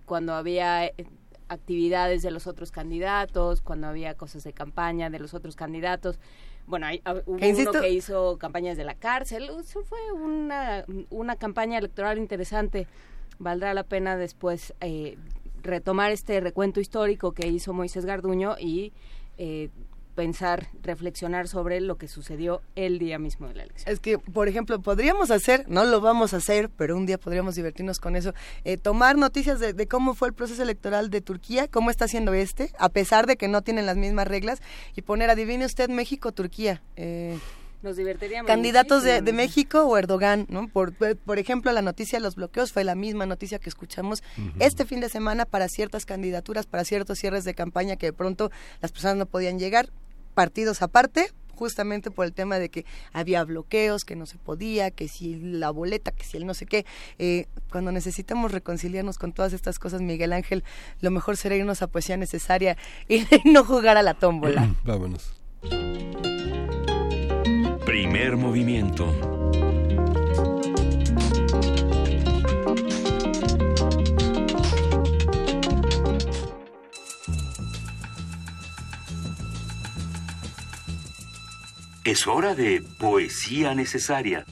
cuando había actividades de los otros candidatos, cuando había cosas de campaña de los otros candidatos. Bueno, hay, hubo uno que hizo campañas de la cárcel, eso fue una, una campaña electoral interesante, valdrá la pena después eh, retomar este recuento histórico que hizo Moisés Garduño y eh, pensar, reflexionar sobre lo que sucedió el día mismo de la elección. Es que, por ejemplo, podríamos hacer, no lo vamos a hacer, pero un día podríamos divertirnos con eso, eh, tomar noticias de, cómo fue el proceso electoral de Turquía, cómo está haciendo este, a pesar de que no tienen las mismas reglas, y poner, adivine usted, México-Turquía. Eh, nos divertiríamos. Candidatos de, México o Erdogan, ¿no? Por, por ejemplo, la noticia de los bloqueos fue la misma noticia que escuchamos este fin de semana para ciertas candidaturas, para ciertos cierres de campaña que de pronto las personas no podían llegar partidos aparte, justamente por el tema de que había bloqueos, que no se podía, que si la boleta, que si el no sé qué. Eh, cuando necesitamos reconciliarnos con todas estas cosas, Miguel Ángel, lo mejor será irnos a poesía necesaria y no jugar a la tómbola. Vámonos. Primer movimiento. Es hora de poesía necesaria.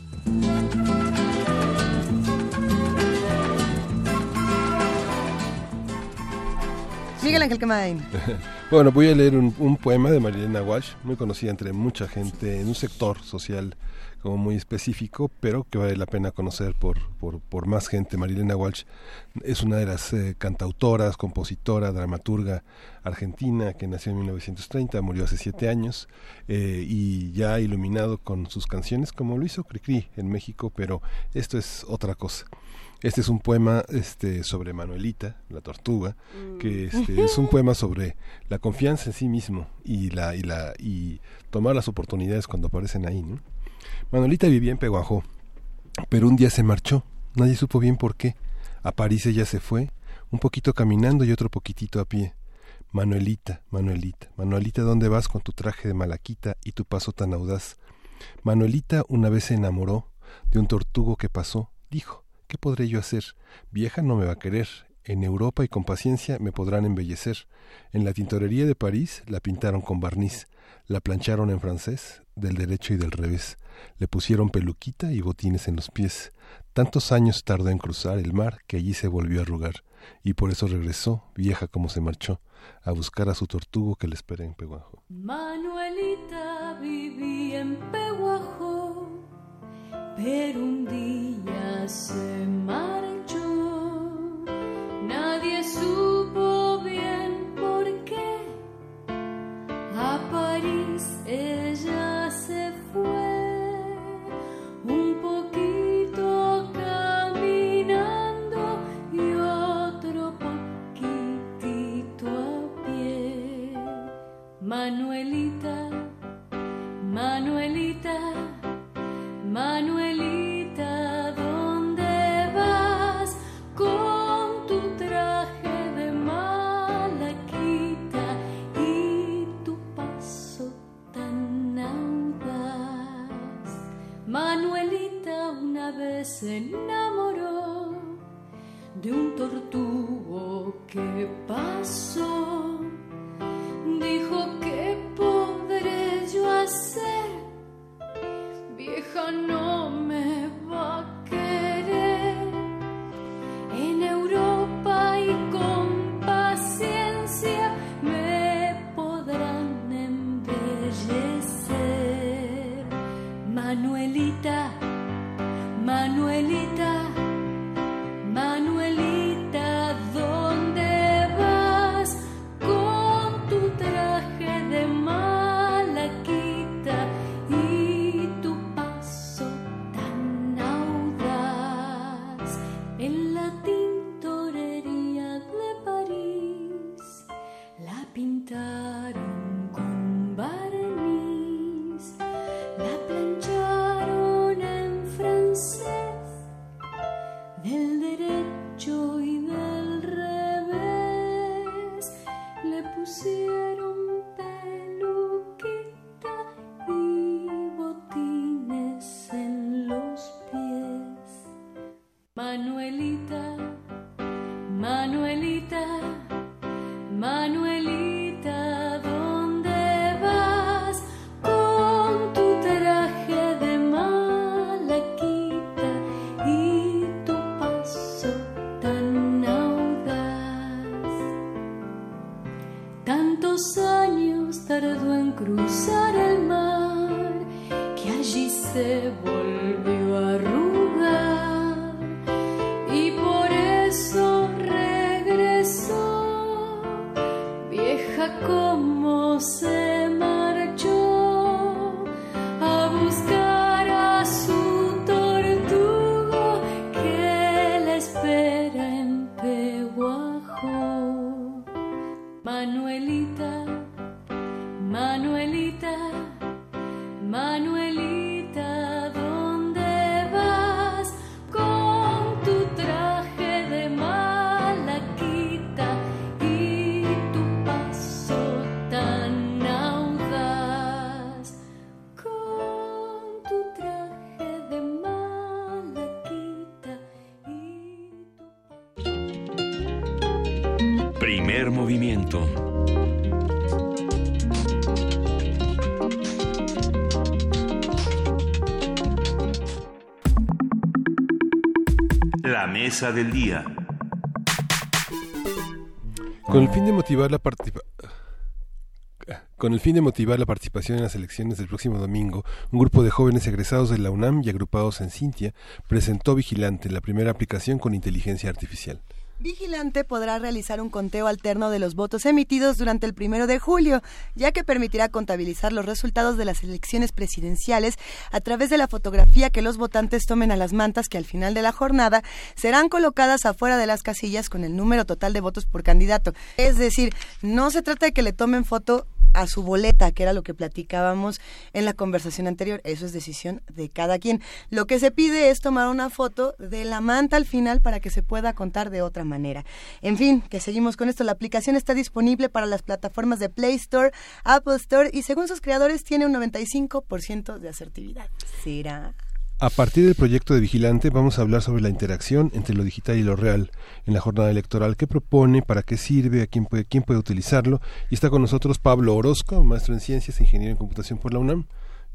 Miguel Ángel Quemain. bueno, voy a leer un, un, poema de Marilena Walsh, muy conocida entre mucha gente en un sector social como muy específico, pero que vale la pena conocer por, por, por más gente. Marilena Walsh es una de las eh, cantautoras, compositora, dramaturga argentina que nació en 1930, murió hace siete años eh, y ya ha iluminado con sus canciones como lo hizo Cricri en México, pero esto es otra cosa. Este es un poema este, sobre Manuelita, la tortuga, que mm. este, es un poema sobre la confianza en sí mismo y, la, y, la, y tomar las oportunidades cuando aparecen ahí. ¿no? Manuelita vivía en Peguajó, pero un día se marchó, nadie supo bien por qué. A París ella se fue, un poquito caminando y otro poquitito a pie. Manuelita, Manuelita, Manuelita, ¿dónde vas con tu traje de malaquita y tu paso tan audaz? Manuelita una vez se enamoró de un tortugo que pasó, dijo, ¿qué podré yo hacer? Vieja no me va a querer, En Europa y con paciencia me podrán embellecer. En la tintorería de París la pintaron con barniz, la plancharon en francés, del derecho y del revés. Le pusieron peluquita y botines en los pies. Tantos años tardó en cruzar el mar que allí se volvió a arrugar, y por eso regresó, vieja como se marchó, a buscar a su tortugo que le espera en Peguajo. Manuelita vivía en Peguajo, pero un día se marchó. Manuelita, Manuelita, Manuelita, ¿dónde vas con tu traje de malaquita y tu paso tan audaz? Manuelita una vez se enamoró de un tortugo que pasó. Con el fin de motivar la participa- con el fin de motivar la participación en las elecciones del próximo domingo, un grupo de jóvenes egresados de la UNAM y agrupados en Cintia presentó Vigilante, la primera aplicación con inteligencia artificial. Vigilante podrá realizar un conteo alterno de los votos emitidos durante el primero de julio, ya que permitirá contabilizar los resultados de las elecciones presidenciales a través de la fotografía que los votantes tomen a las mantas que al final de la jornada serán colocadas afuera de las casillas con el número total de votos por candidato. Es decir, no se trata de que le tomen foto a su boleta, que era lo que platicábamos en la conversación anterior. Eso es decisión de cada quien. Lo que se pide es tomar una foto de la manta al final para que se pueda contar de otra manera. En fin, que seguimos con esto. La aplicación está disponible para las plataformas de Play Store, Apple Store y según sus creadores tiene un 95% de asertividad. ¿Será? A partir del proyecto de Vigilante vamos a hablar sobre la interacción entre lo digital y lo real en la jornada electoral, qué propone, para qué sirve, a quién puede, quién puede utilizarlo. Y está con nosotros Pablo Orozco, maestro en ciencias e ingeniero en computación por la UNAM.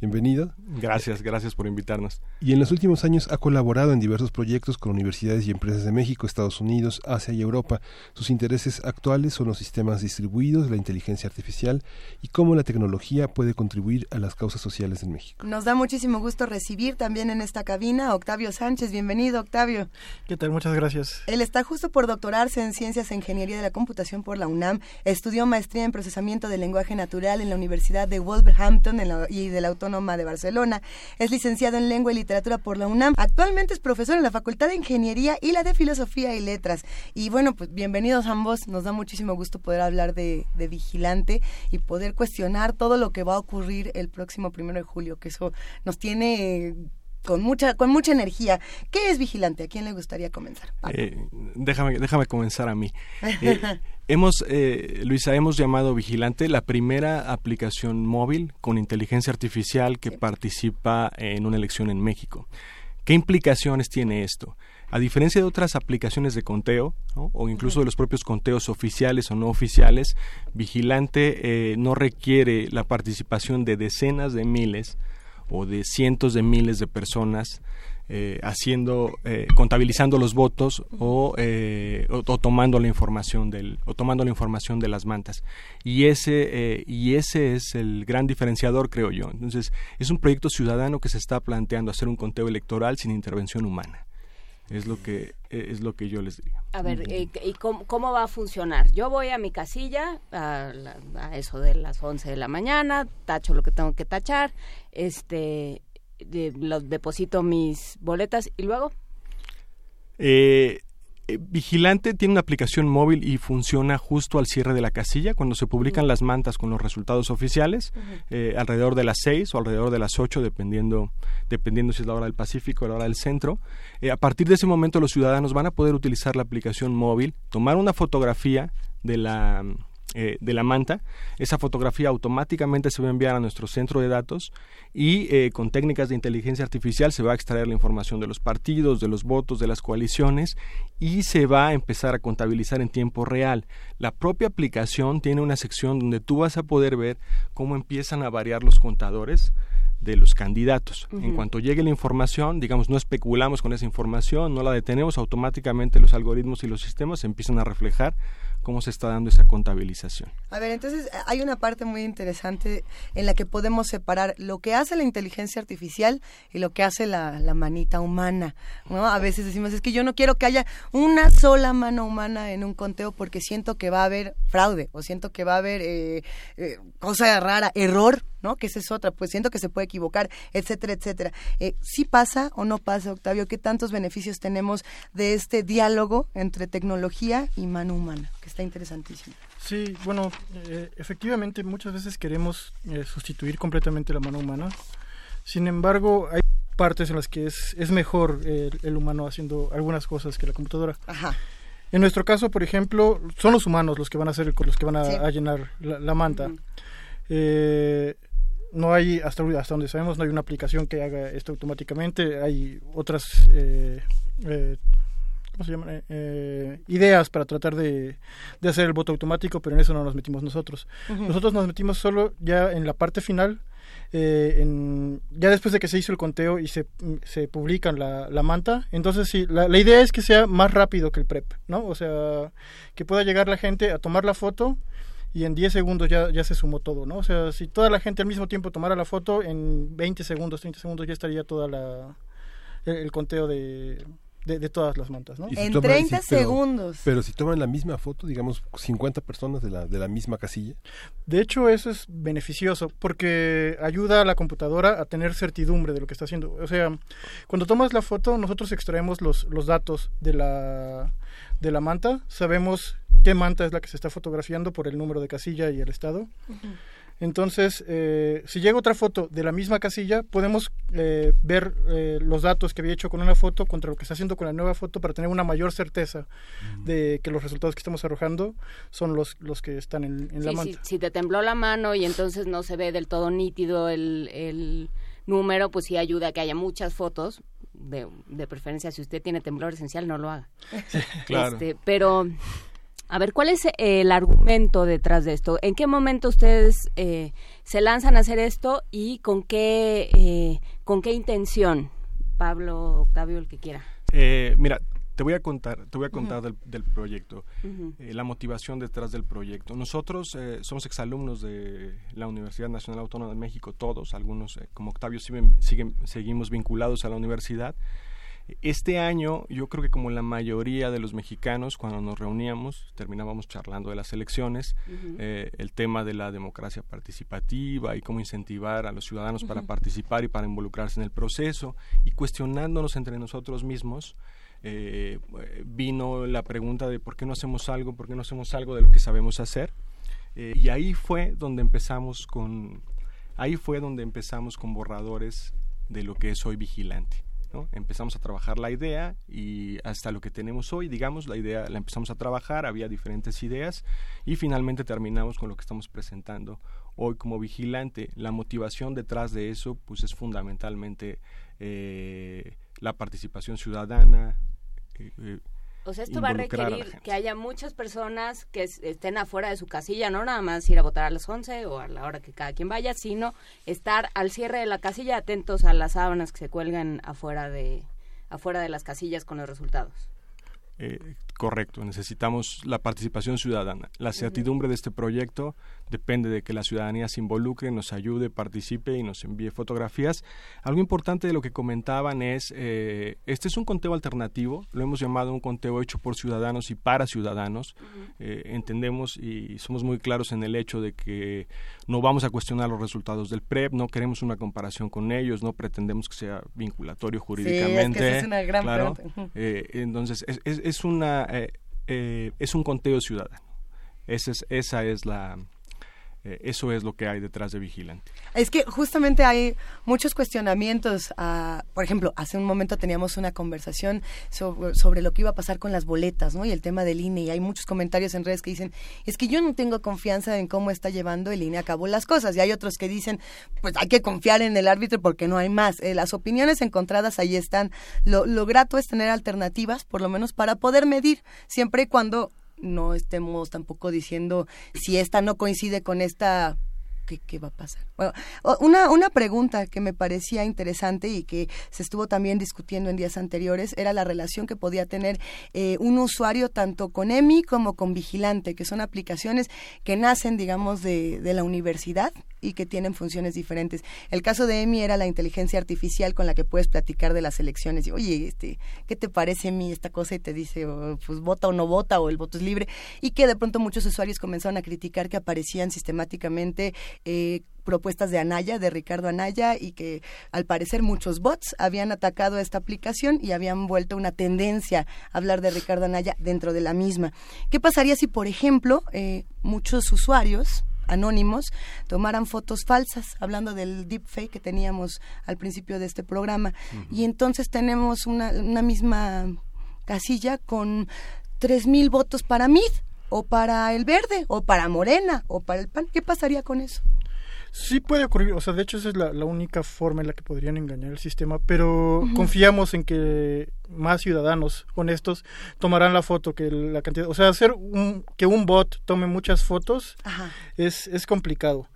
Bienvenido. Gracias, gracias por invitarnos. Y en los últimos años ha colaborado en diversos proyectos con universidades y empresas de México, Estados Unidos, Asia y Europa. Sus intereses actuales son los sistemas distribuidos, la inteligencia artificial y cómo la tecnología puede contribuir a las causas sociales en México. Nos da muchísimo gusto recibir también en esta cabina a Octavio Sánchez. Bienvenido, Octavio. ¿Qué tal? Muchas gracias. Él está justo por doctorarse en Ciencias e Ingeniería de la Computación por la UNAM. Estudió maestría en Procesamiento del Lenguaje Natural en la Universidad de Wolverhampton en la- y de la Autónoma de Barcelona. Es licenciado en Lengua y Literatura por la UNAM. Actualmente es profesor en la Facultad de Ingeniería y la de Filosofía y Letras. Y bueno, pues bienvenidos ambos. Nos da muchísimo gusto poder hablar de, de Vigilante y poder cuestionar todo lo que va a ocurrir el próximo primero de julio, que eso nos tiene con mucha, con mucha energía. ¿Qué es Vigilante? ¿A quién le gustaría comenzar? Eh, déjame, déjame comenzar a mí. Eh, hemos, eh, Luisa, hemos llamado Vigilante la primera aplicación móvil con inteligencia artificial que participa en una elección en México. ¿Qué implicaciones tiene esto? A diferencia de otras aplicaciones de conteo, ¿no? o incluso de los propios conteos oficiales o no oficiales, Vigilante eh, no requiere la participación de decenas de miles o de cientos de miles de personas eh, haciendo eh, contabilizando los votos o, eh, o, o tomando la información del o tomando la información de las mantas. Y ese y ese es el gran diferenciador creo yo. Entonces es un proyecto ciudadano que se está planteando hacer un conteo electoral sin intervención humana es lo que eh, es lo que yo les diría. A ver, eh, ¿y cómo, cómo va a funcionar? Yo voy a mi casilla a, la- a eso de las 11 de la mañana, tacho lo que tengo que tachar, este, de- lo- deposito mis boletas y luego... Eh, Vigilante tiene una aplicación móvil y funciona justo al cierre de la casilla cuando se publican las mantas con los resultados oficiales eh, alrededor de las 6 o alrededor de las 8 dependiendo dependiendo si es la hora del Pacífico o la hora del centro. Eh, a partir de ese momento los ciudadanos van a poder utilizar la aplicación móvil tomar una fotografía de la eh, de la manta. Esa fotografía automáticamente se va a enviar a nuestro centro de datos y eh, con técnicas de inteligencia artificial se va a extraer la información de los partidos, de los votos, de las coaliciones y se va a empezar a contabilizar en tiempo real. La propia aplicación tiene una sección donde tú vas a poder ver cómo empiezan a variar los contadores de los candidatos. En cuanto llegue la información, digamos, no especulamos con esa información, no la detenemos, automáticamente los algoritmos y los sistemas empiezan a reflejar cómo se está dando esa contabilización. A ver, entonces eh, hay una parte muy interesante en la que podemos separar lo que hace la inteligencia artificial y lo que hace la, manita humana, ¿no? A veces decimos, es que yo no quiero que haya una sola mano humana en un conteo porque siento que va a haber fraude o siento que va a haber eh, eh, cosa rara, error, ¿no? Que esa es otra, pues siento que se puede equivocar, etcétera, etcétera. Eh, ¿Sí pasa o no pasa, Octavio? ¿Qué tantos beneficios tenemos de este diálogo entre tecnología y mano humana? Que está interesantísimo. Sí, bueno, eh, efectivamente muchas veces queremos eh, sustituir completamente la mano humana. Sin embargo, hay partes en las que es, es mejor el, el humano haciendo algunas cosas que la computadora. Ajá. En nuestro caso, por ejemplo, son los humanos los que van a ser los que van a, Sí. a llenar la, la manta. Eh, no hay, hasta, hasta donde sabemos, no hay una aplicación que haga esto automáticamente. Hay otras eh, eh, ¿cómo se llaman? Eh, ideas para tratar de, de hacer el voto automático, pero en eso no nos metimos nosotros. Nosotros nos metimos solo ya en la parte final, eh, en- ya después de que se hizo el conteo y se, se publica la, la manta. Entonces, sí, la, la idea es que sea más rápido que el PREP, ¿no? O sea, que pueda llegar la gente a tomar la foto y en 10 segundos ya, ya se sumó todo, ¿no? O sea, si toda la gente al mismo tiempo tomara la foto, en 20 segundos, 30 segundos ya estaría toda la el, el conteo de, de, de todas las mantas, ¿no? Si En toman- 30 sí, pero- segundos. Pero si toman la misma foto, digamos 50 personas de la, de la misma casilla. De hecho, eso es beneficioso porque ayuda a la computadora a tener certidumbre de lo que está haciendo. O sea, cuando tomas la foto, nosotros extraemos los, los datos de la, de la manta, sabemos qué manta es la que se está fotografiando por el número de casilla y el estado. Entonces, eh, si llega otra foto de la misma casilla, podemos eh, ver eh, los datos que había hecho con una foto contra lo que está haciendo con la nueva foto para tener una mayor certeza de que los resultados que estamos arrojando son los, los que están en, en la manta. si, si te tembló la mano y entonces no se ve del todo nítido el, el número, pues sí ayuda a que haya muchas fotos. De, de preferencia, si usted tiene temblor esencial, no lo haga. claro. Este, pero, a ver, ¿cuál es el argumento detrás de esto? ¿En qué momento ustedes eh, se lanzan a hacer esto y con qué, eh, con qué intención? Pablo, Octavio, el que quiera. Eh, mira, te voy a contar, te voy a contar del, del proyecto, eh, la motivación detrás del proyecto. Nosotros eh, somos exalumnos de la Universidad Nacional Autónoma de México, todos, algunos eh, como Octavio siguen, siguen- seguimos vinculados a la universidad. Este año, yo creo que como la mayoría de los mexicanos, cuando nos reuníamos, terminábamos charlando de las elecciones, eh, el tema de la democracia participativa y cómo incentivar a los ciudadanos para participar y para involucrarse en el proceso y cuestionándonos entre nosotros mismos. Eh, vino la pregunta de por qué no hacemos algo, por qué no hacemos algo de lo que sabemos hacer. Eh, y ahí fue donde empezamos con ahí fue donde empezamos con borradores de lo que es hoy vigilante. Empezamos a trabajar la idea y hasta lo que tenemos hoy, digamos, la idea la empezamos a trabajar, había diferentes ideas y finalmente terminamos con lo que estamos presentando hoy como vigilante. La motivación detrás de eso pues es fundamentalmente eh, la participación ciudadana. Eh, O sea, esto va a requerir que haya muchas personas que es- estén afuera de su casilla, no nada más ir a votar a las 11 o a la hora que cada quien vaya, sino estar al cierre de la casilla atentos a las sábanas que se cuelgan afuera de afuera de las casillas con los resultados. Eh, correcto, necesitamos la participación ciudadana. La certidumbre de este proyecto depende de que la ciudadanía se involucre, nos ayude, participe y nos envíe fotografías. Algo importante de lo que comentaban es, eh, este es un conteo alternativo, lo hemos llamado un conteo hecho por ciudadanos y para ciudadanos. Eh, entendemos y somos muy claros en el hecho de que no vamos a cuestionar los resultados del PREP, no queremos una comparación con ellos, no pretendemos que sea vinculatorio jurídicamente. esa es una gran claro. pregunta. Eh, entonces, es, es, es una, eh, eh, es un conteo ciudadano. Esa es, esa es la, eh, eso es lo que hay detrás de Vigilante. Es que justamente hay muchos cuestionamientos. ah, por ejemplo, hace un momento teníamos una conversación sobre, lo que iba a pasar con las boletas, ¿no? Y el tema del INE. Y hay muchos comentarios en redes que dicen, es que yo no tengo confianza en cómo está llevando el INE a cabo las cosas. Y hay otros que dicen, pues hay que confiar en el árbitro porque no hay más. Eh, las opiniones encontradas ahí están. Lo grato es tener alternativas, por lo menos para poder medir, siempre y cuando no estemos tampoco diciendo si esta no coincide con esta ¿Qué, qué va a pasar? Bueno, una, una pregunta que me parecía interesante y que se estuvo también discutiendo en días anteriores era la relación que podía tener eh, un usuario tanto con EMI como con Vigilante, que son aplicaciones que nacen, digamos, de, de la universidad y que tienen funciones diferentes. El caso de EMI era la inteligencia artificial con la que puedes platicar de las elecciones. Y, oye, este, ¿qué te parece EMI esta cosa? Y te dice, oh, pues vota o no vota, o el voto es libre. Y que de pronto muchos usuarios comenzaron a criticar que aparecían sistemáticamente eh, propuestas de Anaya, de Ricardo Anaya, y que al parecer muchos bots habían atacado esta aplicación y habían vuelto una tendencia a hablar de Ricardo Anaya dentro de la misma. ¿Qué pasaría si, por ejemplo, eh, muchos usuarios anónimos tomaran fotos falsas, hablando del deepfake que teníamos al principio de este programa. Y entonces tenemos una, una misma casilla con tres mil votos para MID, o para el verde, o para Morena, o para el PAN. ¿Qué pasaría con eso? Sí puede ocurrir, o sea, de hecho esa es la, la única forma en la que podrían engañar el sistema, pero confiamos en que más ciudadanos honestos tomarán la foto que la cantidad, o sea, hacer un, que un bot tome muchas fotos Ajá. es, es complicado,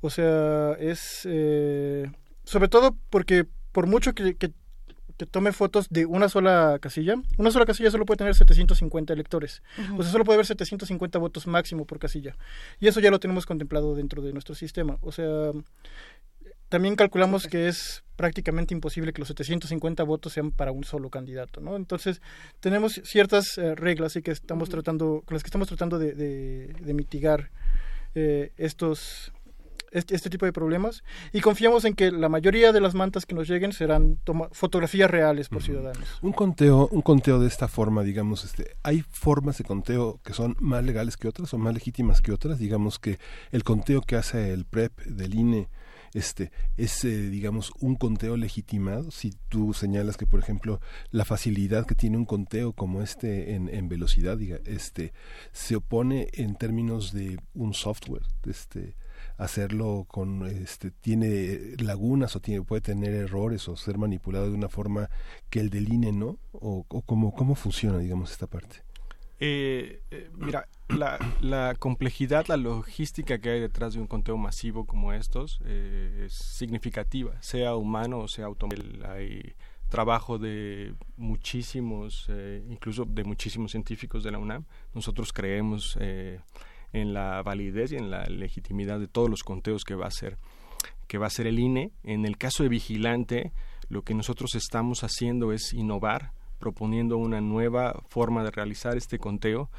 o sea, es eh, sobre todo porque por mucho que, que, que tome fotos de una sola casilla, una sola casilla solo puede tener 750 electores, o sea, solo puede haber 750 votos máximo por casilla, y eso ya lo tenemos contemplado dentro de nuestro sistema, o sea, también calculamos que es prácticamente imposible que los 750 votos sean para un solo candidato, ¿no? Entonces, tenemos ciertas eh, reglas y que estamos tratando, con las que estamos tratando de, de- de mitigar eh, estos este, este tipo de problemas y confiamos en que la mayoría de las mantas que nos lleguen serán toma- fotografías reales por ciudadanos. Un conteo, un conteo de esta forma, digamos, este, hay formas de conteo que son más legales que otras o más legítimas que otras, digamos que el conteo que hace el PREP del INE este es eh, digamos un conteo legitimado si tú señalas que por ejemplo la facilidad que tiene un conteo como este en, en velocidad diga, este se opone en términos de un software este hacerlo con este tiene lagunas o tiene puede tener errores o ser manipulado de una forma que el del INE no o, o cómo cómo funciona digamos esta parte eh, eh, mira, la, complejidad, la logística que hay detrás de un conteo masivo como estos eh, es significativa, sea humano o sea automóvil. Hay trabajo de muchísimos, incluso de muchísimos científicos de la UNAM. Nosotros creemos en la validez y en la legitimidad de todos los conteos que va a hacer que va a ser el INE. En el caso de vigilante, lo que nosotros estamos haciendo es innovar, proponiendo una nueva forma de realizar este conteo.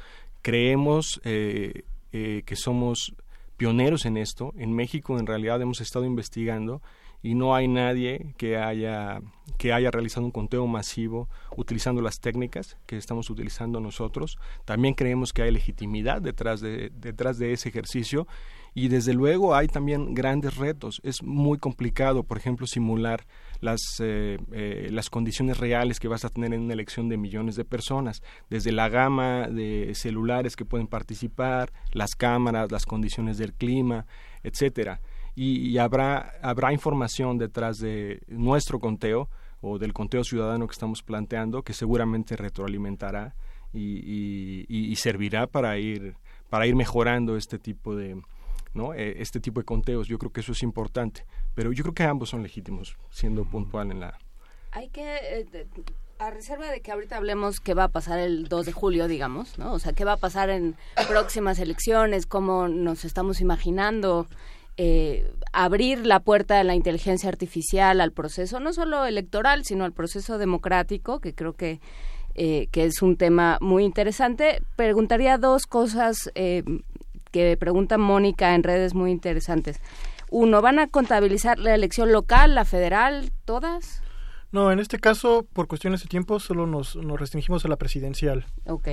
Creemos eh, eh, que somos pioneros en esto. En México, en realidad, hemos estado investigando y no hay nadie que haya que haya realizado un conteo masivo utilizando las técnicas que estamos utilizando nosotros. También creemos que hay legitimidad detrás de detrás de ese ejercicio y desde luego hay también grandes retos. Es muy complicado, por ejemplo, simular las, eh, eh, las condiciones reales que vas a tener en una elección de millones de personas, desde la gama de celulares que pueden participar, las cámaras, las condiciones del clima, etcétera. Y, y habrá, habrá información detrás de nuestro conteo o del conteo ciudadano que estamos planteando que seguramente retroalimentará y, y, y servirá para ir, para ir mejorando este tipo de, ¿no? Eh, este tipo de conteos. Yo creo que eso es importante. Pero yo creo que ambos son legítimos, siendo puntual en la... Hay que... Eh, a reserva de que ahorita hablemos qué va a pasar el 2 de julio, digamos, ¿no? O sea, qué va a pasar en próximas elecciones, cómo nos estamos imaginando eh, abrir la puerta de la inteligencia artificial al proceso, no solo electoral, sino al proceso democrático, que creo que, eh, que es un tema muy interesante. Preguntaría dos cosas eh, que pregunta Mónica en redes muy interesantes. Uno, ¿van a contabilizar la elección local, la federal, todas? No, en este caso, por cuestiones de tiempo, solo nos, nos restringimos a la presidencial. Ok.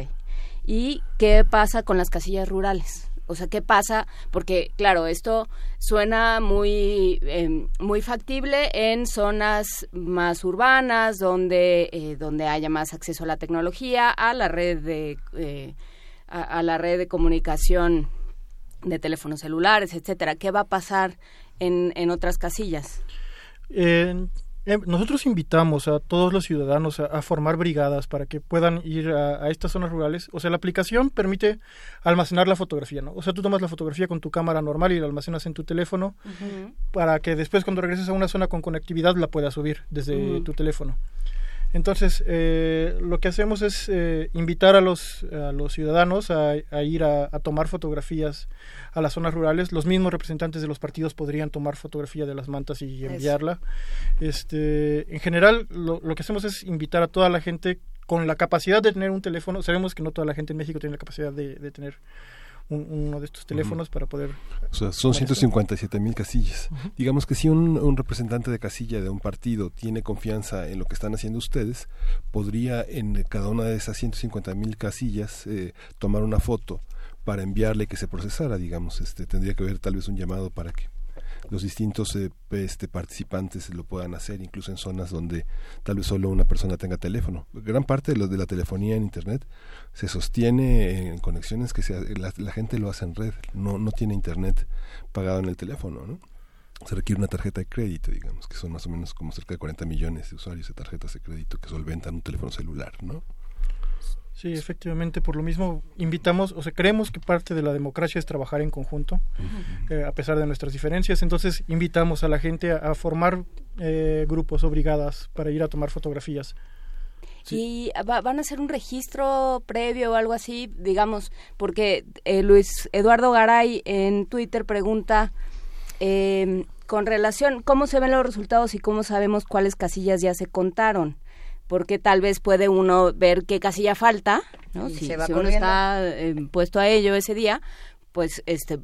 ¿Y qué pasa con las casillas rurales? O sea, ¿qué pasa? Porque, claro, esto suena muy, eh, muy factible en zonas más urbanas, donde, eh, donde haya más acceso a la tecnología, a la red de, eh, a, a, la red de comunicación de teléfonos celulares, etcétera. ¿Qué va a pasar en, en otras casillas? Eh, nosotros invitamos a todos los ciudadanos a, a formar brigadas para que puedan ir a, a, estas zonas rurales. O sea, la aplicación permite almacenar la fotografía, ¿no? O sea, tú tomas la fotografía con tu cámara normal y la almacenas en tu teléfono uh -huh. para que después cuando regreses a una zona con conectividad la puedas subir desde uh -huh. tu teléfono. Entonces, eh, lo que hacemos es eh, invitar a los, a los ciudadanos a, a ir a, a, tomar fotografías a las zonas rurales. Los mismos representantes de los partidos podrían tomar fotografía de las mantas y enviarla. Este, en general, lo, lo que hacemos es invitar a toda la gente con la capacidad de tener un teléfono. Sabemos que no toda la gente en México tiene la capacidad de, de tener un, uno de estos teléfonos uh -huh. para poder... O sea, son 157 mil casillas. Uh -huh. Digamos que si un, un, representante de casilla de un partido tiene confianza en lo que están haciendo ustedes, podría en cada una de esas 150 mil casillas eh, tomar una foto para enviarle que se procesara, digamos. Este, tendría que haber tal vez un llamado para que los distintos eh, este, participantes lo puedan hacer, incluso en zonas donde tal vez solo una persona tenga teléfono. Gran parte de, lo, de la telefonía en Internet se sostiene en conexiones que se, la, la, gente lo hace en red, no, no tiene Internet pagado en el teléfono, ¿no? Se requiere una tarjeta de crédito, digamos, que son más o menos como cerca de 40 millones de usuarios de tarjetas de crédito que solventan un teléfono celular, ¿no? Sí, efectivamente, por lo mismo invitamos, o sea, creemos que parte de la democracia es trabajar en conjunto, uh -huh. eh, a pesar de nuestras diferencias, entonces invitamos a la gente a, a formar eh, grupos o brigadas para ir a tomar fotografías. Sí. ¿Y va, van a hacer un registro previo o algo así, digamos? Porque eh, Luis Eduardo Garay en Twitter pregunta eh, con relación, ¿cómo se ven los resultados y cómo sabemos cuáles casillas ya se contaron? Porque tal vez puede uno ver qué casilla falta, ¿no? Si, si, uno está eh, puesto a ello ese día, pues este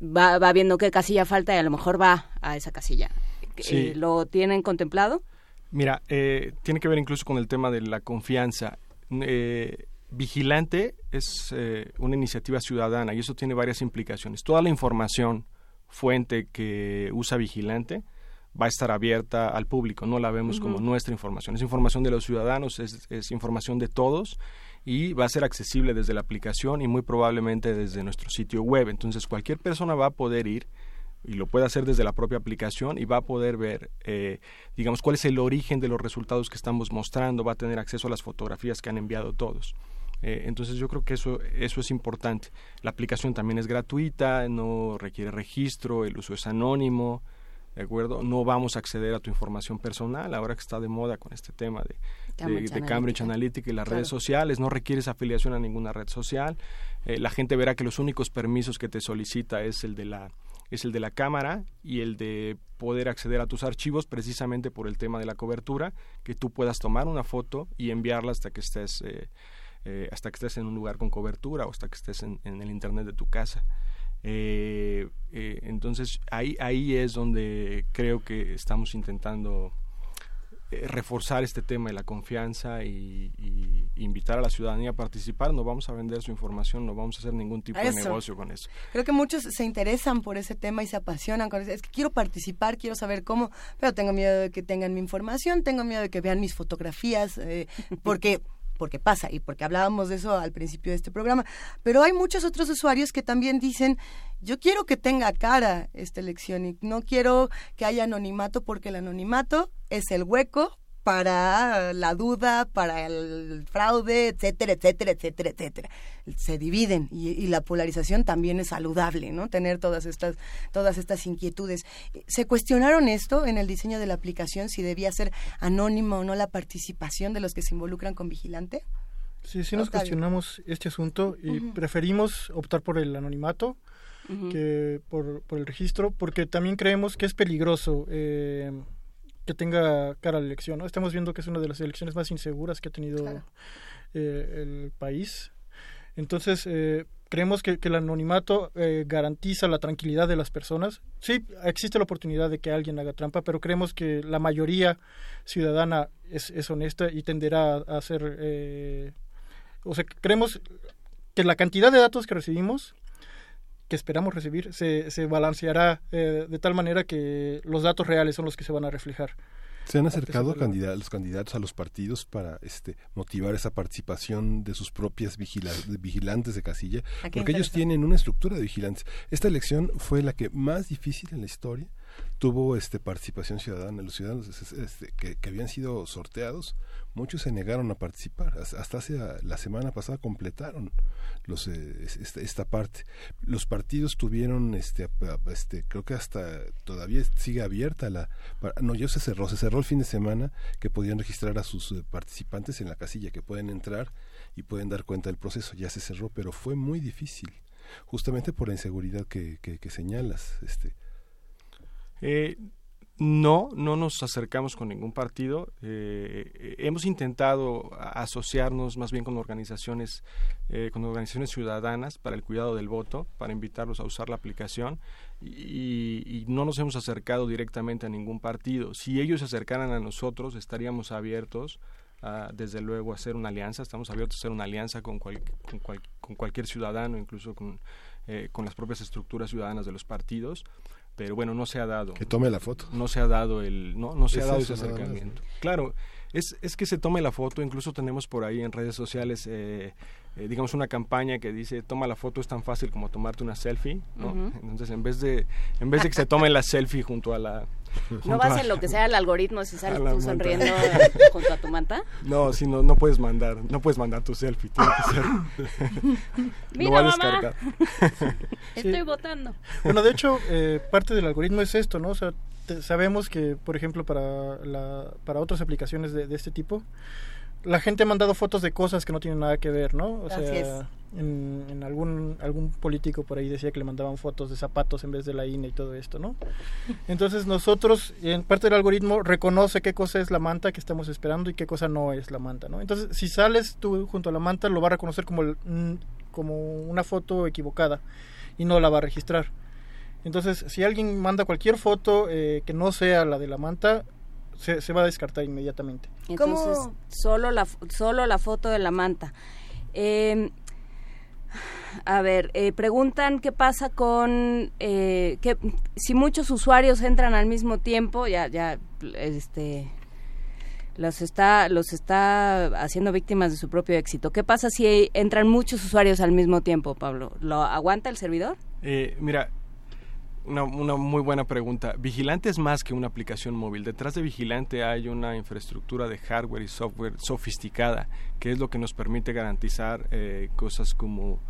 va, va, viendo qué casilla falta y a lo mejor va a esa casilla. Sí. Eh, ¿Lo tienen contemplado? Mira, eh, tiene que ver incluso con el tema de la confianza. Eh, Vigilante es una iniciativa ciudadana y eso tiene varias implicaciones. Toda la información fuente que usa Vigilante, va a estar abierta al público, no la vemos uh -huh. como nuestra información, es información de los ciudadanos, es, es, información de todos y va a ser accesible desde la aplicación y muy probablemente desde nuestro sitio web, entonces cualquier persona va a poder ir y lo puede hacer desde la propia aplicación y va a poder ver, eh, digamos, cuál es el origen de los resultados que estamos mostrando, va a tener acceso a las fotografías que han enviado todos. Eh, entonces yo creo que eso, eso es importante. La aplicación también es gratuita, no requiere registro, el uso es anónimo, ¿de acuerdo? No vamos a acceder a tu información personal, ahora que está de moda con este tema de Cambridge de, de Cambridge Analytica y las redes sociales, no requieres afiliación a ninguna red social. Eh, la gente verá que los únicos permisos que te solicita es el de la es el de la cámara y el de poder acceder a tus archivos precisamente por el tema de la cobertura, que tú puedas tomar una foto y enviarla hasta que estés eh, eh, hasta que estés en un lugar con cobertura o hasta que estés en, en el internet de tu casa. Eh, eh, entonces ahí, ahí es donde creo que estamos intentando eh, reforzar este tema de la confianza y, y invitar a la ciudadanía a participar. No vamos a vender su información, no vamos a hacer ningún tipo de negocio con eso. Creo que muchos se interesan por ese tema y se apasionan con eso. Es que quiero participar, quiero saber cómo, pero tengo miedo de que tengan mi información, tengo miedo de que vean mis fotografías, porque porque pasa y porque hablábamos de eso al principio de este programa. Pero hay muchos otros usuarios que también dicen, yo quiero que tenga cara esta elección y no quiero que haya anonimato porque el anonimato es el hueco para la duda, para el fraude, etcétera, etcétera, etcétera, etcétera. Se dividen y, y la polarización también es saludable, ¿no? Tener todas estas, todas estas inquietudes. ¿Se cuestionaron esto en el diseño de la aplicación, si debía ser anónima o no la participación de los que se involucran con Vigilante? Sí, sí nos Octavio. cuestionamos este asunto y preferimos optar por el anonimato que por, por el registro, porque también creemos que es peligroso eh, que tenga cara a la elección. ¿no? Estamos viendo que es una de las elecciones más inseguras que ha tenido eh, el país. Entonces, eh, creemos que, que el anonimato eh, garantiza la tranquilidad de las personas. Sí, existe la oportunidad de que alguien haga trampa, pero creemos que la mayoría ciudadana es, es honesta y tenderá a, a hacer... eh, o sea, creemos que la cantidad de datos que recibimos que esperamos recibir se, se balanceará eh, de tal manera que los datos reales son los que se van a reflejar. Se han acercado los candidatos a los partidos para este, motivar esa participación de sus propias vigila- de vigilantes de casilla, porque ellos tienen una estructura de vigilantes. Esta elección fue la que más difícil en la historia tuvo este participación ciudadana. Los ciudadanos es- es- este, que, habían sido sorteados, muchos se negaron a participar. Hasta hace ah, la semana pasada completaron los eh, es- esta, esta parte. Los partidos tuvieron, este, este, creo que hasta todavía sigue abierta la, no, ya se cerró, se cerró el fin de semana que podían registrar a sus eh, participantes en la casilla, que pueden entrar y pueden dar cuenta del proceso. Ya se cerró, pero fue muy difícil, justamente por la inseguridad que, que, que señalas. Este, Eh, no, no nos acercamos con ningún partido. Eh, eh, hemos intentado asociarnos más bien con organizaciones, eh, con organizaciones ciudadanas para el cuidado del voto, para invitarlos a usar la aplicación y, no nos hemos acercado directamente a ningún partido. Si ellos se acercaran a nosotros, estaríamos abiertos a, desde luego a hacer una alianza. Estamos abiertos a hacer una alianza con, con, cual- con cualquier ciudadano, incluso con, eh, con las propias estructuras ciudadanas de los partidos pero bueno no se ha dado Que tome la foto. no se ha dado el no no se Es ha dado ese nada más, acercamiento claro es, es que se tome la foto incluso tenemos por ahí en redes sociales eh, eh, digamos una campaña que dice toma la foto es tan fácil como tomarte una selfie ¿no? Entonces en vez de en vez de que se tomen la selfie junto a la ¿No vas a- en lo que sea el algoritmo si sales tú manta. sonriendo junto a tu manta? no si no no puedes mandar no puedes mandar tu selfie tiene que ser Mira, lo va a mamá. descargar Estoy votando. Bueno, de hecho, eh, parte del algoritmo es esto, ¿no? O sea, te- sabemos que, por ejemplo, para, la, para otras aplicaciones de, de este tipo, la gente ha mandado fotos de cosas que no tienen nada que ver, ¿no? O Así sea, es. en, en algún, algún político por ahí decía que le mandaban fotos de zapatos en vez de la INE y todo esto, ¿no? Entonces nosotros, en parte del algoritmo, reconoce qué cosa es la manta que estamos esperando y qué cosa no es la manta, ¿no? Entonces, si sales tú junto a la manta, lo va a reconocer como, el- como una foto equivocada y no la va a registrar. Entonces, si alguien manda cualquier foto eh, que no sea la de la manta, se, se va a descartar inmediatamente. Entonces, ¿Cómo? solo la, solo la foto de la manta. Eh, a ver, eh, preguntan qué pasa con eh, que si muchos usuarios entran al mismo tiempo, ya, ya, este, los está, los está haciendo víctimas de su propio éxito. ¿Qué pasa si entran muchos usuarios al mismo tiempo, Pablo? ¿Lo aguanta el servidor? Eh, mira, Una, una, muy buena pregunta. Vigilante es más que una aplicación móvil. Detrás de Vigilante hay una infraestructura de hardware y software sofisticada, que es lo que nos permite garantizar eh, cosas como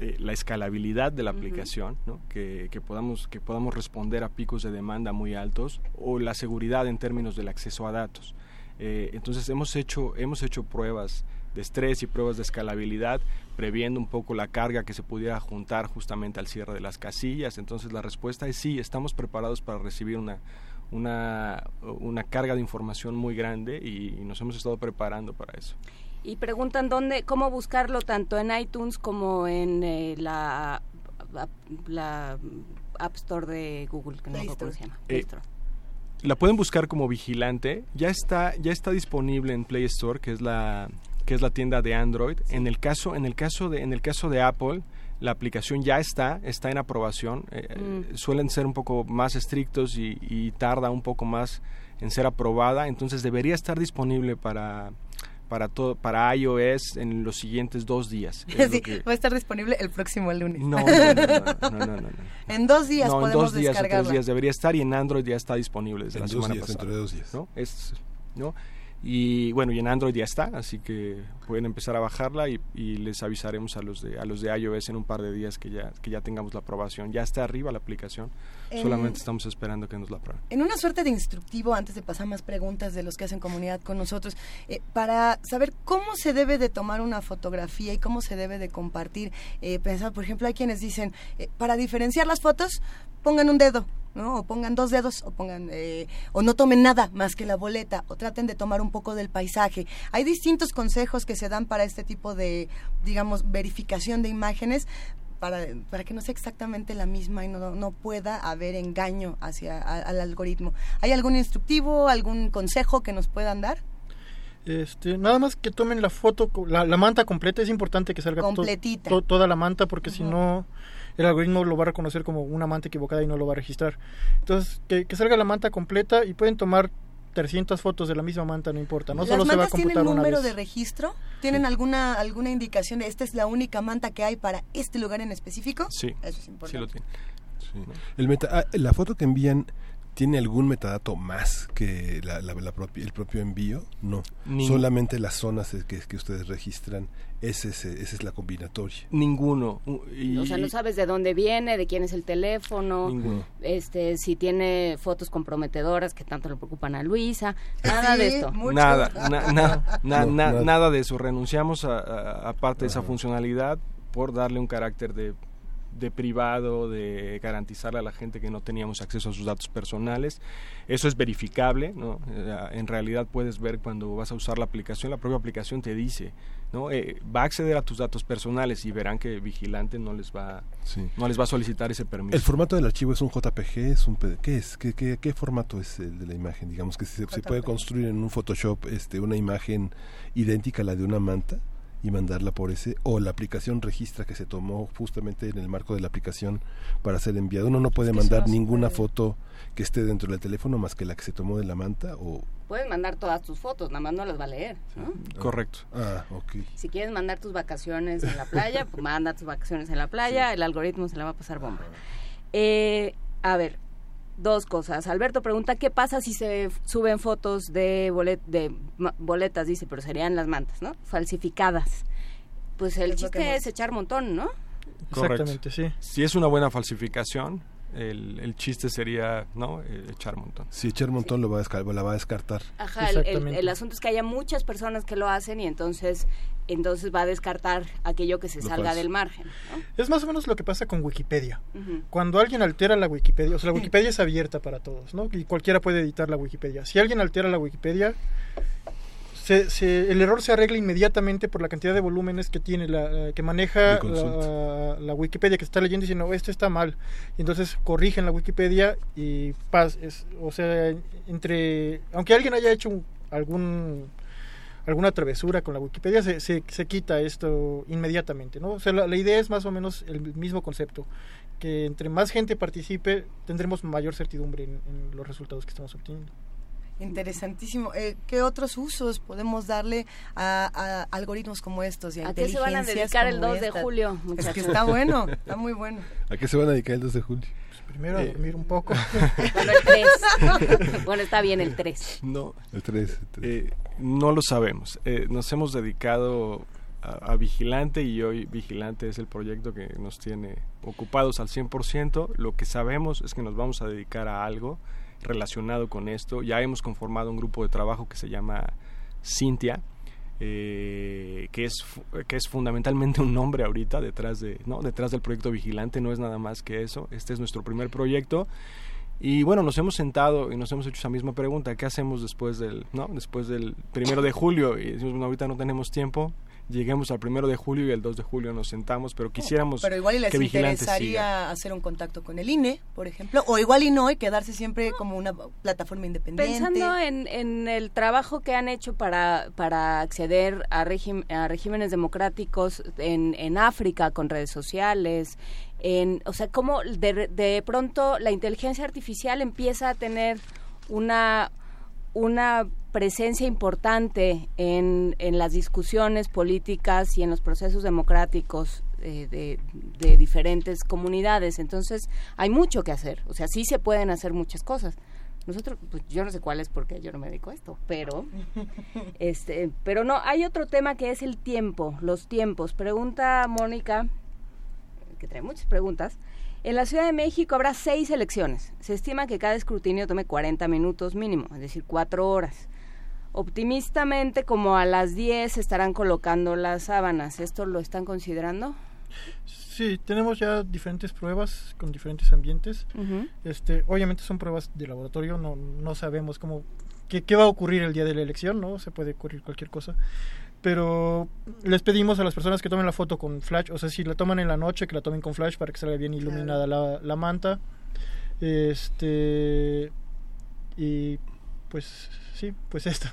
eh, la escalabilidad de la aplicación, ¿no? que, que, podamos, que podamos responder a picos de demanda muy altos, o la seguridad en términos del acceso a datos. Eh, entonces hemos hecho, hemos hecho pruebas de estrés y pruebas de escalabilidad, previendo un poco la carga que se pudiera juntar justamente al cierre de las casillas. Entonces la respuesta es sí, estamos preparados para recibir una, una, una carga de información muy grande y, y nos hemos estado preparando para eso. Y preguntan dónde, cómo buscarlo tanto en iTunes como en eh, la, la App Store de Google, que no sé cómo se llama. Eh, la pueden buscar como vigilante. Ya está, ya está disponible en Play Store, que es la que es la tienda de Android. En el caso, en el caso de, en el caso de Apple, la aplicación ya está, está en aprobación. Eh, mm. Suelen ser un poco más estrictos y, y, tarda un poco más en ser aprobada, entonces debería estar disponible para para todo para iOS en los siguientes dos días. Sí, que... va a estar disponible el próximo lunes. No, no, no, no, no, no En dos días no, podemos en dos días o tres días debería estar y en Android ya está disponible desde En la dos semana días, pasada. dentro de dos días. ¿no? Es, ¿no? Y bueno, y en Android ya está, así que pueden empezar a bajarla y, y, les avisaremos a los de a los de iOS en un par de días que ya que ya tengamos la aprobación. Ya está arriba la aplicación. En- Solamente estamos esperando que nos la aprueben. En una suerte de instructivo, antes de pasar más preguntas de los que hacen comunidad con nosotros, eh, para saber cómo se debe de tomar una fotografía y cómo se debe de compartir, eh, pensar, por ejemplo, hay quienes dicen, eh, para diferenciar las fotos, pongan un dedo, ¿no? O pongan dos dedos, o pongan, eh, o no tomen nada más que la boleta, o traten de tomar un poco del paisaje. Hay distintos consejos que se dan para este tipo de, digamos, verificación de imágenes, para, para que no sea exactamente la misma y no, no pueda haber engaño hacia a- al algoritmo. ¿Hay algún instructivo, algún consejo que nos puedan dar? Este, nada más que tomen la foto, la, la manta completa, es importante que salga to- Completita. to- toda la manta porque si no el algoritmo lo va a reconocer como una manta equivocada y no lo va a registrar. Entonces, que, que salga la manta completa y pueden tomar 300 fotos de la misma manta, no importa, no ¿Las solo se va a mantas tienen computar una número vez. de registro? ¿Tienen alguna alguna indicación de esta es la única manta que hay para este lugar en específico? Sí, Eso es sí importante. lo tiene. El meta, ah, la foto que envían tiene algún metadato más que la, la- la propia- el propio envío, no. Ning- Solamente las zonas que, que ustedes registran, ese, es- esa es la combinatoria. Ninguno. Y- O sea, no sabes de dónde viene, de quién es el teléfono, Ninguno. este, si tiene fotos comprometedoras que tanto le preocupan a Luisa, nada de esto. Nada, na- na- na- No, na- nada. nada de eso. Renunciamos a, a- a parte de esa funcionalidad por darle un carácter de, de privado, de garantizarle a la gente que no teníamos acceso a sus datos personales. Eso es verificable, ¿no? Eh, En realidad puedes ver cuando vas a usar la aplicación, la propia aplicación te dice, ¿no? Eh, va a acceder a tus datos personales y verán que Vigilante no les va, Sí. no les va a solicitar ese permiso. El formato del archivo es un JPG, es un PD ¿qué es? ¿Qué, qué, qué formato es el de la imagen? Digamos que se, se puede construir en un Photoshop este, una imagen idéntica a la de una manta y mandarla por ese o la aplicación registra que se tomó justamente en el marco de la aplicación para ser enviado. Uno no puede Es que eso mandar no ninguna puede. foto que esté dentro del teléfono más que la que se tomó de la manta o Puedes mandar todas tus fotos, nada más no las va a leer. ¿no? Correcto. Ah, ok. Si quieres mandar tus vacaciones en la playa, pues manda tus vacaciones en la playa, el algoritmo se la va a pasar bomba. Eh, a ver, dos cosas. Alberto pregunta, ¿qué pasa si se suben fotos de, bolet de boletas? Dice, pero serían las mantas, ¿no? Falsificadas. Pues el Es chiste es echar montón, ¿no? Correcto. Exactamente, sí. Si es una buena falsificación, el, el chiste sería no Eh, echar montón. Si echar montón lo va a la va a descartar. Ajá, el, el- el asunto es que haya muchas personas que lo hacen y entonces entonces va a descartar aquello que se Lo salga falso. del margen. ¿no? Es más o menos lo que pasa con Wikipedia. Cuando alguien altera la Wikipedia, o sea, la Wikipedia es abierta para todos, ¿no? Y cualquiera puede editar la Wikipedia. Si alguien altera la Wikipedia, se- se- el error se arregla inmediatamente por la cantidad de volúmenes que tiene, la, eh, que maneja la, la Wikipedia, que está leyendo y diciendo, "No, esto está mal. Y entonces corrigen la Wikipedia y paz, es, o sea, entre, aunque alguien haya hecho un- algún alguna travesura con la Wikipedia, se, se, se quita esto inmediatamente, ¿no? O sea, la, la idea es más o menos el mismo concepto, que entre más gente participe, tendremos mayor certidumbre en, en los resultados que estamos obteniendo. Interesantísimo. Eh, ¿Qué otros usos podemos darle a, a algoritmos como estos? Y a, ¿A qué se van a dedicar el como 2 de julio, Es que está bueno, está muy bueno. ¿A qué se van a dedicar el 2 de julio? Primero a dormir un poco. Bueno, el 3. bueno, está bien el 3. No, El 3. eh, no lo sabemos. Eh, nos hemos dedicado a, a Vigilante y hoy Vigilante es el proyecto que nos tiene ocupados al 100%. Lo que sabemos es que nos vamos a dedicar a algo relacionado con esto. Ya hemos conformado un grupo de trabajo que se llama Cintia. Eh, que es que es fundamentalmente un nombre ahorita detrás de no detrás del proyecto vigilante no es nada más que eso este es nuestro primer proyecto y bueno, nos hemos sentado y nos hemos hecho esa misma pregunta, ¿qué hacemos después del, no? después del primero de julio? Y decimos, bueno, ahorita no tenemos tiempo, lleguemos al primero de julio y el 2 de julio nos sentamos, pero quisiéramos Pero igual y les que interesaría siga. hacer un contacto con el INE, por ejemplo, o igual y no, y quedarse siempre como una plataforma independiente. Pensando en, en el trabajo que han hecho para, para acceder a, regim- a regímenes democráticos en, en África con redes sociales, en, o sea, cómo de, de pronto la inteligencia artificial empieza a tener una, una presencia importante en, en las discusiones políticas y en los procesos democráticos eh, de, de diferentes comunidades. Entonces, hay mucho que hacer. O sea, sí se pueden hacer muchas cosas. Nosotros, pues yo no sé cuál es porque yo no me dedico a esto, pero este, pero no, hay otro tema que es el tiempo, los tiempos. Pregunta Mónica, que trae muchas preguntas. En la Ciudad de México habrá seis elecciones. Se estima que cada escrutinio tome 40 minutos mínimo, es decir, cuatro horas. Optimistamente, como a las 10 se estarán colocando las sábanas. ¿Esto lo están considerando? Sí, tenemos ya diferentes pruebas con diferentes ambientes. Este, obviamente son pruebas de laboratorio, no, no sabemos cómo qué, qué va a ocurrir el día de la elección, ¿no? Se puede ocurrir cualquier cosa. Pero les pedimos a las personas que tomen la foto con flash, o sea, si la toman en la noche, que la tomen con flash para que salga bien iluminada la, la manta. Este y pues sí, pues esto.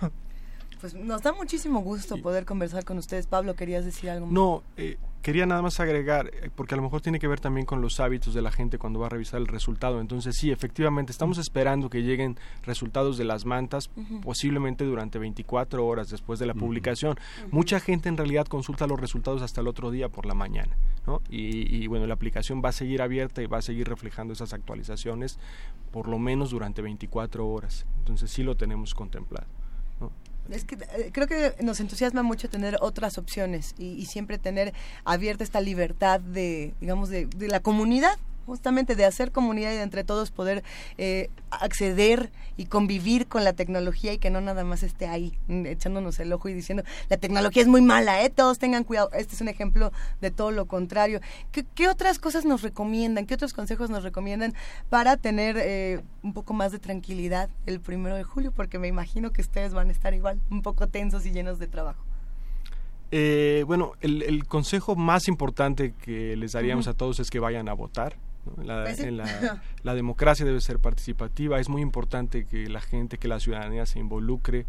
Pues nos da muchísimo gusto poder conversar con ustedes. Pablo, ¿querías decir algo? más? No, eh, quería nada más agregar, eh, porque a lo mejor tiene que ver también con los hábitos de la gente cuando va a revisar el resultado. Entonces, sí, efectivamente, estamos esperando que lleguen resultados de las mantas, posiblemente durante 24 horas después de la publicación. Mucha gente en realidad consulta los resultados hasta el otro día por la mañana. ¿no? Y, y, bueno, la aplicación va a seguir abierta y va a seguir reflejando esas actualizaciones por lo menos durante 24 horas. Entonces, sí lo tenemos contemplado. Es que eh, creo que nos entusiasma mucho tener otras opciones y, y siempre tener abierta esta libertad de, digamos, de, de la comunidad, justamente de hacer comunidad y de entre todos poder eh, acceder y convivir con la tecnología y que no nada más esté ahí mm, echándonos el ojo y diciendo la tecnología es muy mala, ¿eh? todos tengan cuidado. Este es un ejemplo de todo lo contrario. ¿Qué, qué otras cosas nos recomiendan? ¿Qué otros consejos nos recomiendan para tener eh, un poco más de tranquilidad el primero de julio? Porque me imagino que ustedes van a estar igual, un poco tensos y llenos de trabajo. Eh, bueno, el, el consejo más importante que les daríamos a todos es que vayan a votar. ¿No? La, Pues sí. en la, la democracia debe ser participativa. Es muy importante que la gente, que la ciudadanía se involucre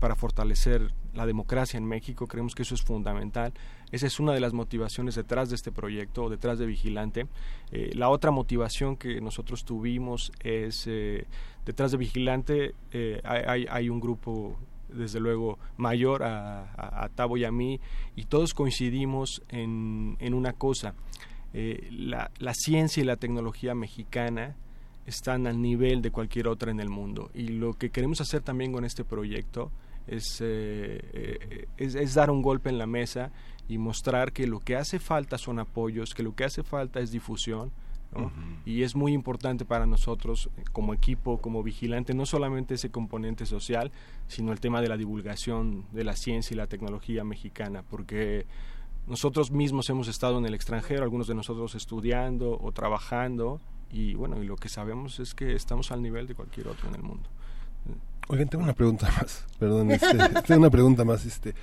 para fortalecer la democracia en México. Creemos que eso es fundamental. Esa es una de las motivaciones detrás de este proyecto, o detrás de Vigilante. Eh, la otra motivación que nosotros tuvimos es, eh, detrás de Vigilante eh, hay, hay- un grupo desde luego mayor a, a- a Tavo y a mí y todos coincidimos en, en una cosa Eh, la, la ciencia y la tecnología mexicana están al nivel de cualquier otra en el mundo y lo que queremos hacer también con este proyecto es, eh, eh, es, es dar un golpe en la mesa y mostrar que lo que hace falta son apoyos, que lo que hace falta es difusión ¿no? Y es muy importante para nosotros como equipo, como vigilante, no solamente ese componente social, sino el tema de la divulgación de la ciencia y la tecnología mexicana, porque nosotros mismos hemos estado en el extranjero, algunos de nosotros estudiando o trabajando, y bueno, y lo que sabemos es que estamos al nivel de cualquier otro en el mundo. Oigan, tengo una pregunta más. Perdón, este, tengo una pregunta más. Este,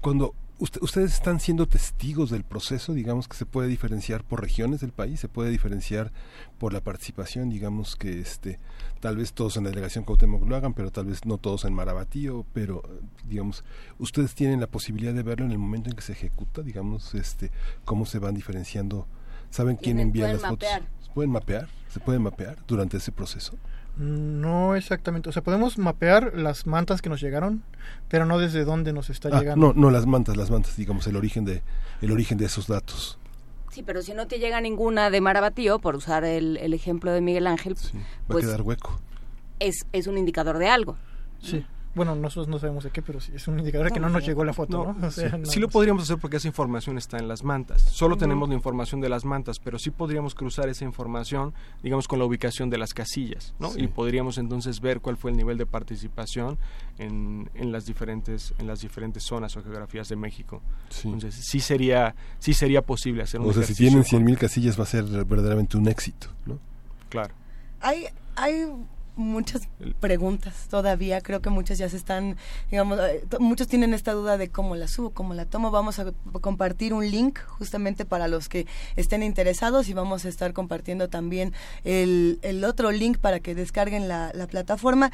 cuando usted- ustedes están siendo testigos del proceso, digamos que se puede diferenciar por regiones del país, se puede diferenciar por la participación, digamos que este, tal vez todos en la delegación Cuauhtémoc lo hagan, pero tal vez no todos en Marabatío, pero digamos, ustedes tienen la posibilidad de verlo en el momento en que se ejecuta, digamos, este, cómo se van diferenciando, saben quién envía las fotos, mapear. ¿Se pueden mapear? ¿Se pueden mapear durante ese proceso? No exactamente. O sea, podemos mapear las mantas que nos llegaron, pero no desde dónde nos está Ah, llegando. no, no las mantas, las mantas, digamos, el origen de, el origen de esos datos. Sí, pero si no te llega ninguna de Marabatío, por usar el, el ejemplo de Miguel Ángel, Va pues a quedar hueco. es, es un indicador de algo. Sí. Bueno, nosotros no sabemos de qué, pero sí, es un indicador de que no nos llegó la foto, ¿no? O sea, sí, no- sí lo podríamos hacer porque esa información está en las mantas. Solo tenemos la información de las mantas, pero sí podríamos cruzar esa información, digamos, con la ubicación de las casillas, ¿no? Sí. Y podríamos entonces ver cuál fue el nivel de participación en, en las diferentes en las diferentes zonas o geografías de México. Sí. Entonces sí sería sí sería posible hacer un O sea, si tienen 100.000 casillas va a ser verdaderamente un éxito, ¿no? Claro. Hay, hay muchas preguntas todavía, creo que muchas ya se están, digamos, eh, muchos tienen esta duda de cómo la subo, cómo la tomo. Vamos a compartir un link justamente para los que estén interesados y vamos a estar compartiendo también el, el otro link para que descarguen la, la plataforma.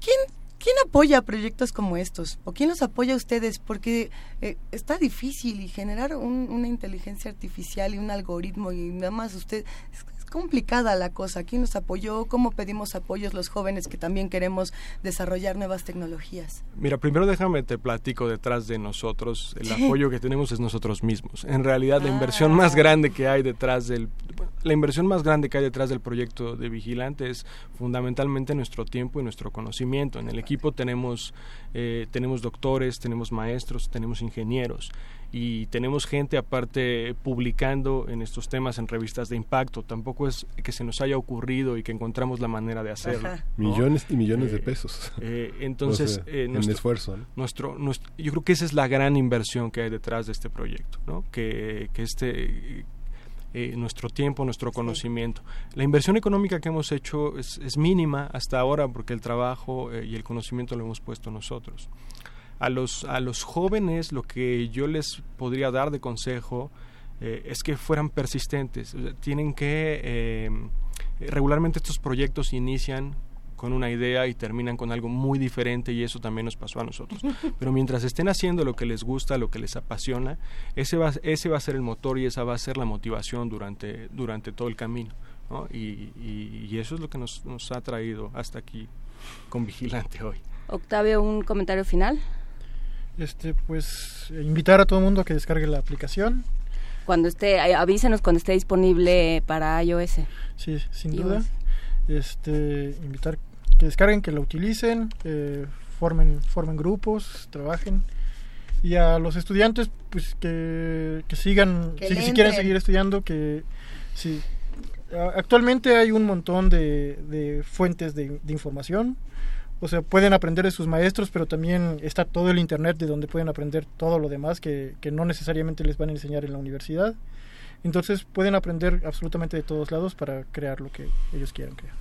¿Quién, ¿Quién apoya proyectos como estos? ¿O quién los apoya a ustedes? Porque eh, está difícil y generar un- una inteligencia artificial y un algoritmo y nada más usted... Es complicada la cosa. ¿Quién nos apoyó? ¿Cómo pedimos apoyos los jóvenes que también queremos desarrollar nuevas tecnologías? Mira, primero déjame te platico detrás de nosotros. El Sí. apoyo que tenemos es nosotros mismos. En realidad, la Ah. inversión más grande que hay detrás del la inversión más grande que hay detrás del proyecto de Vigilante es fundamentalmente nuestro tiempo y nuestro conocimiento. En el equipo tenemos eh, tenemos doctores, tenemos maestros, tenemos ingenieros y tenemos gente aparte publicando en estos temas en revistas de impacto. Tampoco es que se nos haya ocurrido y que encontramos la manera de hacerlo. Millones y millones de Eh, pesos. eh, entonces, O sea, eh, en nuestro, esfuerzo, ¿no? nuestro, nuestro- yo creo que esa es la gran inversión que hay detrás de este proyecto, ¿no? Que, que este eh, nuestro tiempo, nuestro conocimiento. La inversión económica que hemos hecho es, es mínima hasta ahora porque el trabajo eh, y el conocimiento lo hemos puesto nosotros. A los, a los jóvenes lo que yo les podría dar de consejo eh, es que fueran persistentes. O sea, tienen que... eh, regularmente estos proyectos inician con una idea y terminan con algo muy diferente y eso también nos pasó a nosotros. Pero mientras estén haciendo lo que les gusta, lo que les apasiona, ese va, ese va a ser el motor y esa va a ser la motivación durante, durante todo el camino. ¿no? Y, y- y eso es lo que nos, nos ha traído hasta aquí con Vigilante hoy. Octavio, un comentario final. Este, pues invitar a todo el mundo a que descargue la aplicación. Cuando esté, eh, avísenos cuando esté disponible para iOS. Sí, sin iOS. duda. Este, invitar que descarguen, que la utilicen, eh, formen, formen grupos, trabajen. Y a los estudiantes, pues que, que sigan, Que si, quieren seguir estudiando, que sí. Actualmente hay un montón de, de fuentes de, de información. O sea, pueden aprender de sus maestros, pero también está todo el Internet de donde pueden aprender todo lo demás que, que no necesariamente les van a enseñar en la universidad. Entonces pueden aprender absolutamente de todos lados para crear lo que ellos quieran crear.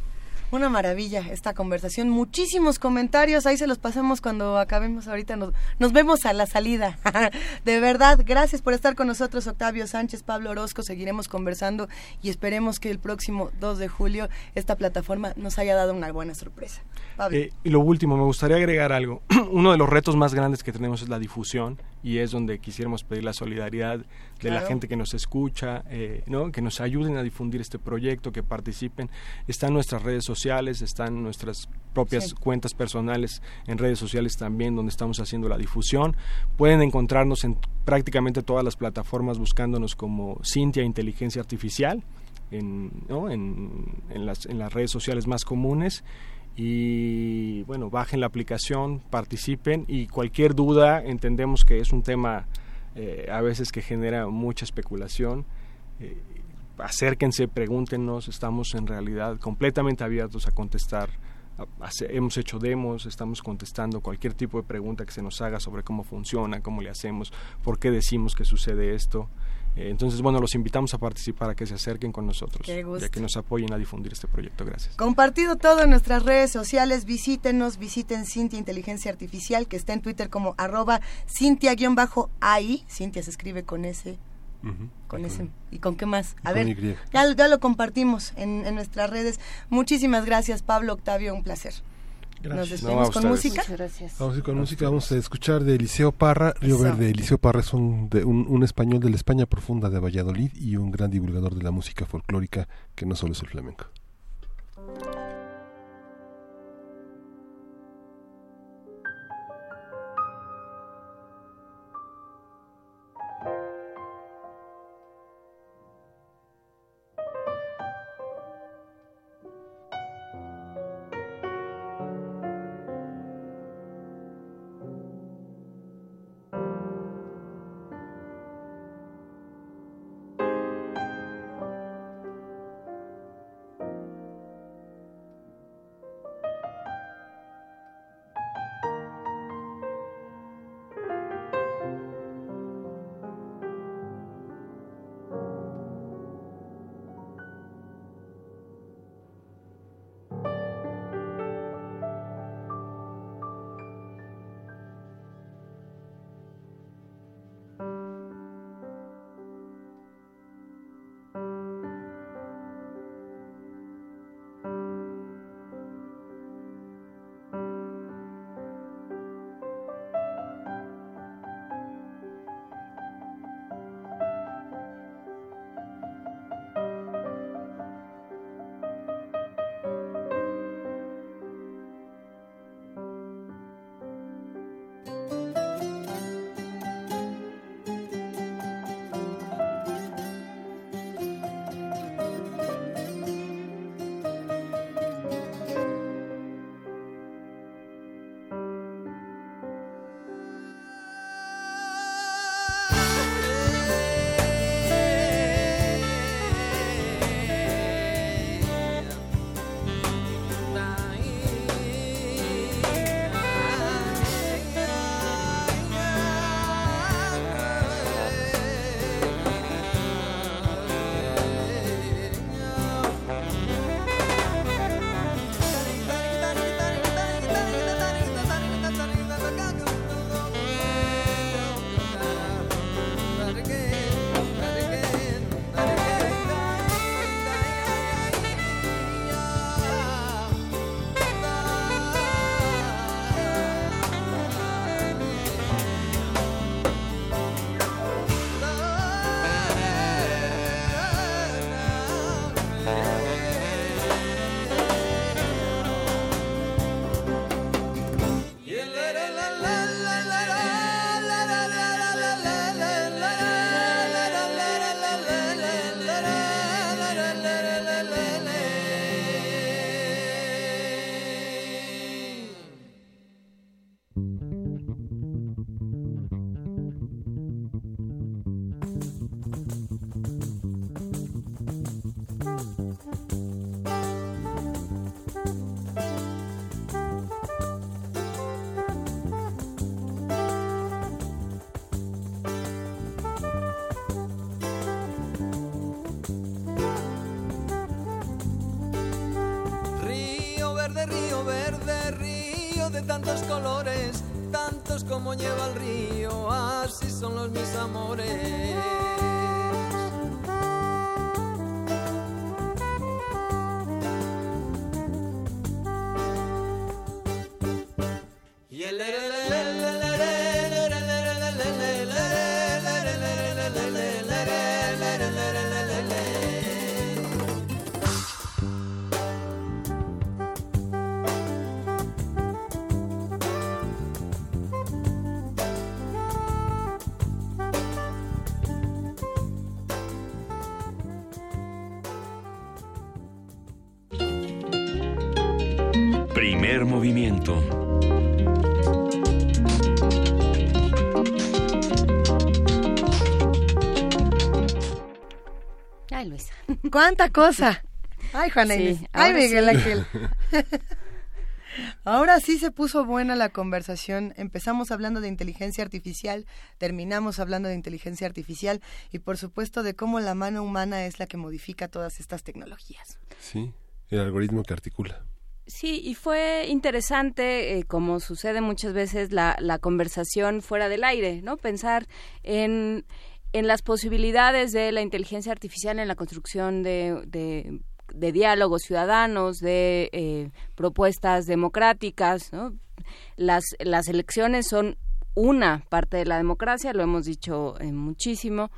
Una maravilla esta conversación. Muchísimos comentarios. Ahí se los pasamos cuando acabemos. Ahorita nos, nos vemos a la salida. de verdad, gracias por estar con nosotros, Octavio Sánchez, Pablo Orozco. Seguiremos conversando y esperemos que el próximo 2 de julio esta plataforma nos haya dado una buena sorpresa. Eh, y lo último, me gustaría agregar algo. Uno de los retos más grandes que tenemos es la difusión y es donde quisiéramos pedir la solidaridad de la gente que nos escucha, eh, ¿no? que nos ayuden a difundir este proyecto, que participen. Están nuestras redes sociales, están nuestras propias Sí. cuentas personales en redes sociales también donde estamos haciendo la difusión. Pueden encontrarnos en prácticamente todas las plataformas buscándonos como Cintia Inteligencia Artificial en, ¿no? en, en las, en las redes sociales más comunes y bueno, bajen la aplicación, participen y cualquier duda, entendemos que es un tema eh, a veces que genera mucha especulación. eh, acérquense, pregúntenos, estamos en realidad completamente abiertos a contestar. Hemos hecho demos, estamos contestando cualquier tipo de pregunta que se nos haga sobre cómo funciona, cómo le hacemos, por qué decimos que sucede esto. Eh, entonces, bueno, los invitamos a participar, a que se acerquen con nosotros Qué y gusto. a que nos apoyen a difundir este proyecto. Gracias. Compartido todo en nuestras redes sociales, visítenos, visiten Cintia Inteligencia Artificial, que está en Twitter como arroba Cintia-AI, Cintia se escribe con ese, con ese, ¿y con qué más? A ver, ya, ya lo compartimos en, en nuestras redes. Muchísimas gracias, Pablo, Octavio, un placer. Nos despedimos con música. Vamos a ir con música, vamos a escuchar de Eliseo Parra, Río Eso. Verde. Eliseo Parra es un, de, un, un español de la España profunda de Valladolid y un gran divulgador de la música folclórica que no solo es el flamenco. Como lleva el río, Ay, Luisa. ¿Cuánta cosa? Ay, Juana Sí. Ay, Miguel sí. Ángel. Ahora sí se puso buena la conversación. Empezamos hablando de inteligencia artificial, terminamos hablando de inteligencia artificial y por supuesto de cómo la mano humana es la que modifica todas estas tecnologías. Sí, el algoritmo que articula. Sí, y fue interesante, eh, como sucede muchas veces, la, la conversación fuera del aire, ¿no? Pensar en, en las posibilidades de la inteligencia artificial en la construcción de, de, diálogos ciudadanos, de eh, propuestas democráticas, ¿no? Las, las elecciones son una parte de la democracia, lo hemos dicho eh, muchísimo,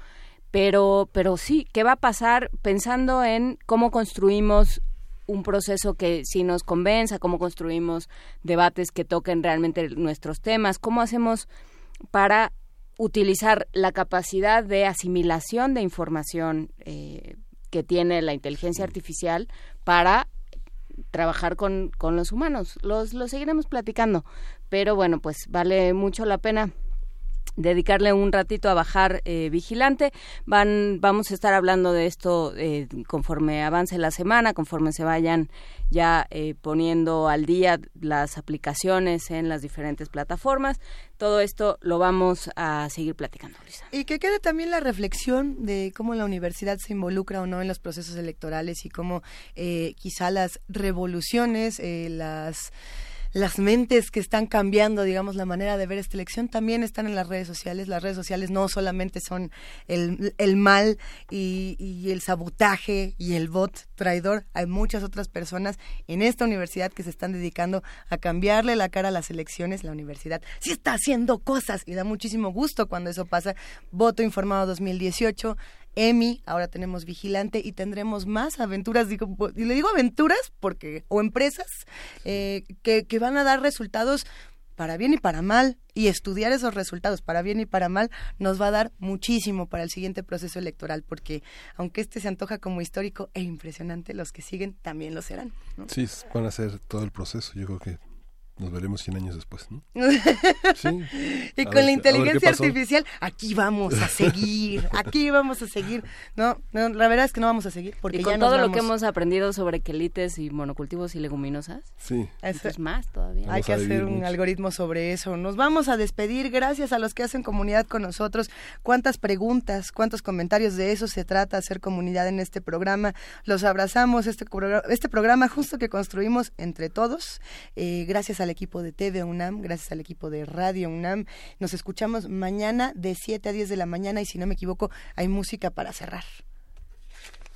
pero, pero sí, ¿qué va a pasar pensando en cómo construimos un proceso que sí nos convenza, cómo construimos debates que toquen realmente nuestros temas, cómo hacemos para utilizar la capacidad de asimilación de información eh, que tiene la inteligencia artificial para trabajar con, con los humanos. Los, los seguiremos platicando, pero bueno, pues vale mucho la pena dedicarle un ratito a bajar eh, vigilante. Van, vamos a estar hablando de esto eh, conforme avance la semana, conforme se vayan ya eh, poniendo al día las aplicaciones en las diferentes plataformas. Todo esto lo vamos a seguir platicando. Y que quede también la reflexión de cómo la universidad se involucra o no en los procesos electorales y cómo eh, quizá las revoluciones, eh, las las mentes que están cambiando, digamos, la manera de ver esta elección también están en las redes sociales. Las redes sociales no solamente son el, el mal y, y el sabotaje y el bot traidor. Hay muchas otras personas en esta universidad que se están dedicando a cambiarle la cara a las elecciones. La universidad sí está haciendo cosas y da muchísimo gusto cuando eso pasa. Voto informado 2018. Emi, ahora tenemos Vigilante y tendremos más aventuras, digo, y le digo aventuras porque, o empresas eh, que, que van a dar resultados para bien y para mal, y estudiar esos resultados para bien y para mal nos va a dar muchísimo para el siguiente proceso electoral, porque aunque este se antoja como histórico e impresionante, los que siguen también lo serán. ¿no? Sí, van a hacer todo el proceso. Yo creo que nos veremos 100 años después, ¿no? Sí. y A con ver- a la inteligencia artificial, aquí vamos a seguir, aquí vamos a seguir. No, no, la verdad es que no vamos a seguir porque y ya con nos todo lo que hemos aprendido sobre quelites y monocultivos y leguminosas, Sí. Eso- es más todavía. Hay que hacer un algoritmo sobre eso. Nos vamos a despedir. Gracias a los que hacen comunidad con nosotros. Cuántas preguntas, cuántos comentarios de eso se trata, hacer comunidad en este programa. Los abrazamos, este, progr- este programa justo que construimos entre todos. Eh, gracias al equipo de TV UNAM, gracias al equipo de Radio UNAM. Nos escuchamos mañana de 7 a 10 de la mañana y si no me equivoco, hay música para cerrar.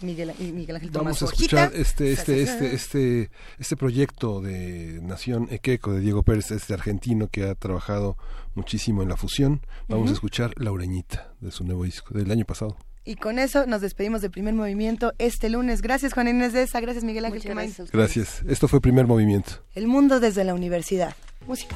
Miguel, Miguel Ángel toma Vamos a escuchar este, este, este, este, este proyecto de Nación Equeco de Diego Pérez, este argentino que ha trabajado muchísimo en la fusión. Vamos Ujú. a escuchar Laureñita de su nuevo disco del año pasado. Y con eso nos despedimos del primer movimiento este lunes. Gracias, Juan Inés de esa. Gracias, Miguel Ángel gracias. Gracias. Esto fue Primer Movimiento. El mundo desde la universidad. Música.